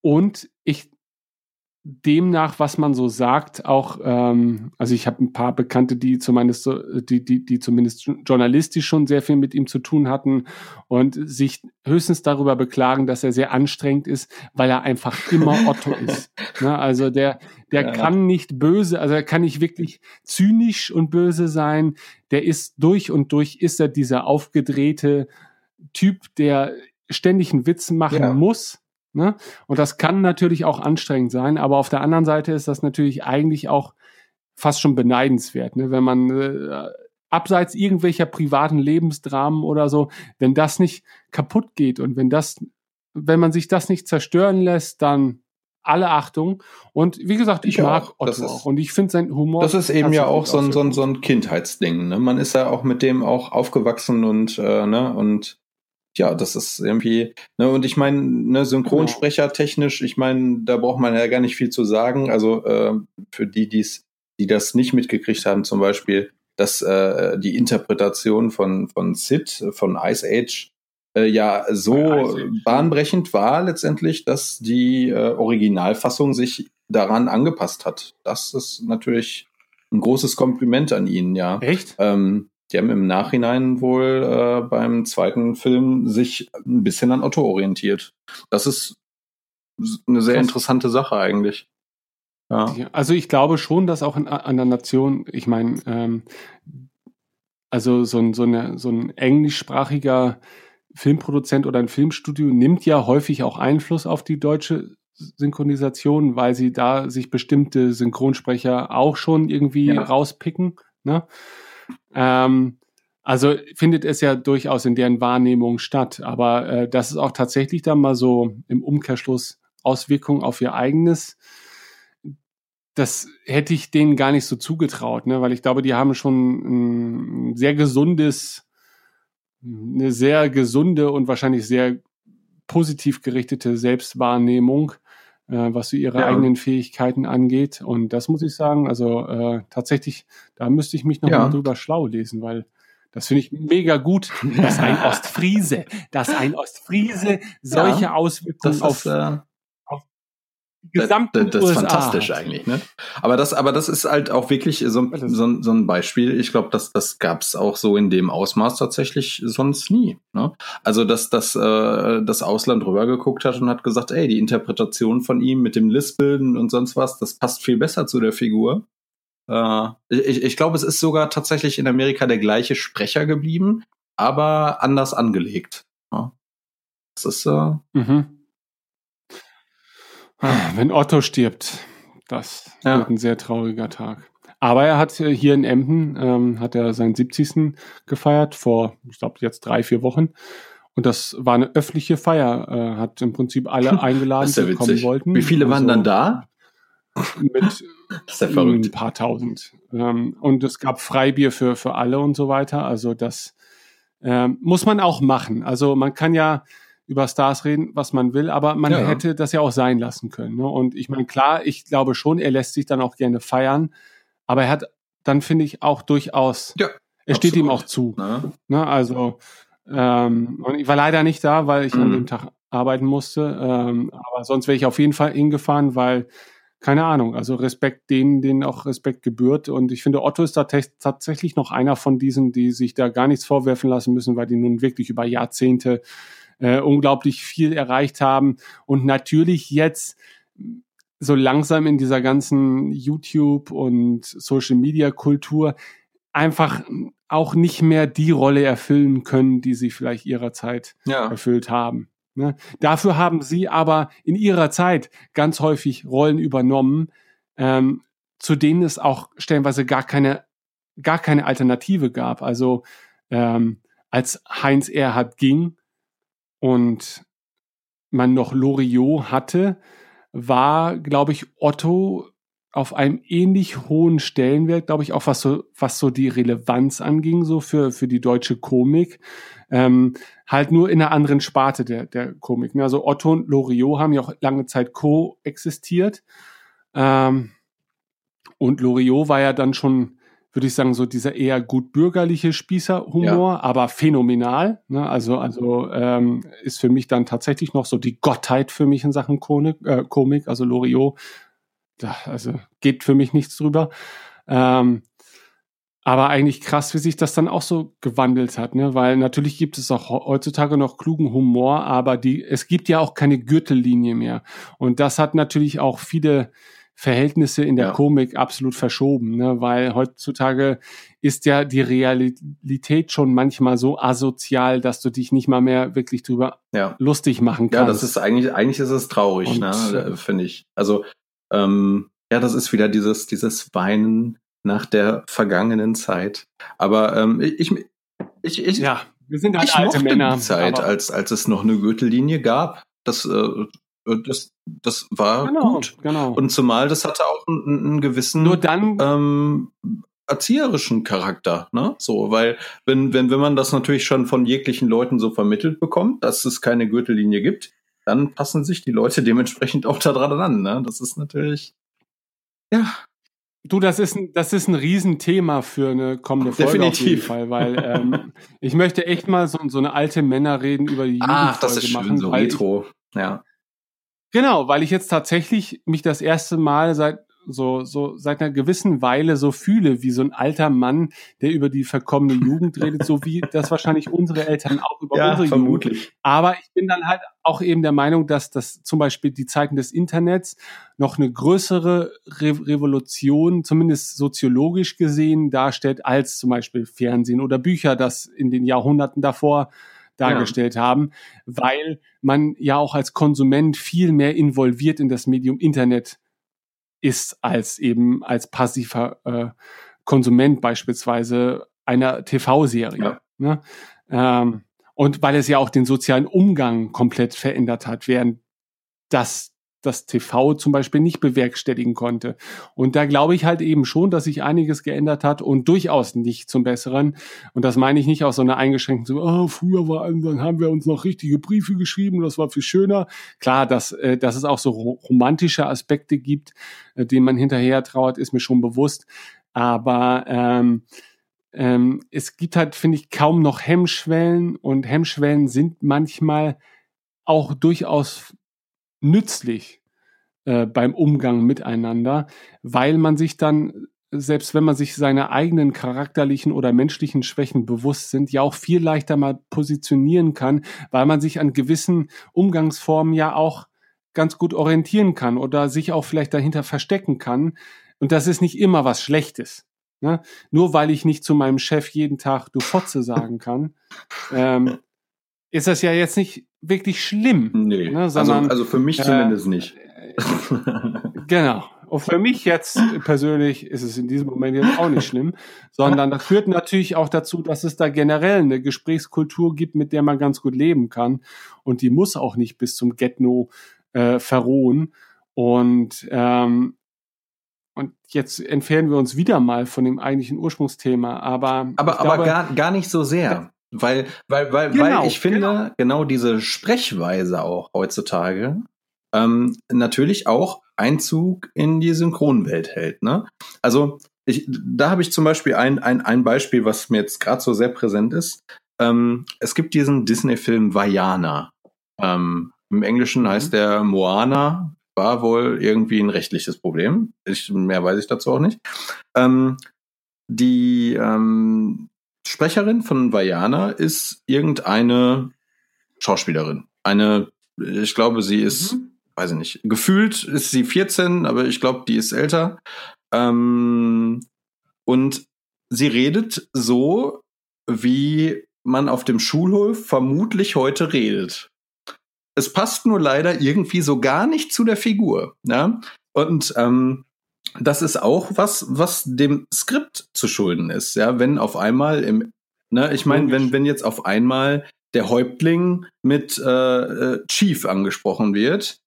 und ich demnach, was man so sagt, auch, ähm, also ich habe ein paar Bekannte, die zumindest so, die, die, die zumindest journalistisch schon sehr viel mit ihm zu tun hatten und sich höchstens darüber beklagen, dass er sehr anstrengend ist, weil er einfach immer [laughs] Otto ist. Ne? Also der, der ja. kann nicht böse, also er kann nicht wirklich zynisch und böse sein. Der ist durch und durch ist er dieser aufgedrehte Typ, der ständig einen Witz machen ja. muss Ne? Und das kann natürlich auch anstrengend sein, aber auf der anderen Seite ist das natürlich eigentlich auch fast schon beneidenswert, ne? wenn man äh, abseits irgendwelcher privaten Lebensdramen oder so, wenn das nicht kaputt geht und wenn das, wenn man sich das nicht zerstören lässt, dann alle Achtung. Und wie gesagt, ich, ich mag auch. Otto auch. Und ich finde sein Humor. Das ist eben ja auch so ein, so ein, so ein Kindheitsding. Ne? Man ist ja auch mit dem auch aufgewachsen und, äh, ne, und ja, das ist irgendwie, ne, und ich meine, ne, Synchronsprecher technisch, ich meine, da braucht man ja gar nicht viel zu sagen. Also äh, für die, die's, die das nicht mitgekriegt haben, zum Beispiel, dass äh, die Interpretation von, von Sid, von Ice Age, äh, ja so bahnbrechend war letztendlich, dass die äh, Originalfassung sich daran angepasst hat. Das ist natürlich ein großes Kompliment an ihn, ja. Echt? Ähm, die haben im Nachhinein wohl äh, beim zweiten Film sich ein bisschen an Otto orientiert. Das ist eine sehr interessante Sache eigentlich. Ja. Also ich glaube schon, dass auch in, an der Nation, ich meine, ähm, also so ein, so, eine, so ein englischsprachiger Filmproduzent oder ein Filmstudio nimmt ja häufig auch Einfluss auf die deutsche Synchronisation, weil sie da sich bestimmte Synchronsprecher auch schon irgendwie ja. rauspicken. Ne? Ähm, also findet es ja durchaus in deren Wahrnehmung statt, aber äh, das ist auch tatsächlich dann mal so im Umkehrschluss Auswirkungen auf ihr eigenes. Das hätte ich denen gar nicht so zugetraut, ne? weil ich glaube, die haben schon ein sehr gesundes, eine sehr gesunde und wahrscheinlich sehr positiv gerichtete Selbstwahrnehmung äh, was so ihre ja. eigenen Fähigkeiten angeht. Und das muss ich sagen, also äh, tatsächlich, da müsste ich mich noch ja. mal drüber schlau lesen, weil das finde ich mega gut, dass ein [laughs] Ostfriese, dass ein Ostfriese solche ja, Auswirkungen auf, äh, gesamten das, das, ist fantastisch eigentlich, ne? Aber das, aber das ist halt auch wirklich so, so, so ein Beispiel. Ich glaube, das, das gab es auch so in dem Ausmaß tatsächlich sonst nie. Ne? Also, dass, dass äh, das Ausland rübergeguckt hat und hat gesagt, ey, die Interpretation von ihm mit dem Lispeln und sonst was, das passt viel besser zu der Figur. Äh, ich, ich glaube, es ist sogar tatsächlich in Amerika der gleiche Sprecher geblieben, aber anders angelegt. Ja? Das ist äh, mhm. Wenn Otto stirbt, das ja. wird ein sehr trauriger Tag. Aber er hat äh, hier in Emden, ähm, hat er seinen 70. gefeiert, vor, ich glaube, jetzt drei, vier Wochen. Und das war eine öffentliche Feier, äh, hat im Prinzip alle eingeladen, ja die kommen wollten. Wie viele waren Also dann da? Mit [laughs] ja ein paar tausend. Ähm, und es gab Freibier für, für alle und so weiter. Also das ähm, muss man auch machen. Also man kann ja über Stars reden, was man will, aber man Ja. hätte das ja auch sein lassen können. Ne? Und ich meine, klar, ich glaube schon, er lässt sich dann auch gerne feiern, aber er hat dann, finde ich, auch durchaus, Ja, er steht ihm absolut. auch zu. Ne? Ne? Also, ähm, und ich war leider nicht da, weil ich an Mhm. dem Tag arbeiten musste. Ähm, aber sonst wäre ich auf jeden Fall hingefahren, weil, keine Ahnung, also Respekt denen, denen auch Respekt gebührt. Und ich finde, Otto ist da tatsächlich noch einer von diesen, die sich da gar nichts vorwerfen lassen müssen, weil die nun wirklich über Jahrzehnte äh, unglaublich viel erreicht haben. Und natürlich jetzt so langsam in dieser ganzen YouTube- und Social-Media-Kultur einfach auch nicht mehr die Rolle erfüllen können, die sie vielleicht ihrer Zeit Ja. erfüllt haben. Ne? Dafür haben sie aber in ihrer Zeit ganz häufig Rollen übernommen, ähm, zu denen es auch stellenweise gar keine, gar keine Alternative gab. Also ähm, als Heinz Erhard ging und man noch Loriot hatte, war, glaube ich, Otto auf einem ähnlich hohen Stellenwert, glaube ich, auch was so, was so die Relevanz anging, so für, für die deutsche Komik. Ähm, halt nur in einer anderen Sparte der, der Komik. ne? Also Otto und Loriot haben ja auch lange Zeit koexistiert. Ähm, und Loriot war ja dann schon, würde ich sagen, so dieser eher gut bürgerliche Spießerhumor, aber phänomenal. Ne? Also, also ähm, ist für mich dann tatsächlich noch so die Gottheit für mich in Sachen Komik, äh, Komik also Loriot. Da, also geht für mich nichts drüber. Ähm, aber eigentlich krass, wie sich das dann auch so gewandelt hat, ne? Weil natürlich gibt es auch he- heutzutage noch klugen Humor, aber die, es gibt ja auch keine Gürtellinie mehr. Und das hat natürlich auch viele Verhältnisse in der Ja. Komik absolut verschoben, ne? Weil heutzutage ist ja die Realität schon manchmal so asozial, dass du dich nicht mal mehr wirklich drüber Ja. lustig machen Ja, kannst. das ist eigentlich, eigentlich ist es traurig, Und, ne, äh, finde ich. Also, ähm, ja, das ist wieder dieses, dieses Weinen nach der vergangenen Zeit. Aber ähm, ich, ich, ich, ja, wir sind halt ich alte mochte Männer. die Zeit, als, als es noch eine Gürtellinie gab. Das, äh, das, das war Genau, gut. genau. Und zumal das hatte auch einen, einen gewissen Nur dann ähm, erzieherischen Charakter, ne? So, weil wenn, wenn, wenn man das natürlich schon von jeglichen Leuten so vermittelt bekommt, dass es keine Gürtellinie gibt, dann passen sich die Leute dementsprechend auch daran an, ne? Das ist natürlich, ja, Du, das ist ein, das ist ein Riesenthema für eine kommende Folge auf jeden Definitiv. Fall, weil ähm, ich möchte echt mal so, so eine alte Männerreden über die ach, das ist schön, machen. so retro, ja. Genau, weil ich jetzt tatsächlich mich das erste Mal seit so, so seit einer gewissen Weile so fühle, wie so ein alter Mann, der über die verkommene Jugend redet, so wie das wahrscheinlich unsere Eltern auch über Ja, unsere vermutlich. Jugend. Aber ich bin dann halt auch eben der Meinung, dass das zum Beispiel die Zeiten des Internets noch eine größere Re Revolution, zumindest soziologisch gesehen, darstellt, als zum Beispiel Fernsehen oder Bücher das in den Jahrhunderten davor dargestellt haben, weil man ja auch als Konsument viel mehr involviert in das Medium Internet ist als eben als passiver äh, Konsument beispielsweise einer TV-Serie. Ja. Ne? Ähm, und weil es ja auch den sozialen Umgang komplett verändert hat, während das das TV zum Beispiel nicht bewerkstelligen konnte. Und da glaube ich halt eben schon, dass sich einiges geändert hat und durchaus nicht zum Besseren. Und das meine ich nicht aus so einer eingeschränkten, so, oh, früher war, dann haben wir uns noch richtige Briefe geschrieben, das war viel schöner. Klar, dass, äh, dass es auch so ro- romantische Aspekte gibt, äh, denen man hinterher trauert, ist mir schon bewusst. Aber ähm, ähm, es gibt halt, finde ich, kaum noch Hemmschwellen und Hemmschwellen sind manchmal auch durchaus nützlich äh, beim Umgang miteinander, weil man sich dann, selbst wenn man sich seiner eigenen charakterlichen oder menschlichen Schwächen bewusst sind, ja auch viel leichter mal positionieren kann, weil man sich an gewissen Umgangsformen ja auch ganz gut orientieren kann oder sich auch vielleicht dahinter verstecken kann. Und das ist nicht immer was Schlechtes. Ne? Nur weil ich nicht zu meinem Chef jeden Tag du Fotze sagen kann, [laughs] ähm, ist das ja jetzt nicht wirklich schlimm. Nee, Ne, also, sondern, also für mich äh, zumindest nicht. [laughs] Genau. und für mich jetzt persönlich ist es in diesem Moment jetzt auch nicht schlimm, sondern das führt natürlich auch dazu, dass es da generell eine Gesprächskultur gibt, mit der man ganz gut leben kann. Und die muss auch nicht bis zum Getno äh, verrohen. Und ähm, und jetzt entfernen wir uns wieder mal von dem eigentlichen Ursprungsthema, aber aber, aber glaube, gar, gar nicht so sehr, weil weil weil genau, weil ich finde genau. genau diese Sprechweise auch heutzutage ähm, natürlich auch Einzug in die Synchronwelt hält. Ne? Also ich, da habe ich zum Beispiel ein, ein, ein Beispiel, was mir jetzt gerade so sehr präsent ist. Ähm, es gibt diesen Disney-Film Vajana. Ähm, Im Englischen mhm. heißt der Moana, war wohl irgendwie ein rechtliches Problem. Ich, mehr weiß ich dazu auch nicht. Ähm, die ähm, Sprecherin von Vajana ist irgendeine Schauspielerin. Eine, ich glaube, sie ist mhm weiß ich nicht, gefühlt ist sie 14, aber ich glaube, die ist älter. Ähm, und sie redet so, wie man auf dem Schulhof vermutlich heute redet. Es passt nur leider irgendwie so gar nicht zu der Figur. Ja? Und ähm, das ist auch was, was dem Skript zu schulden ist. Ja, wenn auf einmal im, ne, ich meine, wenn wenn jetzt auf einmal der Häuptling mit äh, äh Chief angesprochen wird,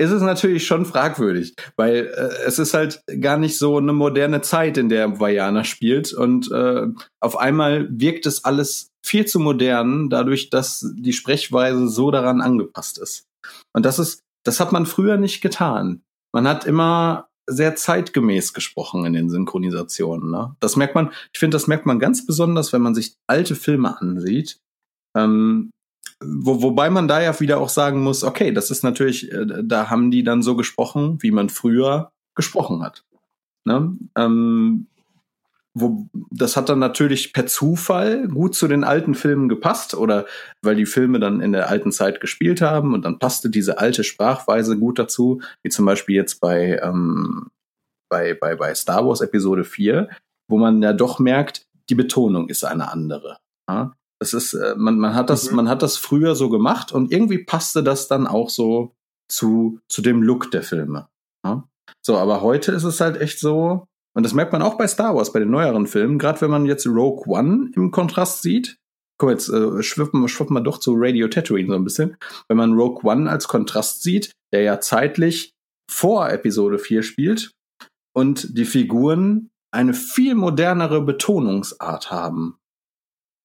ist es natürlich schon fragwürdig, weil äh, es ist halt gar nicht so eine moderne Zeit, in der Vajana spielt und äh, auf einmal wirkt es alles viel zu modern, dadurch, dass die Sprechweise so daran angepasst ist. Und das ist, das hat man früher nicht getan. Man hat immer sehr zeitgemäß gesprochen in den Synchronisationen. Ne? Das merkt man, ich finde, das merkt man ganz besonders, wenn man sich alte Filme ansieht. Ähm, wo, wobei man da ja wieder auch sagen muss, okay, das ist natürlich, äh, da haben die dann so gesprochen, wie man früher gesprochen hat. Ne? Ähm, wo, das hat dann natürlich per Zufall gut zu den alten Filmen gepasst oder weil die Filme dann in der alten Zeit gespielt haben und dann passte diese alte Sprachweise gut dazu, wie zum Beispiel jetzt bei, ähm, bei, bei, bei Star Wars Episode 4, wo man ja doch merkt, die Betonung ist eine andere. Ja? Es ist, äh, man, man hat das, mhm. man hat das früher so gemacht und irgendwie passte das dann auch so zu, zu dem Look der Filme. Ja? So, aber heute ist es halt echt so, und das merkt man auch bei Star Wars, bei den neueren Filmen, gerade wenn man jetzt Rogue One im Kontrast sieht. Komm, jetzt äh, schwippen, schwippen wir doch zu Radio Tatooine so ein bisschen. Wenn man Rogue One als Kontrast sieht, der ja zeitlich vor Episode 4 spielt und die Figuren eine viel modernere Betonungsart haben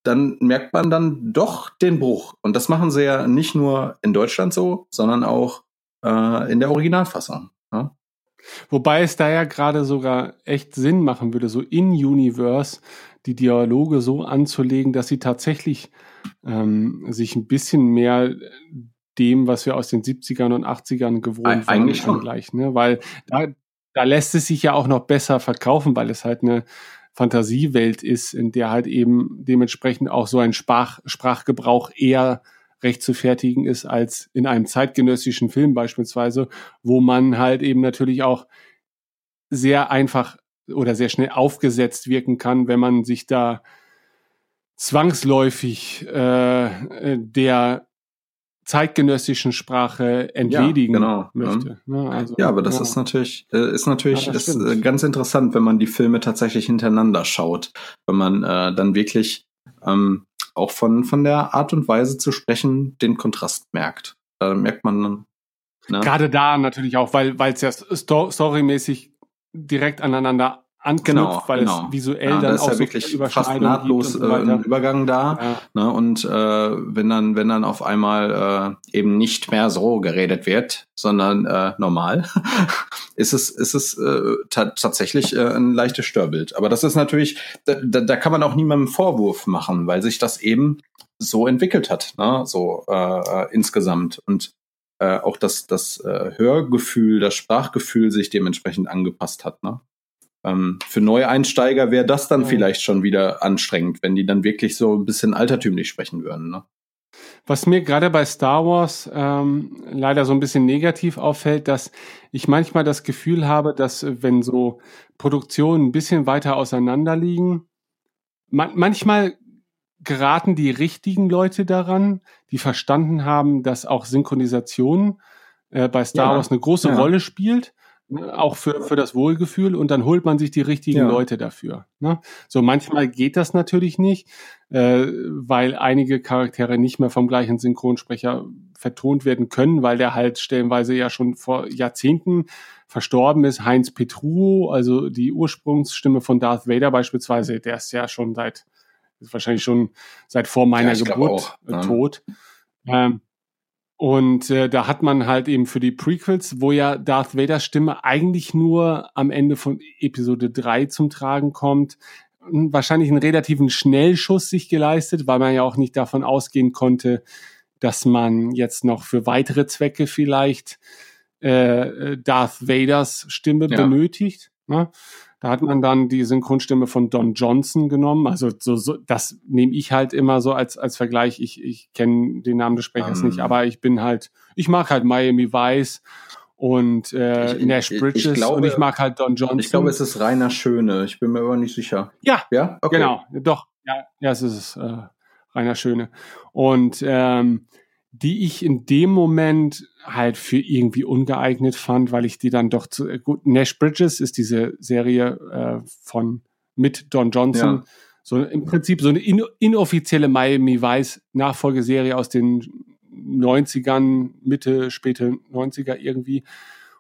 dann merkt man dann doch den Bruch. Und das machen sie ja nicht nur in Deutschland so, sondern auch äh, in der Originalfassung. Ja? Wobei es da ja gerade sogar echt Sinn machen würde, so in Universe die Dialoge so anzulegen, dass sie tatsächlich ähm, sich ein bisschen mehr dem, was wir aus den 70ern und 80ern gewohnt waren, eigentlich schon. gleich, ne? Weil da, da lässt es sich ja auch noch besser verkaufen, weil es halt eine Fantasiewelt ist, in der halt eben dementsprechend auch so ein Sprach, Sprachgebrauch eher recht zu fertigen ist als in einem zeitgenössischen Film beispielsweise, wo man halt eben natürlich auch sehr einfach oder sehr schnell aufgesetzt wirken kann, wenn man sich da zwangsläufig äh, der zeitgenössischen Sprache entledigen ja, genau. möchte. Ja, also, ja aber das ist natürlich, äh, ist natürlich ist äh, ganz interessant, wenn man die Filme tatsächlich hintereinander schaut, wenn man äh, dann wirklich ähm, auch von, von der Art und Weise zu sprechen den Kontrast merkt. Da merkt man. Ne? Gerade da natürlich auch, weil es ja storymäßig direkt aneinander anknüpft, genau, weil genau. es visuell ja, dann auch ja so wirklich fast nahtlos so äh, Übergang da. Ja. Ne, und äh, wenn dann wenn dann auf einmal äh, eben nicht mehr so geredet wird, sondern äh, normal, [laughs] ist es ist es äh, tatsächlich äh, ein leichtes Störbild. Aber das ist natürlich, da, da kann man auch niemandem Vorwurf machen, weil sich das eben so entwickelt hat, ne? so äh, äh insgesamt und äh, auch das das äh, Hörgefühl, das Sprachgefühl sich dementsprechend angepasst hat. Ne? Ähm, für Neueinsteiger wäre das dann ja. vielleicht schon wieder anstrengend, wenn die dann wirklich so ein bisschen altertümlich sprechen würden. Ne? Was mir gerade bei Star Wars ähm, leider so ein bisschen negativ auffällt, dass ich manchmal das Gefühl habe, dass äh, wenn so Produktionen ein bisschen weiter auseinander liegen, man manchmal geraten die richtigen Leute daran, die verstanden haben, dass auch Synchronisation äh, bei Star ja, Wars eine große ja. Rolle spielt Ne? Auch für, für das Wohlgefühl und dann holt man sich die richtigen ja. Leute dafür. Ne? So manchmal geht das natürlich nicht, äh, weil einige Charaktere nicht mehr vom gleichen Synchronsprecher vertont werden können, weil der halt stellenweise ja schon vor Jahrzehnten verstorben ist. Heinz Petruo, also die Ursprungsstimme von Darth Vader beispielsweise, der ist ja schon seit, ist wahrscheinlich schon seit vor meiner ja, Geburt auch, äh, tot. Ähm, und äh, da hat man halt eben für die Prequels, wo ja Darth Vaders Stimme eigentlich nur am Ende von Episode 3 zum Tragen kommt, wahrscheinlich einen relativen Schnellschuss sich geleistet, weil man ja auch nicht davon ausgehen konnte, dass man jetzt noch für weitere Zwecke vielleicht äh, Darth Vaders Stimme ja. benötigt. Ne? Da hat man dann die Synchronstimme von Don Johnson genommen. Also so, so das nehme ich halt immer so als als Vergleich. Ich ich kenne den Namen des Sprechers um. nicht, ähm. aber ich bin halt, ich mag halt Miami Vice und äh, ich, Nash Bridges ich glaube, und ich mag halt Don Johnson. Ich glaube, es ist Rainer Schöne. Ich bin mir aber nicht sicher. Ja, ja, okay. genau, doch, ja, ja, es ist äh, Rainer Schöne und ähm, die ich in dem Moment halt für irgendwie ungeeignet fand, weil ich die dann doch zu äh, gut. Nash Bridges ist diese Serie äh, von mit Don Johnson. Ja. So im Prinzip so eine in, inoffizielle Miami Vice Nachfolgeserie aus den 90ern, Mitte, späte 90er irgendwie.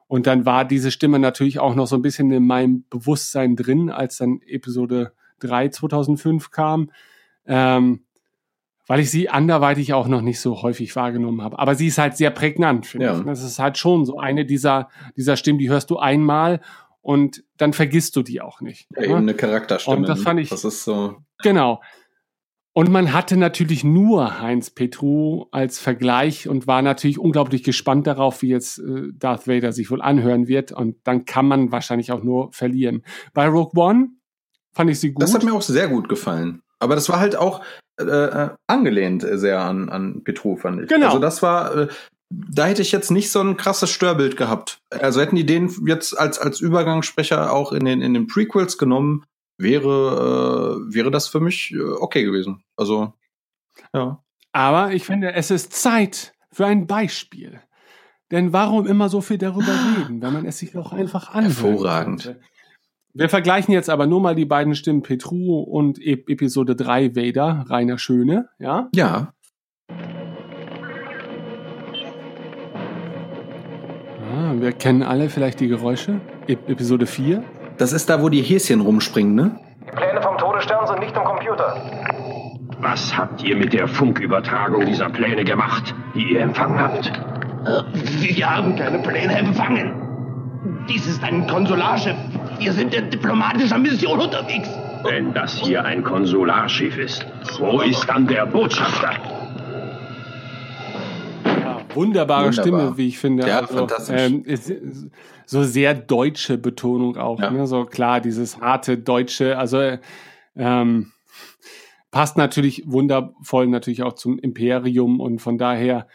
Und dann war diese Stimme natürlich auch noch so ein bisschen in meinem Bewusstsein drin, als dann Episode 3 2005 kam. Ähm, weil ich sie anderweitig auch noch nicht so häufig wahrgenommen habe. Aber sie ist halt sehr prägnant, finde ja. ich. Das ist halt schon so eine dieser, dieser Stimmen, die hörst du einmal und dann vergisst du die auch nicht. Ja, ne? eben eine Charakterstimme. Und das fand ich. Das ist so. Genau. Und man hatte natürlich nur Heinz Petru als Vergleich und war natürlich unglaublich gespannt darauf, wie jetzt äh, Darth Vader sich wohl anhören wird. Und dann kann man wahrscheinlich auch nur verlieren. Bei Rogue One fand ich sie gut. Das hat mir auch sehr gut gefallen. Aber das war halt auch, äh, äh, angelehnt sehr an, an Petru, fand ich. Genau. Also das war, äh, da hätte ich jetzt nicht so ein krasses Störbild gehabt. Also hätten die den jetzt als, als Übergangssprecher auch in den, in den Prequels genommen, wäre, äh, wäre das für mich äh, okay gewesen. Also, ja. Aber ich finde, es ist Zeit für ein Beispiel. Denn warum immer so viel darüber reden, wenn man es sich auch einfach anhört? Hervorragend. Könnte? Wir vergleichen jetzt aber nur mal die beiden Stimmen Petru und e Episode 3 Vader, Rainer Schöne, ja? Ja. Ah, wir kennen alle vielleicht die Geräusche. E Episode 4. Das ist da, wo die Häschen rumspringen, ne? Die Pläne vom Todesstern sind nicht im Computer. Was habt ihr mit der Funkübertragung dieser Pläne gemacht, die ihr empfangen habt? Wir haben keine Pläne empfangen. Dies ist ein Konsularschiff wir sind in diplomatischer Mission unterwegs. Wenn das hier ein Konsularschiff ist, wo ist dann der Botschafter? Ja, wunderbare Wunderbar. Stimme, wie ich finde. Ja, also, fantastisch. Ähm, so sehr deutsche Betonung auch. Ja. Ne? So klar, dieses harte Deutsche. Also ähm, passt natürlich wundervoll natürlich auch zum Imperium und von daher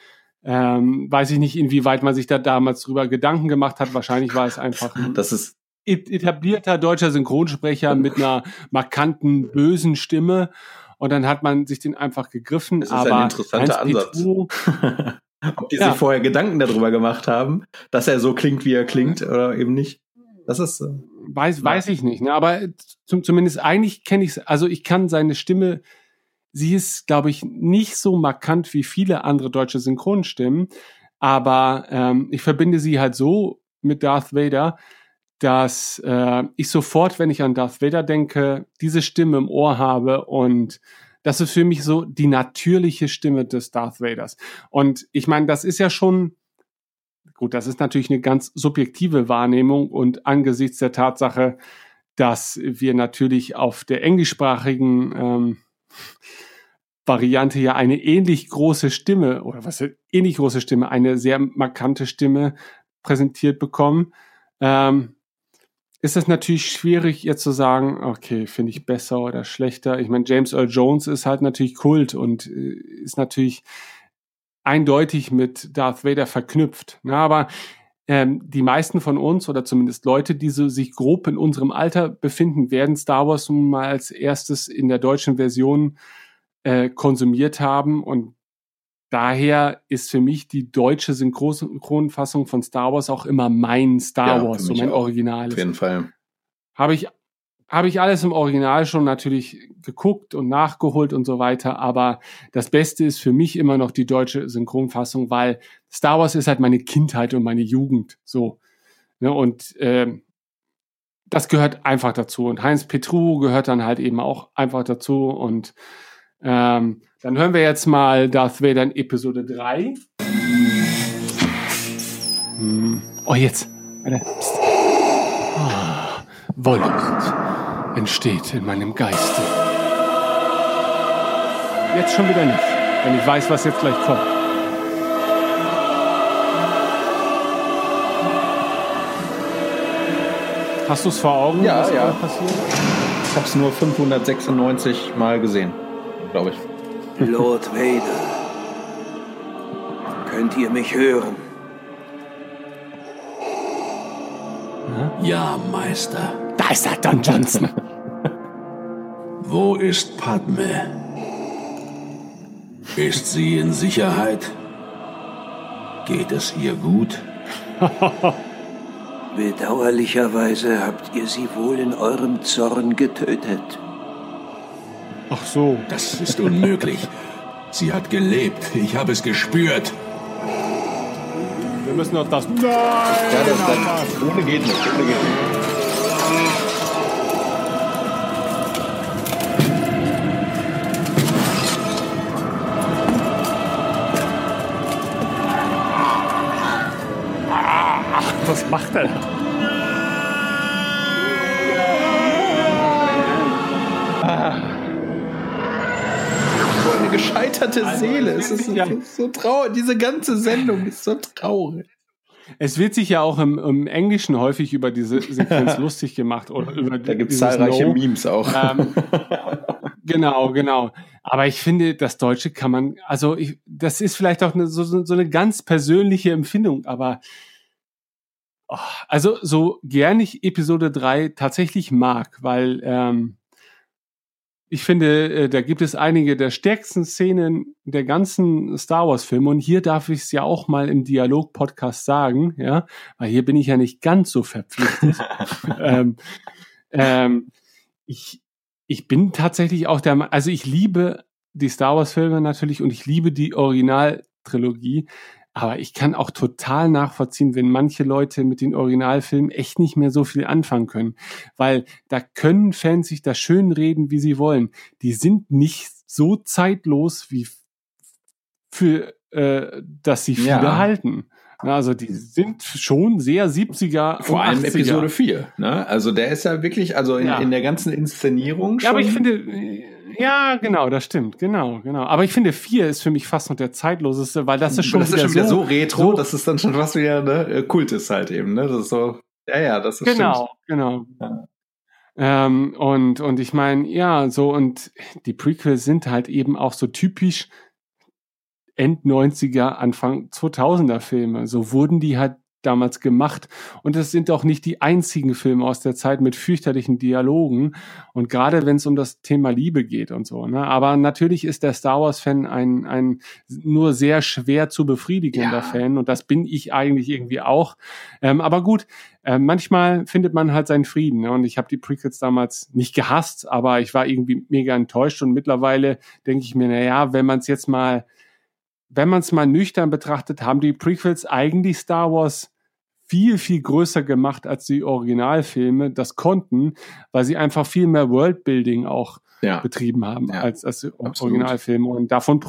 ähm, weiß ich nicht, inwieweit man sich da damals drüber Gedanken gemacht hat. Wahrscheinlich war es einfach. Das ist etablierter deutscher Synchronsprecher mit einer markanten, bösen Stimme. Und dann hat man sich den einfach gegriffen. Das ist aber ein interessanter Ansatz. [laughs] Ob die ja. sich vorher Gedanken darüber gemacht haben, dass er so klingt, wie er klingt, oder eben nicht. Das ist. Äh, weiß, weiß ich nicht. Ne? Aber zum, zumindest eigentlich kenne ich es. Also ich kann seine Stimme. Sie ist, glaube ich, nicht so markant wie viele andere deutsche Synchronstimmen. Aber ähm, ich verbinde sie halt so mit Darth Vader, dass äh, ich sofort, wenn ich an Darth Vader denke, diese Stimme im Ohr habe und das ist für mich so die natürliche Stimme des Darth Vaders. Und ich meine, das ist ja schon, gut, das ist natürlich eine ganz subjektive Wahrnehmung und angesichts der Tatsache, dass wir natürlich auf der englischsprachigen ähm, Variante ja eine ähnlich große Stimme oder was ähnlich große Stimme, eine sehr markante Stimme präsentiert bekommen. Ähm, ist es natürlich schwierig, jetzt zu sagen, okay, finde ich besser oder schlechter. Ich meine, James Earl Jones ist halt natürlich Kult und äh, ist natürlich eindeutig mit Darth Vader verknüpft. Na, aber ähm, die meisten von uns oder zumindest Leute, die so sich grob in unserem Alter befinden, werden Star Wars nun mal als erstes in der deutschen Version äh, konsumiert haben und daher ist für mich die deutsche Synchronfassung von Star Wars auch immer mein Star ja, Wars, so mein Original. Auf jeden Fall. Habe ich, habe ich alles im Original schon natürlich geguckt und nachgeholt und so weiter, aber das Beste ist für mich immer noch die deutsche Synchronfassung, weil Star Wars ist halt meine Kindheit und meine Jugend, so. Ne, und äh, das gehört einfach dazu. Und Heinz Petru gehört dann halt eben auch einfach dazu. Und ähm, dann hören wir jetzt mal Darth Vader in Episode 3. Hm. Oh, jetzt. Oh, Wollust entsteht in meinem Geiste. Jetzt schon wieder nicht, wenn ich weiß, was jetzt gleich kommt. Hast du es vor Augen, ja, was ja. passiert? Ich habe es nur 596 Mal gesehen, glaube ich. Lord [laughs] Vader, könnt ihr mich hören? Ja, Meister. Da ist er, Don Johnson. [laughs] Wo ist Padme? Ist sie in Sicherheit? Geht es ihr gut? [laughs] Bedauerlicherweise habt ihr sie wohl in eurem Zorn getötet. Ach so. Das ist unmöglich. Sie hat gelebt. Ich habe es gespürt. Wir müssen noch das. Nein! Ja, das, das, ohne geht nicht. Ohne geht nicht. Was macht er da? So eine gescheiterte also, Seele. Es ist ja. so, traurig. Diese ganze Sendung ist so traurig. Es wird sich ja auch im, im Englischen häufig über diese Sequenz [laughs] lustig gemacht. Oder über da gibt es zahlreiche no. Memes auch. Ähm, [laughs] genau, genau. Aber ich finde, das Deutsche kann man, also ich, das ist vielleicht auch eine, so, so eine ganz persönliche Empfindung, aber also so gern ich Episode 3 tatsächlich mag, weil ähm, ich finde, äh, da gibt es einige der stärksten Szenen der ganzen Star Wars Filme und hier darf ich es ja auch mal im Dialog Podcast sagen, ja, weil hier bin ich ja nicht ganz so verpflichtet. [laughs] ähm, ähm, ich, ich bin tatsächlich auch der, also ich liebe die Star Wars Filme natürlich und ich liebe die Originaltrilogie. Aber ich kann auch total nachvollziehen, wenn manche Leute mit den Originalfilmen echt nicht mehr so viel anfangen können. Weil da können Fans sich das schön reden, wie sie wollen. Die sind nicht so zeitlos wie für, äh, dass sie viele ja. halten. Also die sind schon sehr 70er. Vor allem 80er. Episode 4. Ne? Also der ist ja wirklich, also in, ja. in der ganzen Inszenierung schon. Ja, aber ich finde, ja, genau, das stimmt, genau, genau. Aber ich finde, 4 ist für mich fast noch der zeitloseste, weil das ist schon, das ist schon wieder so, so retro, so, dass es dann schon fast wieder ne, äh, Kult ist halt eben. Ne? Das ist so, ja, ja, das ist Genau, stimmt. genau. Ja. Ähm, und, und ich meine, ja, so, und die Prequels sind halt eben auch so typisch End 90er, Anfang 2000er Filme. So wurden die halt damals gemacht. Und es sind auch nicht die einzigen Filme aus der Zeit mit fürchterlichen Dialogen. Und gerade wenn es um das Thema Liebe geht und so. Ne? Aber natürlich ist der Star Wars-Fan ein, ein nur sehr schwer zu befriedigender ja. Fan. Und das bin ich eigentlich irgendwie auch. Ähm, aber gut, äh, manchmal findet man halt seinen Frieden. Ne? Und ich habe die Prequels damals nicht gehasst, aber ich war irgendwie mega enttäuscht. Und mittlerweile denke ich mir, na ja, wenn man es jetzt mal wenn man es mal nüchtern betrachtet, haben die Prequels eigentlich Star Wars viel, viel größer gemacht als die Originalfilme das konnten, weil sie einfach viel mehr Worldbuilding auch ja. betrieben haben ja. als, als Originalfilme. Und davon,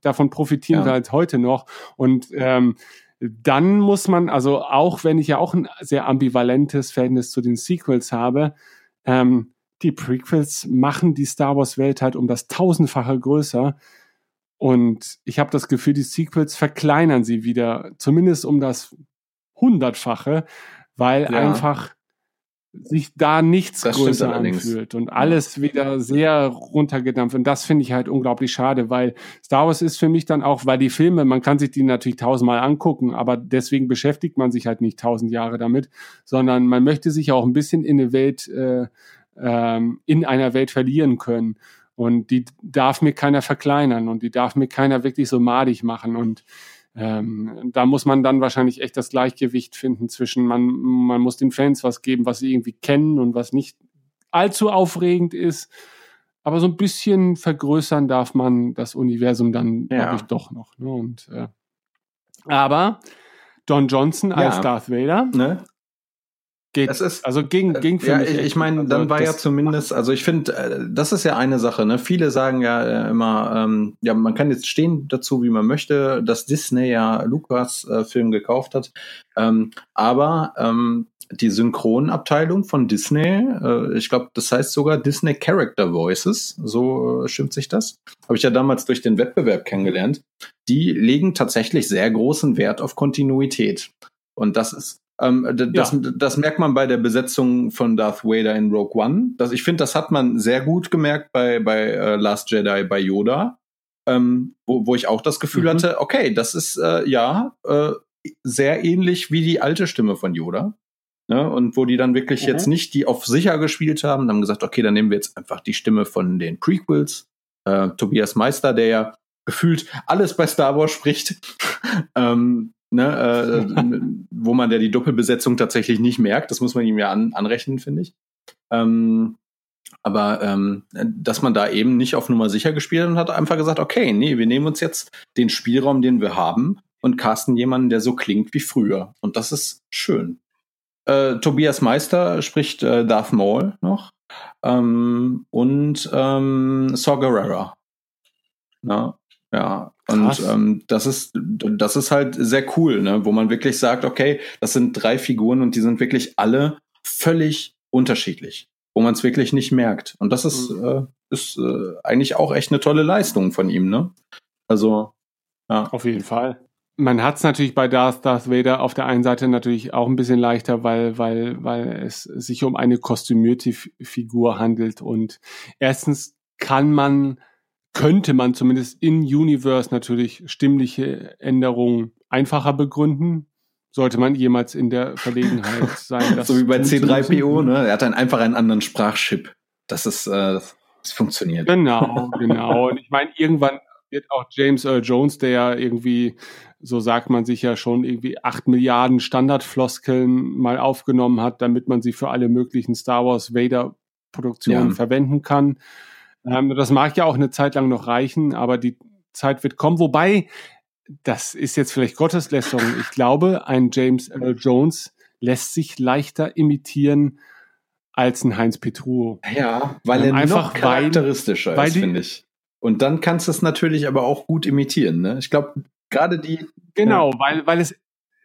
davon profitieren ja. wir halt heute noch. Und ähm, dann muss man, also auch wenn ich ja auch ein sehr ambivalentes Verhältnis zu den Sequels habe, ähm, die Prequels machen die Star Wars Welt halt um das tausendfache größer. Und ich habe das Gefühl, die Sequels verkleinern sie wieder, zumindest um das hundertfache, weil ja. einfach sich da nichts das größer anfühlt und alles wieder sehr runtergedampft. Und das finde ich halt unglaublich schade, weil Star Wars ist für mich dann auch, weil die Filme, man kann sich die natürlich tausendmal angucken, aber deswegen beschäftigt man sich halt nicht tausend Jahre damit, sondern man möchte sich auch ein bisschen in eine Welt, äh, ähm, in einer Welt verlieren können. Und die darf mir keiner verkleinern und die darf mir keiner wirklich so madig machen. Und ähm, da muss man dann wahrscheinlich echt das Gleichgewicht finden zwischen, man, man muss den Fans was geben, was sie irgendwie kennen und was nicht allzu aufregend ist. Aber so ein bisschen vergrößern darf man das Universum dann, Ja. glaube ich, doch noch. Ne? Und, äh, aber Don Johnson als Ja. Darth Vader Ne? Geht, Es ist- also ging, ging für ja, mich. ich, ich meine, Also dann war ja zumindest, also ich finde, äh, das ist ja eine Sache. Ne? Viele sagen ja äh, immer, ähm, ja, man kann jetzt stehen dazu, wie man möchte, dass Disney ja Lukas äh, Film gekauft hat, ähm, aber ähm, die Synchronabteilung von Disney, äh, ich glaube, das heißt sogar Disney Character Voices, so äh, stimmt sich das. Habe ich ja damals durch den Wettbewerb kennengelernt. Die legen tatsächlich sehr großen Wert auf Kontinuität. Und das ist ähm, das, das merkt man bei der Besetzung von Darth Vader in Rogue One. Das, ich finde, das hat man sehr gut gemerkt bei, bei äh, Last Jedi bei Yoda, ähm, wo, wo ich auch das Gefühl Mhm. hatte, okay, das ist äh, ja äh, sehr ähnlich wie die alte Stimme von Yoda. Ne? Und wo die dann wirklich Mhm. jetzt nicht die auf sicher gespielt haben, haben gesagt, okay, dann nehmen wir jetzt einfach die Stimme von den Prequels. Äh, Tobias Meister, der ja gefühlt alles bei Star Wars spricht. [laughs] ähm, ne, äh, [laughs] wo man ja die Doppelbesetzung tatsächlich nicht merkt. Das muss man ihm ja an, anrechnen, finde ich. Ähm, aber ähm, dass man da eben nicht auf Nummer sicher gespielt hat und hat einfach gesagt, okay, nee, wir nehmen uns jetzt den Spielraum, den wir haben und casten jemanden, der so klingt wie früher. Und das ist schön. Äh, Tobias Meister spricht äh, Darth Maul noch ähm, und ähm, Saw Gerrera. Ja, Und ähm, das ist das ist halt sehr cool, ne? wo man wirklich sagt, okay, das sind drei Figuren und die sind wirklich alle völlig unterschiedlich, wo man es wirklich nicht merkt. Und das ist äh, ist äh, eigentlich auch echt eine tolle Leistung von ihm, ne? Also ja. Auf jeden Fall. Man hat es natürlich bei Darth, Darth Vader auf der einen Seite natürlich auch ein bisschen leichter, weil, weil, weil es sich um eine kostümierte Figur handelt. Und erstens kann man, könnte man zumindest in Universe natürlich stimmliche Änderungen einfacher begründen. Sollte man jemals in der Verlegenheit [laughs] sein. das so wie bei tun zu C3PO, müssen. ne? Er hat dann einfach einen anderen Sprachchip. Das ist, äh, das funktioniert. Genau, [laughs] genau. Und ich meine, irgendwann wird auch James Earl Jones, der ja irgendwie, so sagt man sich ja schon, irgendwie acht Milliarden Standardfloskeln mal aufgenommen hat, damit man sie für alle möglichen Star Wars Vader Produktionen Ja. verwenden kann. Ähm, das mag ja auch eine Zeit lang noch reichen, aber die Zeit wird kommen. Wobei, das ist jetzt vielleicht Gotteslästerung. Ich glaube, ein James Earl Jones lässt sich leichter imitieren als ein Heinz Petruo. Ja, weil Ähm, er einfach noch charakteristischer weil, ist, finde ich. Und dann kannst du es natürlich aber auch gut imitieren. Ne? Ich glaube, gerade die. Genau, weil, weil es,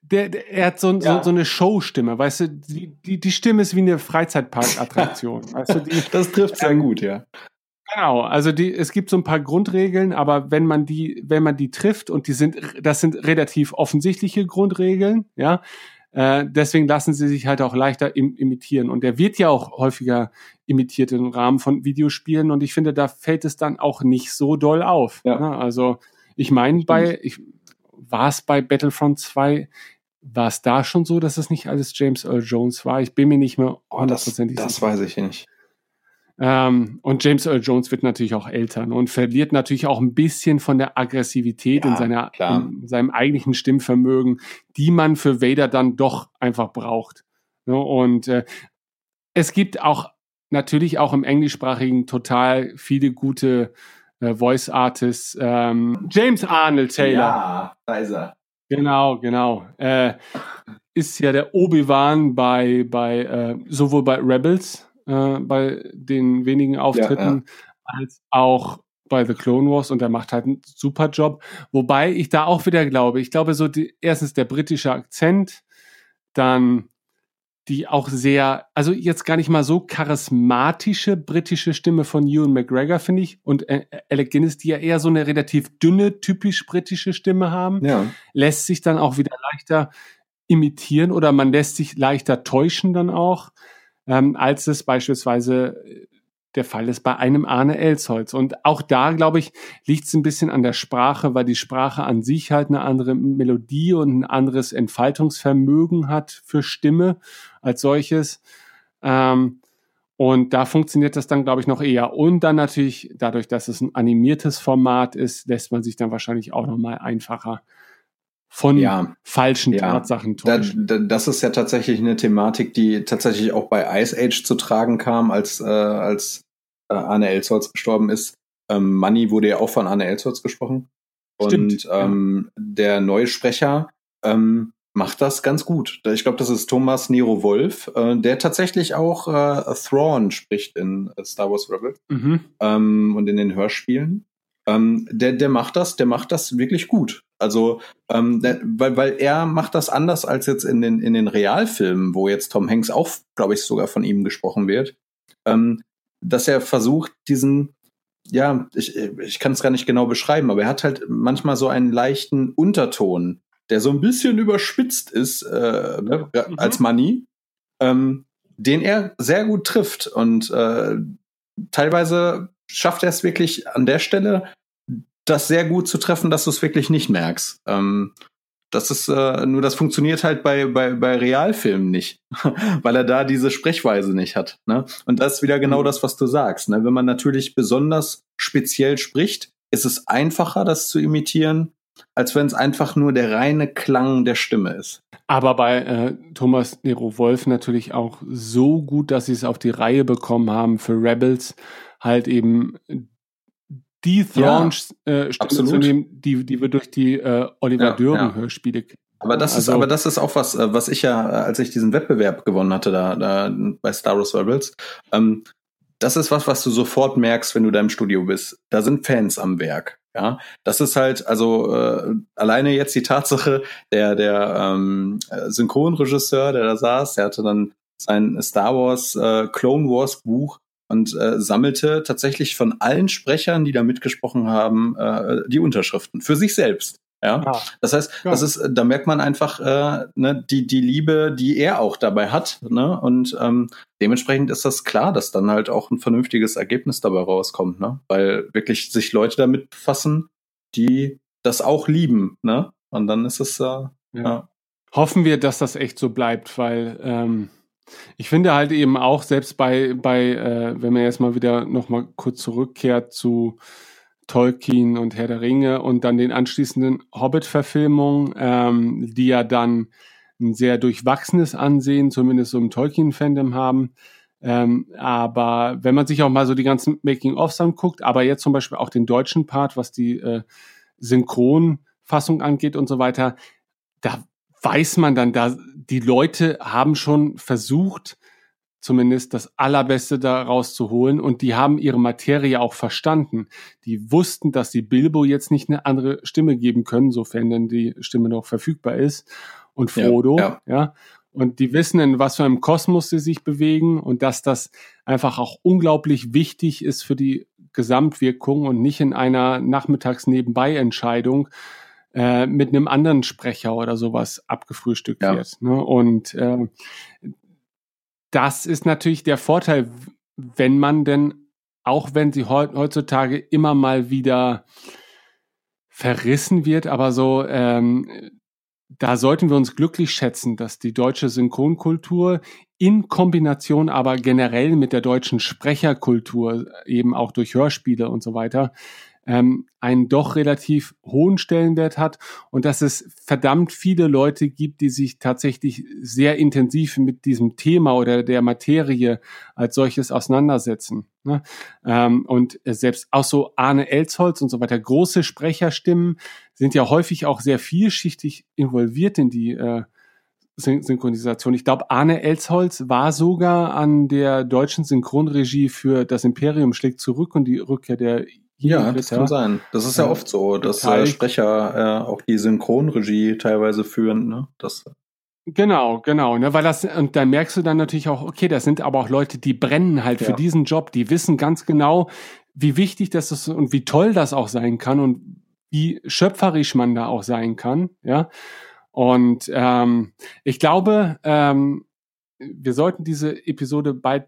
der, der, er hat so, Ja. so, so eine Showstimme, weißt du, die, die, die Stimme ist wie eine Freizeitparkattraktion. [laughs] weißt du, die, Das trifft sehr gut, ja. Genau, also die, es gibt so ein paar Grundregeln, aber wenn man die, wenn man die trifft und die sind, das sind relativ offensichtliche Grundregeln, ja, äh, deswegen lassen sie sich halt auch leichter im, imitieren. Und der wird ja auch häufiger imitiert im Rahmen von Videospielen und ich finde, da fällt es dann auch nicht so doll auf. Ja. Ne? Also ich meine, bei, ich, war es bei Battlefront 2, war es da schon so, dass es nicht alles James Earl Jones war? Ich bin mir nicht mehr das, hundertprozentig das sicher. weiß ich nicht. Ähm, und James Earl Jones wird natürlich auch älter ne, und verliert natürlich auch ein bisschen von der Aggressivität Ja, in, seiner, in seinem eigentlichen Stimmvermögen, die man für Vader dann doch einfach braucht. Ne? Und äh, es gibt auch natürlich auch im englischsprachigen total viele gute äh, Voice Artists. Ähm, James Arnold Taylor. Ja, da ist er. Genau, genau. Äh, ist ja der Obi-Wan bei, bei äh, sowohl bei Rebels, äh, bei den wenigen Auftritten, als auch bei The Clone Wars und er macht halt einen super Job. Wobei ich da auch wieder glaube, ich glaube so die, erstens der britische Akzent, dann die auch sehr, also jetzt gar nicht mal so charismatische britische Stimme von Ewan McGregor, finde ich, und äh, Alec Guinness, die ja eher so eine relativ dünne, typisch britische Stimme haben Ja. lässt sich dann auch wieder leichter imitieren oder man lässt sich leichter täuschen dann auch, ähm, als es beispielsweise äh, der Fall ist bei einem Arne Elsholz. Und auch da, glaube ich, liegt es ein bisschen an der Sprache, weil die Sprache an sich halt eine andere Melodie und ein anderes Entfaltungsvermögen hat für Stimme als solches. Ähm, Und da funktioniert das dann, glaube ich, noch eher. Und dann natürlich, dadurch, dass es ein animiertes Format ist, lässt man sich dann wahrscheinlich auch noch mal einfacher von ja, falschen ja. Tatsachen täuschen. Da, da, das ist ja tatsächlich eine Thematik, die tatsächlich auch bei Ice Age zu tragen kam, als, äh, als äh, Arne Elsholz gestorben ist. Ähm, Money wurde ja auch von Arne Elsholz gesprochen. Stimmt, Und ähm, ja. der neue Sprecher ähm, macht das ganz gut. Ich glaube, das ist Thomas Nero Wolf, äh, der tatsächlich auch äh, Thrawn spricht in äh, Star Wars Rebels mhm. ähm, und in den Hörspielen. Ähm, der, der macht das, der macht das wirklich gut. Also, ähm, der, weil, weil er macht das anders als jetzt in den, in den Realfilmen, wo jetzt Tom Hanks auch, glaube ich, sogar von ihm gesprochen wird, ähm, dass er versucht, diesen, ja, ich, ich kann es gar nicht genau beschreiben, aber er hat halt manchmal so einen leichten Unterton der so ein bisschen überspitzt ist äh, ne, mhm. als Money, ähm, den er sehr gut trifft. Und äh, teilweise schafft er es wirklich an der Stelle, das sehr gut zu treffen, dass du es wirklich nicht merkst. Ähm, das ist äh, nur, das funktioniert halt bei, bei, bei Realfilmen nicht, [laughs] weil er da diese Sprechweise nicht hat. Ne? Und das ist wieder genau mhm. das, was du sagst. Ne? Wenn man natürlich besonders speziell spricht, ist es einfacher, das zu imitieren, als wenn es einfach nur der reine Klang der Stimme ist. Aber bei äh, Thomas Nero Wolf natürlich auch so gut, dass sie es auf die Reihe bekommen haben für Rebels, halt eben die Thrawn-Stimme ja, äh, zu nehmen, die, die wir durch die äh, Oliver ja, Döring-Hörspiele kennen. Aber das also, ist, aber das ist auch was, äh, was ich ja, äh, als ich diesen Wettbewerb gewonnen hatte, da, da bei Star Wars Rebels, ähm, das ist was, was du sofort merkst, wenn du da im Studio bist. Da sind Fans am Werk. Ja, das ist halt, also äh, alleine jetzt die Tatsache, der, der ähm, Synchronregisseur, der da saß, der hatte dann sein Star Wars äh, Clone Wars Buch und äh, sammelte tatsächlich von allen Sprechern, die da mitgesprochen haben, äh, die Unterschriften für sich selbst. Ja, ah, das heißt, ja. das ist, da merkt man einfach äh, ne, die die Liebe, die er auch dabei hat, ne? Und ähm, dementsprechend ist das klar, dass dann halt auch ein vernünftiges Ergebnis dabei rauskommt, ne? Weil wirklich sich Leute damit befassen, die das auch lieben, ne? Und dann ist es äh, ja. ja. Hoffen wir, dass das echt so bleibt, weil ähm, ich finde halt eben auch selbst bei bei äh, wenn man jetzt mal wieder noch mal kurz zurückkehrt zu Tolkien und Herr der Ringe und dann den anschließenden Hobbit-Verfilmungen, ähm, die ja dann ein sehr durchwachsenes Ansehen, zumindest so im Tolkien-Fandom haben. Ähm, aber wenn man sich auch mal so die ganzen Making-ofs anguckt, aber jetzt zum Beispiel auch den deutschen Part, was die äh, Synchronfassung angeht und so weiter, da weiß man dann, da die Leute haben schon versucht, zumindest das Allerbeste daraus zu holen. Und die haben ihre Materie auch verstanden. Die wussten, dass sie Bilbo jetzt nicht eine andere Stimme geben können, sofern denn die Stimme noch verfügbar ist. Und Frodo, ja. ja. ja. Und die wissen, in was für einem Kosmos sie sich bewegen und dass das einfach auch unglaublich wichtig ist für die Gesamtwirkung und nicht in einer Nachmittags-Nebenbei-Entscheidung äh, mit einem anderen Sprecher oder sowas abgefrühstückt ja. wird. Ne? Und äh, das ist natürlich der Vorteil, wenn man denn, auch wenn sie heutzutage immer mal wieder verrissen wird, aber so, ähm, da sollten wir uns glücklich schätzen, dass die deutsche Synchronkultur in Kombination aber generell mit der deutschen Sprecherkultur, eben auch durch Hörspiele und so weiter, ähm, einen doch relativ hohen Stellenwert hat und dass es verdammt viele Leute gibt, die sich tatsächlich sehr intensiv mit diesem Thema oder der Materie als solches auseinandersetzen. Ne? Ähm, und selbst auch so Arne Elsholz und so weiter, große Sprecherstimmen sind ja häufig auch sehr vielschichtig involviert in die äh, Synchronisation. Ich glaube, Arne Elsholz war sogar an der deutschen Synchronregie für Das Imperium schlägt zurück und die Rückkehr der ja, das kann sein. Das ist ja oft so, dass äh, Sprecher äh, auch die Synchronregie teilweise führen. Ne? Das Genau, genau, ne, weil das und da merkst du dann natürlich auch, okay, das sind aber auch Leute, die brennen halt ja. für diesen Job, die wissen ganz genau, wie wichtig das ist und wie toll das auch sein kann und wie schöpferisch man da auch sein kann, ja. Und ähm, ich glaube, ähm, wir sollten diese Episode bald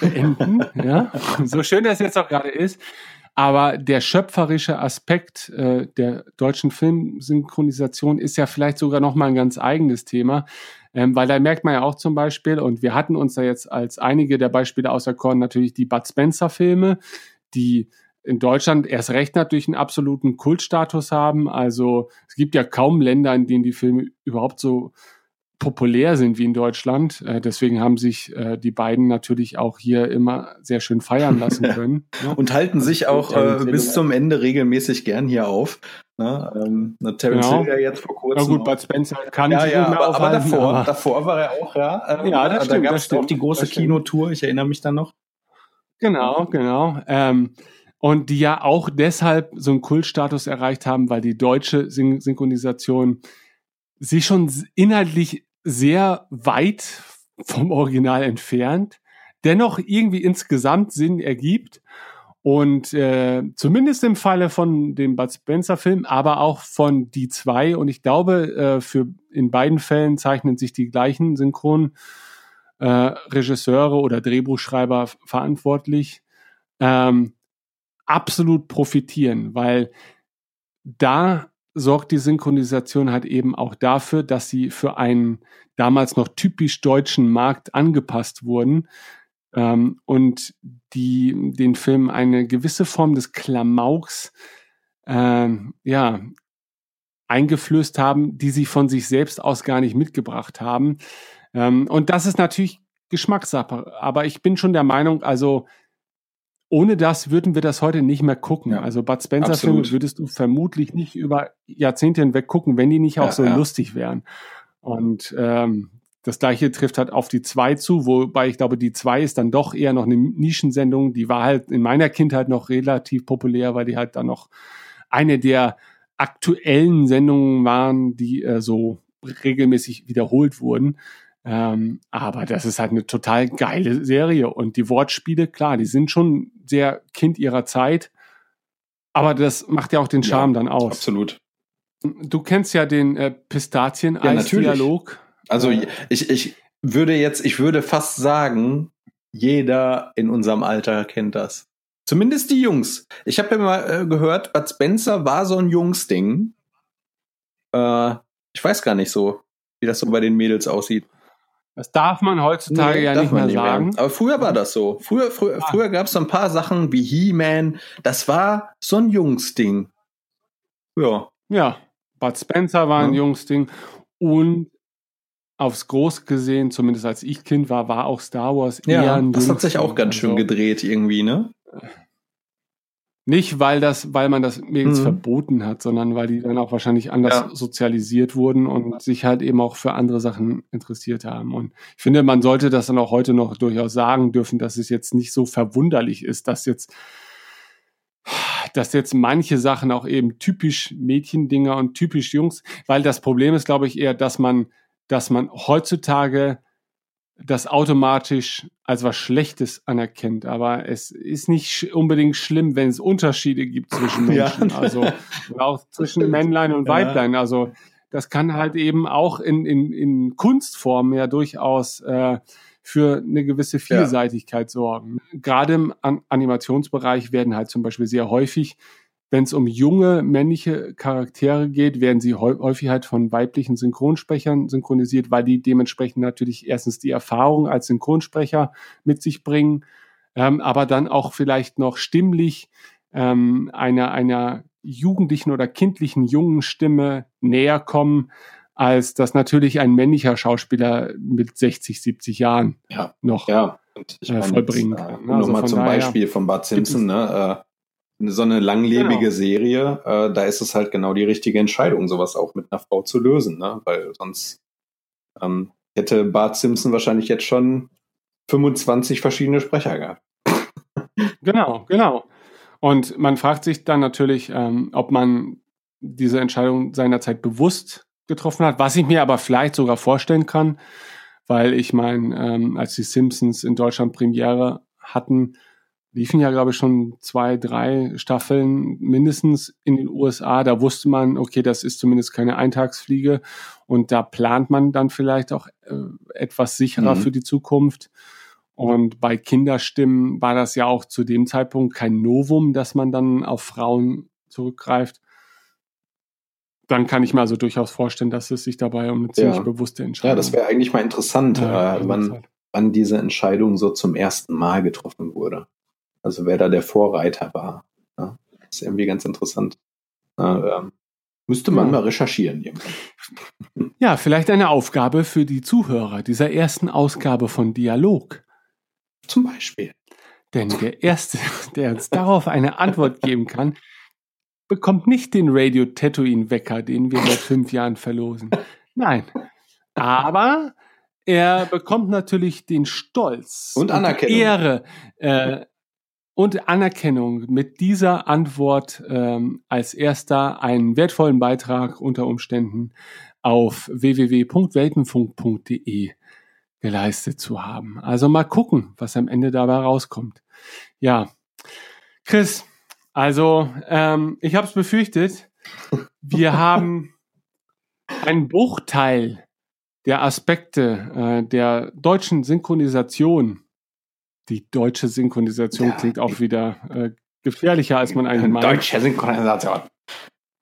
beenden, [laughs] ja. So schön das jetzt auch gerade ist. Aber der schöpferische Aspekt äh, der deutschen Filmsynchronisation ist ja vielleicht sogar noch mal ein ganz eigenes Thema. Ähm, weil da merkt man ja auch zum Beispiel, und wir hatten uns da jetzt als einige der Beispiele auserkoren, natürlich die Bud Spencer-Filme, die in Deutschland erst recht natürlich einen absoluten Kultstatus haben. Also es gibt ja kaum Länder, in denen die Filme überhaupt so populär sind wie in Deutschland. Äh, deswegen haben sich äh, die beiden natürlich auch hier immer sehr schön feiern lassen [laughs] können. ne? Und halten sich auch äh, bis zum Ende regelmäßig gern hier auf. Ne? Ähm, Terence Genau. Hill ja jetzt vor kurzem. Na gut. Bud Spencer kann ja, ich ja, aber, aber aufhalten, davor, aber- davor war er auch, ja. Ähm, Ja, das da stimmt, gab es auch die große. Kinotour, ich erinnere mich dann noch. Genau, genau. Ähm, und die ja auch deshalb so einen Kultstatus erreicht haben, weil die deutsche Syn Synchronisation sich schon inhaltlich sehr weit vom Original entfernt, dennoch irgendwie insgesamt Sinn ergibt. Und äh, zumindest im Falle von dem Bud Spencer-Film, aber auch von Die zwei. Und ich glaube, äh, für in beiden Fällen zeichnen sich die gleichen Synchron äh, Regisseure oder Drehbuchschreiber verantwortlich, ähm, absolut profitieren, weil da sorgt die Synchronisation halt eben auch dafür, dass sie für einen damals noch typisch deutschen Markt angepasst wurden ähm, und die den Film eine gewisse Form des Klamauks ähm, ja eingeflößt haben, die sie von sich selbst aus gar nicht mitgebracht haben. Ähm, und das ist natürlich Geschmackssache. Aber ich bin schon der Meinung, also ohne das würden wir das heute nicht mehr gucken. also Bud Spencer-Filme absolut. würdest du vermutlich nicht über Jahrzehnte hinweg gucken, wenn die nicht auch Ja, so ja. lustig wären. Und ähm, das gleiche trifft halt auf die zwei zu, wobei ich glaube, die zwei ist dann doch eher noch eine Nischensendung. Die war halt in meiner Kindheit noch relativ populär, weil die halt dann noch eine der aktuellen Sendungen waren, die äh, so regelmäßig wiederholt wurden. Ähm, aber das ist halt eine total geile Serie. Und die Wortspiele, klar, die sind schon sehr Kind ihrer Zeit. Aber das macht ja auch den Charme dann aus. Absolut. Du kennst ja den äh, Ja. Pistazien-Eis-Dialog. Also Äh, ich, ich würde jetzt, ich würde fast sagen, jeder in unserem Alter kennt das. Zumindest die Jungs. Ich habe ja mal äh, gehört, Bud Spencer war so ein Jungsding. Äh, ich weiß gar nicht so, wie das so bei den Mädels aussieht. Das darf man heutzutage ja darf nicht man mehr sagen. Aber früher war das so. Früher, früher, früher gab es so ein paar Sachen wie He-Man. Das war so ein Jungsding. Ja. Ja, Bud Spencer war ein Ja. Jungsding. Und aufs Groß gesehen, zumindest als ich Kind war, war auch Star Wars eher Ja, ein das hat sich auch ganz schön Also gedreht irgendwie, ne? Nicht, weil das, weil man das Mädels Mhm. verboten hat, sondern weil die dann auch wahrscheinlich anders Ja. sozialisiert wurden und sich halt eben auch für andere Sachen interessiert haben. Und ich finde, man sollte das dann auch heute noch durchaus sagen dürfen, dass es jetzt nicht so verwunderlich ist, dass jetzt dass jetzt manche Sachen auch eben typisch Mädchendinger und typisch Jungs, weil das Problem ist, glaube ich, eher, dass man, dass man heutzutage das automatisch als was Schlechtes anerkennt. Aber es ist nicht unbedingt schlimm, wenn es Unterschiede gibt zwischen [laughs] Ja. Menschen. Also oder auch zwischen Männlein und Ja. Weiblein. Also das kann halt eben auch in, in, in Kunstform ja durchaus äh, für eine gewisse Vielseitigkeit sorgen. Gerade im An Animationsbereich werden halt zum Beispiel sehr häufig, wenn es um junge männliche Charaktere geht, werden sie häu- häufig halt von weiblichen Synchronsprechern synchronisiert, weil die dementsprechend natürlich erstens die Erfahrung als Synchronsprecher mit sich bringen, ähm, aber dann auch vielleicht noch stimmlich ähm, einer, einer jugendlichen oder kindlichen jungen Stimme näher kommen, als das natürlich ein männlicher Schauspieler mit 60, 70 Jahren Ja. noch Ja. Und ich äh, meine, vollbringen jetzt, kann. Äh? Also Nochmal von zum daher Beispiel von gibt Simpson, ne? So eine langlebige Genau. Serie, äh, da ist es halt genau die richtige Entscheidung, sowas auch mit einer Frau zu lösen, ne? Weil sonst ähm, hätte Bart Simpson wahrscheinlich jetzt schon 25 verschiedene Sprecher gehabt. Genau, genau. Und man fragt sich dann natürlich, ähm, ob man diese Entscheidung seinerzeit bewusst getroffen hat, was ich mir aber vielleicht sogar vorstellen kann, weil ich meine, ähm, als die Simpsons in Deutschland Premiere hatten, liefen ja, glaube ich, schon zwei, drei Staffeln mindestens in den USA. Da wusste man, okay, das ist zumindest keine Eintagsfliege und da plant man dann vielleicht auch äh, etwas sicherer Mhm. für die Zukunft. Und bei Kinderstimmen war das ja auch zu dem Zeitpunkt kein Novum, dass man dann auf Frauen zurückgreift. dann kann ich mir also durchaus vorstellen, dass es sich dabei um eine ziemlich Ja. bewusste Entscheidung Ja, das wäre eigentlich mal interessant, Ja, äh, wann, wann diese Entscheidung so zum ersten Mal getroffen wurde. Also wer da der Vorreiter war. Ja, das ist irgendwie ganz interessant. Ja, ähm, müsste man Ja. mal recherchieren. irgendwann. [laughs] Ja, vielleicht eine Aufgabe für die Zuhörer dieser ersten Ausgabe von Dialog. Zum Beispiel. Denn der Erste, [laughs] der uns darauf eine Antwort geben kann, bekommt nicht den Radio Tatooine Wecker, den wir seit fünf Jahren verlosen. Nein. Aber er bekommt natürlich den Stolz Und Anerkennung. Ehre äh, und Anerkennung mit dieser Antwort ähm, als erster einen wertvollen Beitrag unter Umständen auf www.weltenfunk.de geleistet zu haben. Also mal gucken, was am Ende dabei rauskommt. Ja, Chris, also ähm, ich habe es befürchtet, wir [laughs] haben einen Bruchteil der Aspekte äh, der deutschen Synchronisation. Die deutsche Synchronisation Ja. klingt auch wieder äh, gefährlicher, als man eigentlich [laughs] meint. Deutsche Synchronisation.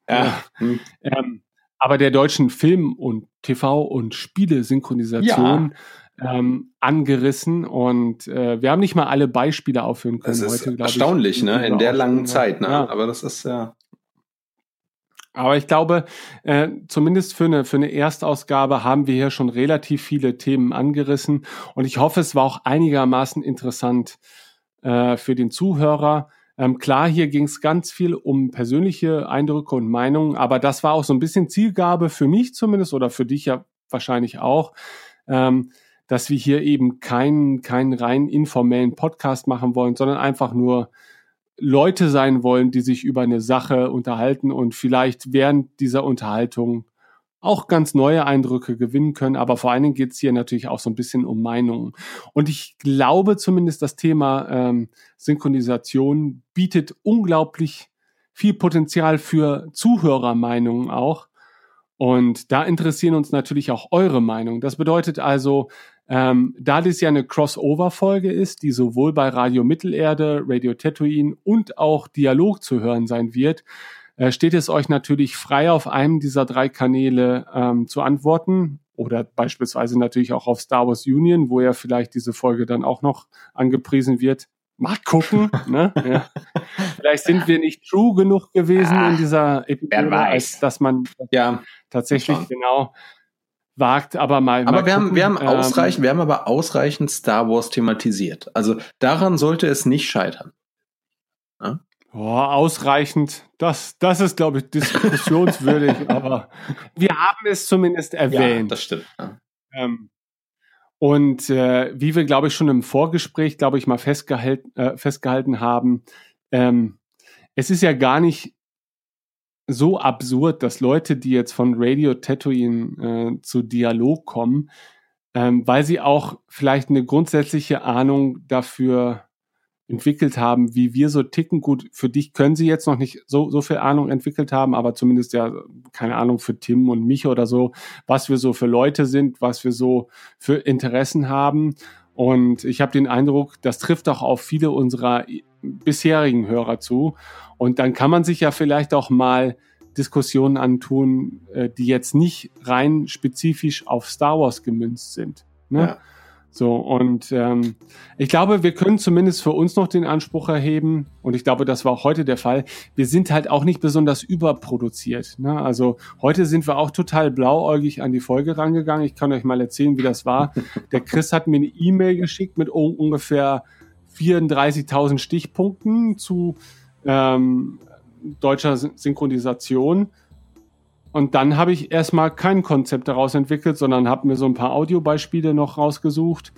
Ja. Hm. Ähm, aber der deutschen Film- und TV- und Spiele-Synchronisation ähm, angerissen und äh, wir haben nicht mal alle Beispiele aufführen können Das ist heute, glaube ich. erstaunlich, ne? In der langen Zeit, ne? Ja. Aber das ist ja. Aber ich glaube, äh, zumindest für eine, für eine Erstausgabe haben wir hier schon relativ viele Themen angerissen. Und ich hoffe, es war auch einigermaßen interessant äh, für den Zuhörer. Ähm, klar, hier ging es ganz viel um persönliche Eindrücke und Meinungen, aber das war auch so ein bisschen Zielgabe für mich zumindest oder für dich ja wahrscheinlich auch, ähm, dass wir hier eben keinen, keinen rein informellen Podcast machen wollen, sondern einfach nur Leute sein wollen, die sich über eine Sache unterhalten und vielleicht während dieser Unterhaltung auch ganz neue Eindrücke gewinnen können. Aber vor allen Dingen geht es hier natürlich auch so ein bisschen um Meinungen. Und ich glaube zumindest, das Thema ähm, Synchronisation bietet unglaublich viel Potenzial für Zuhörermeinungen auch. Und da interessieren uns natürlich auch eure Meinung. Das bedeutet also, ähm, da das ja eine Crossover-Folge ist, die sowohl bei Radio Mittelerde, Radio Tatooine und auch Dialog zu hören sein wird, äh, steht es euch natürlich frei, auf einem dieser drei Kanäle ähm, zu antworten oder beispielsweise natürlich auch auf Star Wars Union, wo ja vielleicht diese Folge dann auch noch angepriesen wird. Mal gucken. [laughs] ne? ja. Vielleicht sind wir nicht true genug gewesen in dieser Episode, weiß. als dass man Ja. tatsächlich genau wagt, aber mal. Aber mal wir haben, gucken. wir haben Ähm, ausreichend, wir haben aber ausreichend Star Wars thematisiert. Also daran sollte es nicht scheitern. Boah, ausreichend. Das, das ist, glaube ich, diskussionswürdig, [laughs] aber wir haben es zumindest erwähnt. das stimmt. Ja. Ähm, und äh, wie wir, glaube ich, schon im Vorgespräch, glaube ich, mal festgehalten, äh, festgehalten haben, ähm, es ist ja gar nicht so absurd, dass Leute, die jetzt von Radio Tatooine äh, zu Dialog kommen, ähm, weil sie auch vielleicht eine grundsätzliche Ahnung dafür entwickelt haben, wie wir so ticken. Gut, für dich können sie jetzt noch nicht so, so viel Ahnung entwickelt haben, aber zumindest ja, keine Ahnung, für Tim und mich oder so, was wir so für Leute sind, was wir so für Interessen haben. Und ich habe den Eindruck, das trifft auch auf viele unserer bisherigen Hörer zu. Und dann kann man sich ja vielleicht auch mal Diskussionen antun, äh, die jetzt nicht rein spezifisch auf Star Wars gemünzt sind. Ne? Ja. So, und ähm, ich glaube, wir können zumindest für uns noch den Anspruch erheben, und ich glaube, das war auch heute der Fall, wir sind halt auch nicht besonders überproduziert. Ne? Also heute sind wir auch total blauäugig an die Folge rangegangen. Ich kann euch mal erzählen, wie das war. Der Chris hat mir eine E-Mail geschickt mit un ungefähr 34.000 Stichpunkten zu ähm, deutscher Syn- Synchronisation. Und dann habe ich erstmal kein Konzept daraus entwickelt, sondern habe mir so ein paar Audiobeispiele noch rausgesucht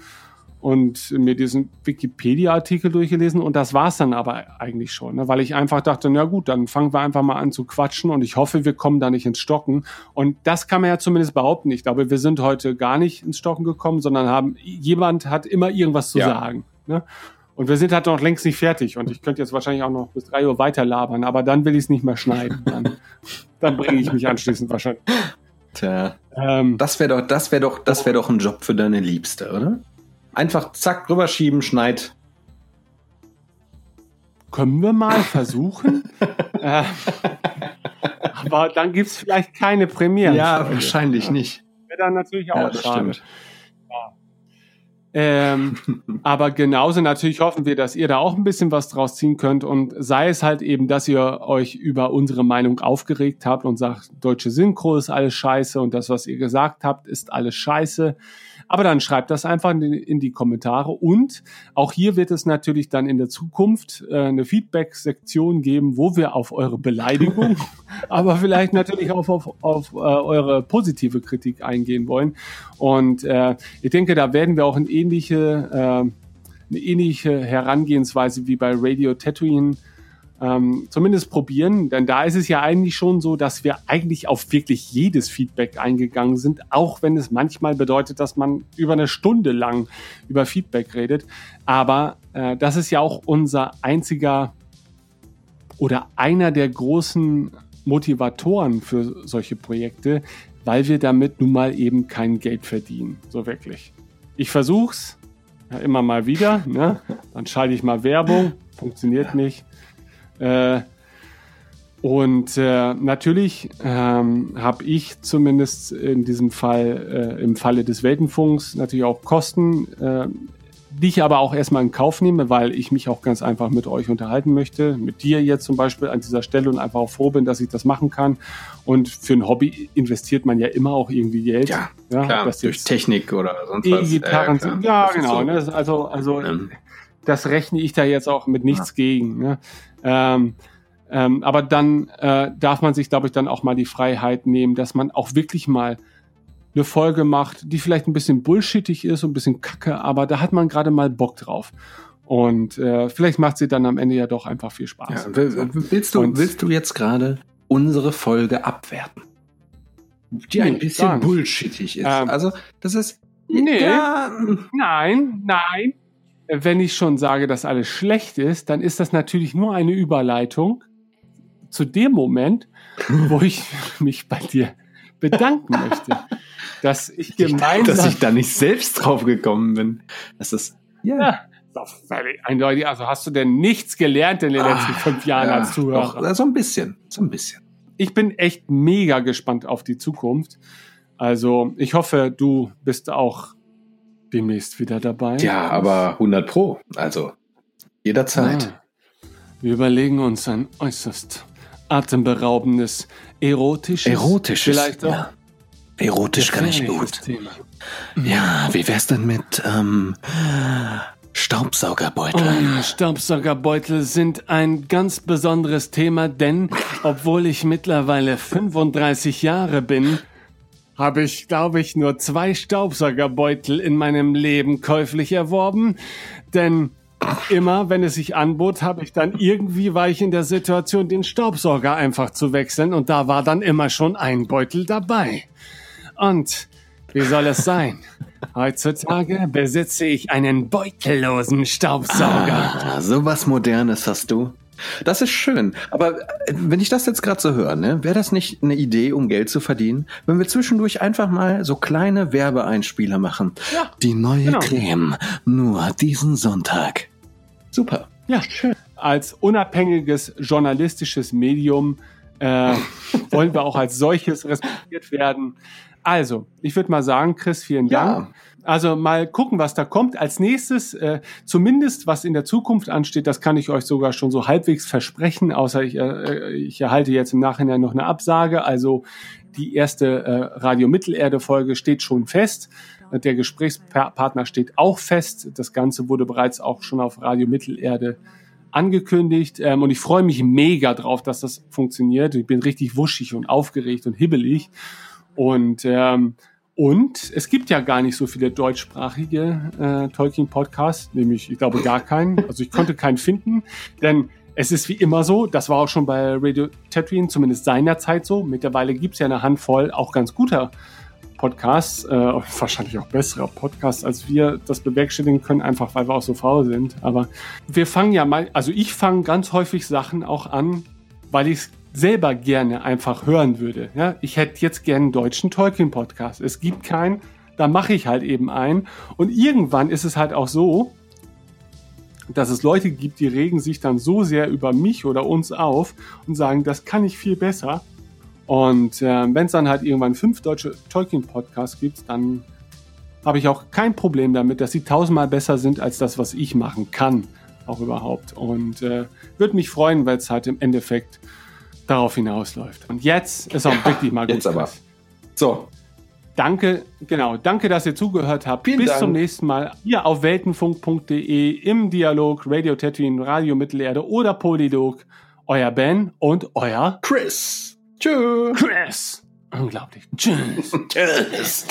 und mir diesen Wikipedia-Artikel durchgelesen. Und das war's dann aber eigentlich schon, ne? weil ich einfach dachte, na gut, dann fangen wir einfach mal an zu quatschen und ich hoffe, wir kommen da nicht ins Stocken. Und das kann man ja zumindest behaupten. Ich glaube, wir sind heute gar nicht ins Stocken gekommen, sondern haben, jemand hat immer irgendwas zu Ja. sagen. Ne? Und wir sind halt noch längst nicht fertig. Und ich könnte jetzt wahrscheinlich auch noch bis drei Uhr weiter labern, aber dann will ich es nicht mehr schneiden. Dann, [laughs] dann bringe ich mich anschließend wahrscheinlich. Tja. Ähm, Das wäre doch, das wäre doch, das wäre doch ein Job für deine Liebste, oder? Einfach zack, rüberschieben, schneid. können wir mal versuchen? [laughs] äh, Aber dann gibt es vielleicht keine Premieren. Ja, wahrscheinlich nicht. Wäre dann natürlich auch Ja, das schade. stimmt. Ähm, [laughs] aber genauso natürlich hoffen wir, dass ihr da auch ein bisschen was draus ziehen könnt und sei es halt eben, dass ihr euch über unsere Meinung aufgeregt habt und sagt, deutsche Synchro ist alles scheiße und das, was ihr gesagt habt, ist alles scheiße. Aber dann schreibt das einfach in die, Kommentare und auch hier wird es natürlich dann in der Zukunft äh, eine Feedback-Sektion geben, wo wir auf eure Beleidigung, [laughs] aber vielleicht natürlich auch auf, auf äh, eure positive Kritik eingehen wollen. Und äh, ich denke, da werden wir auch in ähnliche, äh, eine ähnliche Herangehensweise wie bei Radio Tatooine ähm, zumindest probieren, denn da ist es ja eigentlich schon so, dass wir eigentlich auf wirklich jedes Feedback eingegangen sind, auch wenn es manchmal bedeutet, dass man über eine Stunde lang über Feedback redet. Aber äh, das ist ja auch unser einziger oder einer der großen Motivatoren für solche Projekte, weil wir damit nun mal eben kein Geld verdienen, so wirklich. Ich versuch's ja, immer mal wieder, ne? dann schalte ich mal Werbung, funktioniert nicht. Äh, und äh, natürlich ähm, habe ich zumindest in diesem Fall, äh, im Falle des Weltenfunks, natürlich auch Kosten, äh, die ich aber auch erstmal in Kauf nehme, weil ich mich auch ganz einfach mit euch unterhalten möchte. Mit dir jetzt zum Beispiel an dieser Stelle und einfach auch froh bin, dass ich das machen kann. Und für ein Hobby investiert man ja immer auch irgendwie Geld. Ja, ja klar, durch Technik oder sonst was. Sind. Ja, Das ist genau. so. Ne? Also, also das rechne ich da jetzt auch mit nichts gegen. Ne? Ähm, ähm, aber dann äh, darf man sich, glaube ich, dann auch mal die Freiheit nehmen, dass man auch wirklich mal eine Folge macht, die vielleicht ein bisschen bullshittig ist und ein bisschen kacke, aber da hat man gerade mal Bock drauf. Und äh, vielleicht macht sie dann am Ende ja doch einfach viel Spaß. Ja, will- willst, du, Und- willst du jetzt gerade unsere Folge abwerten? Die ein bisschen bullshittig ist. Ähm, also, das ist. Nee, Ja, nein, nein. Wenn ich schon sage, dass alles schlecht ist, dann ist das natürlich nur eine Überleitung zu dem Moment, [laughs] wo ich mich bei dir bedanken möchte, dass ich gemeinsam, dass ich da nicht selbst drauf gekommen bin. Das ist. ja, doch völlig eindeutig. Also hast du denn nichts gelernt in den letzten fünf Jahren ja, als Zuhörer? Doch, so ein bisschen. So ein bisschen. ich bin echt mega gespannt auf die Zukunft. Also ich hoffe, du bist auch demnächst wieder dabei. Ja, aber 100 Pro. Also, jederzeit. Ah. Wir überlegen uns ein äußerst atemberaubendes, erotisches, Erotisches, vielleicht auch ja. Erotisch kann ich gut. Thema. Ja, wie wär's denn mit ähm, Staubsaugerbeutel? Oh Staubsaugerbeutel sind ein ganz besonderes Thema, denn obwohl ich mittlerweile 35 Jahre bin, habe ich, glaube ich, nur zwei Staubsaugerbeutel in meinem Leben käuflich erworben. Denn immer, wenn es sich anbot, habe ich dann irgendwie war ich in der Situation, den Staubsauger einfach zu wechseln und da war dann immer schon ein Beutel dabei. Und wie soll es sein? Heutzutage besitze ich einen beutellosen Staubsauger. Ah, so was Modernes hast du. Das ist schön. Aber äh, wenn ich das jetzt gerade so höre, ne, wäre das nicht eine Idee, um Geld zu verdienen, wenn wir zwischendurch einfach mal so kleine Werbeeinspieler machen? Ja, Die neue Genau. Creme. Nur diesen Sonntag. Super. Ja, als unabhängiges journalistisches Medium äh, [laughs] wollen wir auch als solches respektiert werden. Also, ich würde mal sagen, Chris, vielen Ja. Also mal gucken, was da kommt. Als nächstes, äh, zumindest was in der Zukunft ansteht, das kann ich euch sogar schon so halbwegs versprechen, außer ich, äh, ich erhalte jetzt im Nachhinein noch eine Absage. Also die erste äh, Radio Mittelerde-Folge steht schon fest. Der Gesprächspartner steht auch fest. Das Ganze wurde bereits auch schon auf Radio Mittelerde angekündigt. Ähm, und ich freue mich mega drauf, dass das funktioniert. Ich bin richtig wuschig und aufgeregt und hibbelig. Und, ähm, und es gibt ja gar nicht so viele deutschsprachige äh, Tolkien-Podcasts, nämlich, ich glaube, gar keinen. Also ich konnte keinen finden, denn es ist wie immer so, das war auch schon bei Radio Tatooine, zumindest seinerzeit so. Mittlerweile gibt es ja eine Handvoll auch ganz guter Podcasts, äh, wahrscheinlich auch besserer Podcasts, als wir das bewerkstelligen können, einfach weil wir auch so faul sind. Aber wir fangen ja mal, also ich fange ganz häufig Sachen auch an, weil ich es selber gerne einfach hören würde. Ja? Ich hätte jetzt gerne einen deutschen Tolkien-Podcast. Es gibt keinen, da mache ich halt eben einen. Und irgendwann ist es halt auch so, dass es Leute gibt, die regen sich dann so sehr über mich oder uns auf und sagen, das kann ich viel besser. Und äh, wenn es dann halt irgendwann fünf deutsche Tolkien-Podcasts gibt, dann habe ich auch kein Problem damit, dass sie tausendmal besser sind als das, was ich machen kann, auch überhaupt. Und äh, würde mich freuen, weil es halt im Endeffekt darauf hinausläuft. Und jetzt ist auch wirklich mal gut. Jetzt aber. So. Danke, genau, danke, dass ihr zugehört habt. Vielen Bis Dank. zum nächsten Mal. Hier auf weltenfunk.de im Dialog Radio Tatooine, Radio Mittelerde oder Polydog. Euer Ben und euer Chris. Tschüss. Chris. Unglaublich. Tschüss. [laughs] Tschüss.